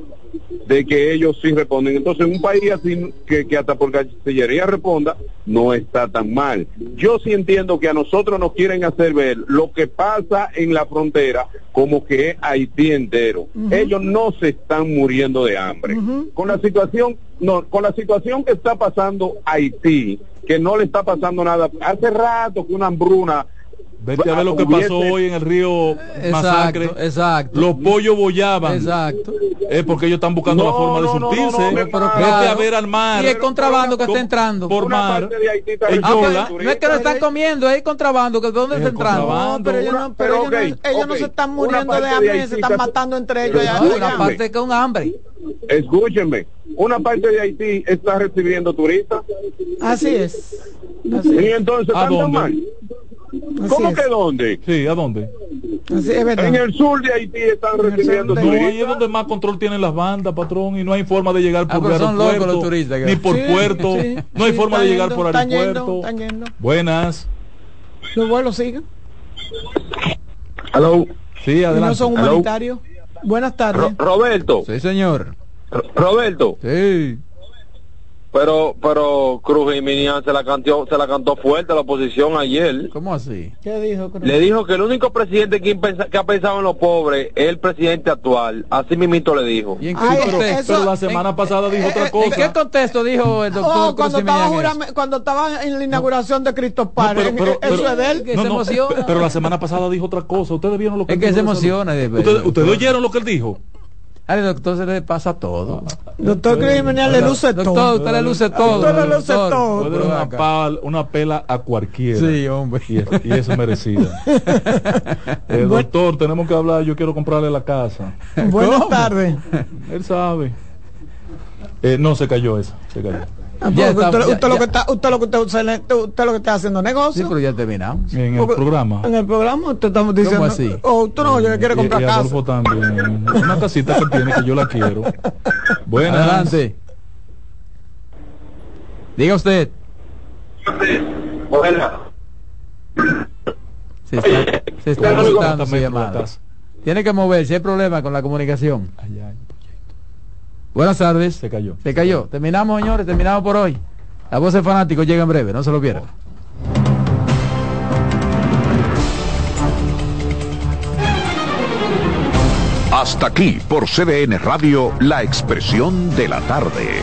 de que ellos sí responden. Entonces, un país así que, que hasta por Cancillería responda, no está tan mal. Yo sí entiendo que a nosotros nos quieren hacer ver lo que pasa en la frontera como que es Haití entero. Ellos no se están muriendo de hambre. Con la situación, no, con la situación que está pasando Haití, que no le está pasando nada. Hace rato que una hambruna Vete a ver lo que pasó hoy en el río Masacre. Exacto, exacto. Los pollos bollaban. Exacto. Es porque ellos están buscando No, la forma de no, no, no, surtirse. no, me Vete para. a ver al mar. Y el contrabando que está entrando. Por mar. parte de Haití está El Ah, Yola. no es que lo están comiendo, es contrabando, que ¿de dónde Es está el entrando? No, pero ellos no, pero Pero, ellos, ok, no, ellos no ok. se están Una muriendo parte de de hambre, Haití se están está- matando entre ellos. Pero No, una parte un hambre. Escúchenme, una parte de Haití está recibiendo turistas Así es. Así y es. entonces ¿A dónde? Así ¿Cómo es. que dónde? Sí, ¿a dónde? Así es verdad. En el sur de Haití están recibiendo de- No, ahí es turistas. donde más control tienen las bandas, patrón, y no hay forma de llegar Ah, por locos aeropuerto, turistas, ni por Sí, puerto, sí, no hay sí, forma de llegar yendo, por están yendo, aeropuerto. están yendo. Buenas. Los vuelos siguen. Hello. Sí, Y no adelante. son Hello. humanitarios. Buenas tardes. Ro- Roberto, Sí, señor. Ro- Roberto, Sí. Pero pero Cruz Jiménez se la cantó se la cantó fuerte a la oposición ayer. ¿Cómo así? ¿Qué dijo? Cruz? Le dijo que el único presidente que, pensa- que ha pensado en los pobres es el presidente actual. Así mismito le dijo. ¿Y en qué Ay, Pero, contexto? pero la semana pasada dijo otra ¿En qué cosa. contexto dijo el doctor Oh, cuando, Cruz estaba eso? jurame- cuando estaba en la inauguración de Cristo No, Padre, pero- pero- eso pero- es de él. que se emociona. pe- Pero la semana pasada dijo otra cosa. Ustedes vieron lo que Es que se dijo emociona, de- ¿Ustedes, de- ustedes oyeron lo que él dijo? Al doctor se le pasa todo. Doctor Jiménez le luce Doctor, todo. usted le luce todo. Doctor le luce doctor. todo. Puede una, acá. pal- una pela a cualquiera. Sí, hombre. Y, es- y eso merecida. [laughs] Eh, doctor, tenemos que hablar. Yo quiero comprarle la casa. Buenas tardes. Él sabe. Eh, no, se cayó esa. Se cayó. Ah, Ya está, usted, ya- usted lo que está, usted lo que está, usted, usted lo que está haciendo Sí, negocio. pero ya terminamos. En el Porque programa. En el programa usted estamos diciendo. así? Oh, tú no, yo le quiero comprar y casa. Adolfo también. Una casita que tiene que yo la quiero. Buenas. Adelante. Diga usted. Buena. Se está, se está llamada. estás- Tiene que moverse, hay problema con la comunicación. Ay, Buenas tardes. Se cayó. Se cayó. Terminamos, señores, terminamos por hoy. La voz de fanático llega en breve, no se lo pierdan. Hasta aquí por CDN Radio, la expresión de la tarde.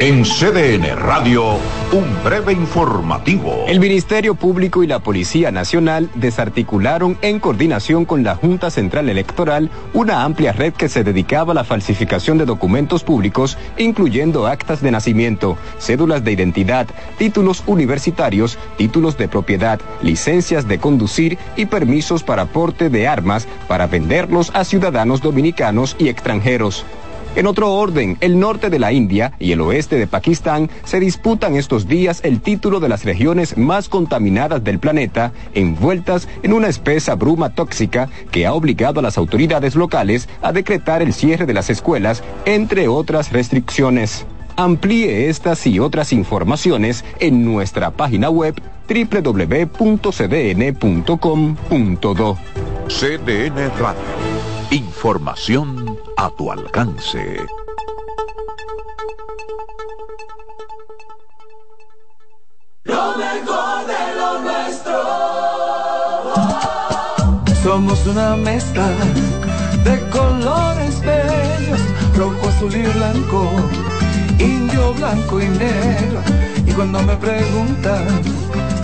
En CDN Radio, un breve informativo. El Ministerio Público y la Policía Nacional desarticularon en coordinación con la Junta Central Electoral una amplia red que se dedicaba a la falsificación de documentos públicos, incluyendo actas de nacimiento, cédulas de identidad, títulos universitarios, títulos de propiedad, licencias de conducir y permisos para porte de armas para venderlos a ciudadanos dominicanos y extranjeros. En otro orden, el norte de la India y el oeste de Pakistán se disputan estos días el título de las regiones más contaminadas del planeta, envueltas en una espesa bruma tóxica que ha obligado a las autoridades locales a decretar el cierre de las escuelas, entre otras restricciones. Amplíe estas y otras informaciones en nuestra página web www.cdn.com.do. CDN Radio. Información a tu alcance. Lo mejor de lo nuestro. Somos una mezcla de colores bellos, rojo, azul y blanco, indio, blanco y negro. Y cuando me preguntan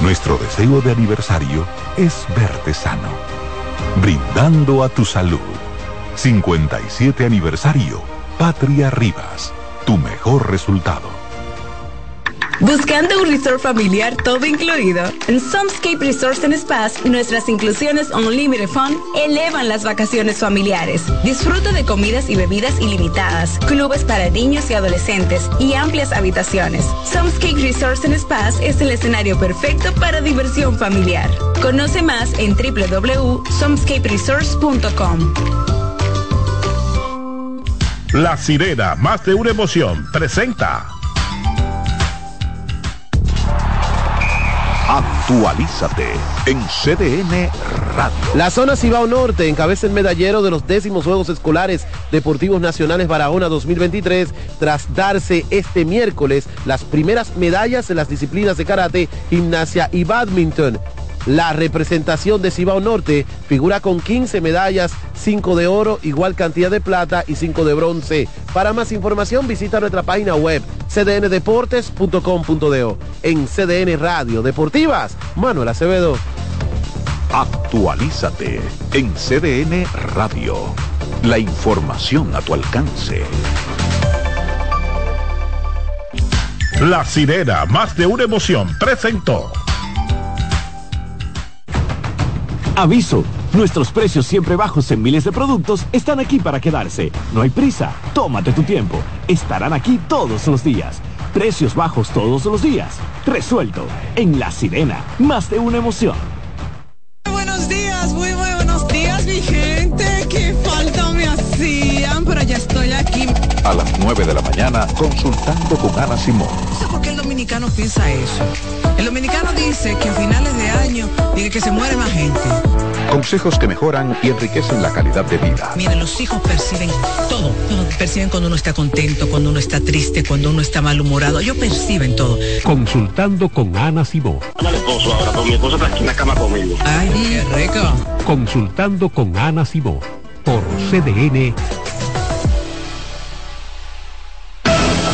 Nuestro deseo de aniversario es verte sano, brindando a tu salud. 57 aniversario, Patria Rivas, tu mejor resultado. Buscando un resort familiar todo incluido. En Somescape Resorts and Spas, nuestras inclusiones Unlimited Fun elevan las vacaciones familiares. Disfruta de comidas y bebidas ilimitadas, clubes para niños y adolescentes y amplias habitaciones. Somescape Resorts and Spas es el escenario perfecto para diversión familiar. Conoce más en www.somescaperesorts.com. La sirena, más de una emoción, presenta. Actualízate en CDN Radio. La zona Cibao Norte encabeza el medallero de los décimos Juegos Escolares Deportivos Nacionales Barahona 2023 tras darse este miércoles las primeras medallas en las disciplinas de karate, gimnasia y badminton. La representación de Cibao Norte figura con 15 medallas, 5 de oro, igual cantidad de plata y 5 de bronce. Para más información visita nuestra página web cdndeportes.com.do. En CDN Radio Deportivas, Manuel Acevedo. Actualízate en CDN Radio. La información a tu alcance. La sirena, más de una emoción, presentó. Aviso, nuestros precios siempre bajos en miles de productos están aquí para quedarse. No hay prisa, tómate tu tiempo. Estarán aquí todos los días. Precios bajos todos los días. Resuelto. En La Sirena, más de una emoción. Buenos días, muy, muy buenos días, mi gente. Qué falta me hacían, pero ya estoy aquí. A las 9 de la mañana, consultando con Ana Simón. Dominicano piensa eso. El dominicano dice que a finales de año dice que se muere más gente. Consejos que mejoran y enriquecen la calidad de vida. Miren, los hijos perciben todo. Perciben cuando uno está contento, cuando uno está triste, cuando uno está malhumorado. Ellos perciben todo. Consultando con Ana Simó. Al esposo ahora, mi está aquí en la cama conmigo. Ay, qué rico. Consultando con Ana Simó. Por CDN.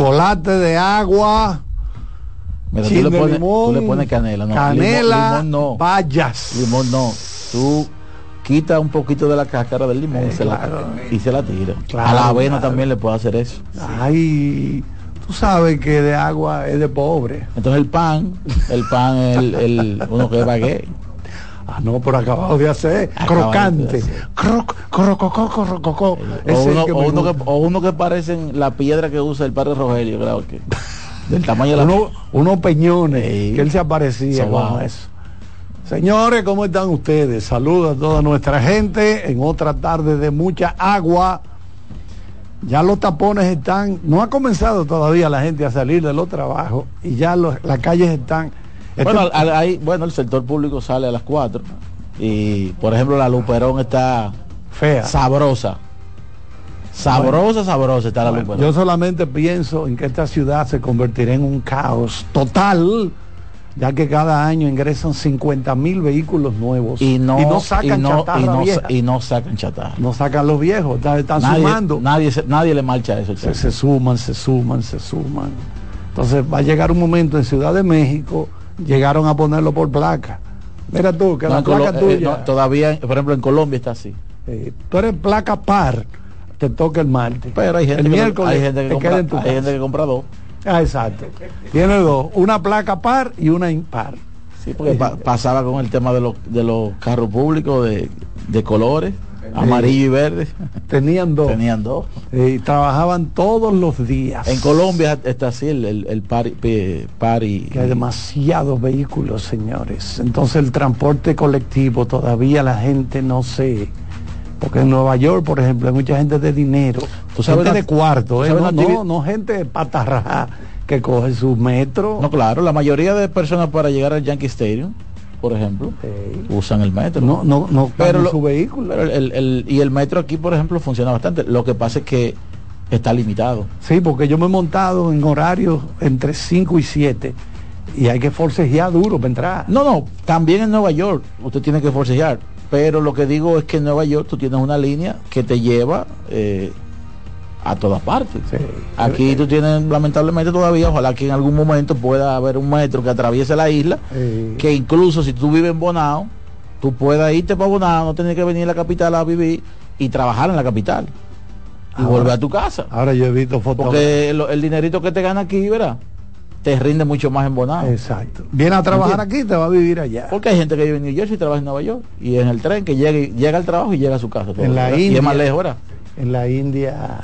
Chocolate de agua. Mira, tú le, pones, limón, tú le pones canela, no. Canela, limón, limón no. bayas. Limón no. Tú quita un poquito de la cáscara del limón y, se la, claro. y se la tira. Claro, a la avena claro. también le puede hacer eso. Ay, tú sabes que de agua es de pobre. Entonces el pan, el pan, el, el uno que es baguette. Ah, no, pero acabado de hacer, Acabado crocante. de hacer. Croc, crococó, crococó. O uno, que o, uno que, o uno que parecen la piedra que usa el padre Rogelio, claro que. Del tamaño de la [laughs] Uno- unos peñones Sí. que él se aparecía Sobao. con eso. Señores, ¿cómo están ustedes? Saludos a toda nuestra gente en otra tarde de mucha agua. Ya los tapones están, no ha comenzado todavía la gente a salir de los trabajos y ya los- las calles están. Este- Bueno, al- ahí, bueno, el sector público sale a las 4 y, por ejemplo, la Luperón está fea. sabrosa. Sabrosa, sabrosa está la Bueno, Luperón. yo solamente pienso en que esta ciudad se convertirá en un caos total, ya que cada año ingresan 50 mil vehículos nuevos y no, sacan y no, chatarra y no, vieja. y no sacan chatarra. no sacan los viejos, están, están nadie, sumando. Nadie, nadie le marcha eso. Se suman, se suman, se suman. Entonces va a llegar un momento en Ciudad de México, llegaron a ponerlo por placa. Mira tú, que No, la en Colo- placa eh, tuya, no, todavía, por ejemplo, en Colombia está así. eh, tú eres placa par, te toca el martes. Pero hay gente, el que, miércoles hay gente que te compra, queda en tu hay casa. gente que compra dos. Ah, exacto. Tiene dos, una placa par y una impar. Sí, porque pa- pasaba con el tema de los, de los carros públicos de, de colores, amarillo y verde. Tenían dos. Tenían dos. Y trabajaban todos los días. En Colombia está así el, el, el pari, que hay demasiados vehículos, señores. Entonces el transporte colectivo todavía la gente no sé. Porque en Nueva York, por ejemplo, hay mucha gente de dinero, ¿Tú sabes gente de cuarto, ¿eh? no, no, no gente de patarrajá que coge su metro. No, claro, la mayoría de personas para llegar al Yankee Stadium, por ejemplo, usan el metro. No, no, no pero lo- su vehículo. pero el- el- y el metro aquí, por ejemplo, funciona bastante. Lo que pasa es que está limitado. Sí, porque yo me he montado en horarios entre 5 y 7 y hay que forcejear duro para entrar. No, no, también en Nueva York usted tiene que forcejear. Pero lo que digo es que en Nueva York tú tienes una línea que te lleva eh, a todas partes. Aquí tú tienes, lamentablemente todavía, ojalá que en algún momento pueda haber un metro que atraviese la isla, que incluso si tú vives en Bonao, tú puedas irte para Bonao, no tener que venir a la capital a vivir y trabajar en la capital. Y Ahora- volver a tu casa. Ahora yo he visto fotos. Porque el, el dinerito que te gana aquí, ¿verdad? Te rinde mucho más en Bonao. Exacto. Viene a trabajar aquí, te va a vivir allá. Porque hay gente que vive en New Jersey y trabaja en Nueva York. Y en el tren que llega, y- llega al trabajo y llega a su casa. En la ¿verdad? y India. es más lejos, ¿verdad? En la India,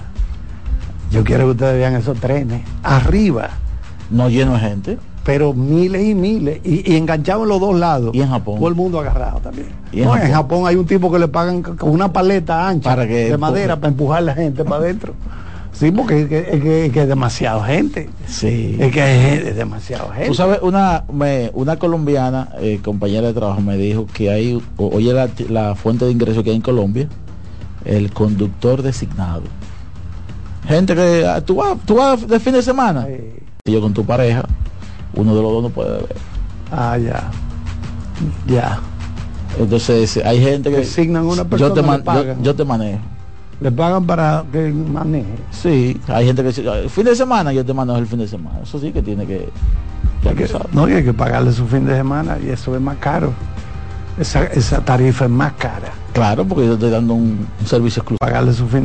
yo quiero que ustedes vean esos trenes. Arriba. No lleno de gente. Pero miles y miles. Y, y enganchados en los dos lados. Y en Japón. Todo el mundo agarrado también. Y en No, en Japón. Japón hay un tipo que le pagan con una paleta ancha Para que de madera para empujar la gente para adentro. Sí, porque es que, es que- es que es demasiada gente. Sí. Es que es demasiada gente. Tú sabes, una, me- una colombiana, eh, compañera de trabajo, me dijo que hay, oye la, la fuente de ingreso que hay en Colombia, el conductor designado. Gente que ah, tú vas, tú vas de fin de semana. Y yo con tu pareja, uno de los dos no puede beber. Ah, ya. Ya. Entonces hay gente que Designan una yo persona, te, le man- yo, yo te manejo. Le pagan para que maneje. Sí, hay gente que dice, "Ah, fin de semana yo te manejo el fin de semana. Eso sí que tiene que no, y hay que pagarle su fin de semana y eso es más caro. Esa, esa tarifa es más cara. Claro, porque yo estoy dando un, un servicio exclusivo. Pagarle su fin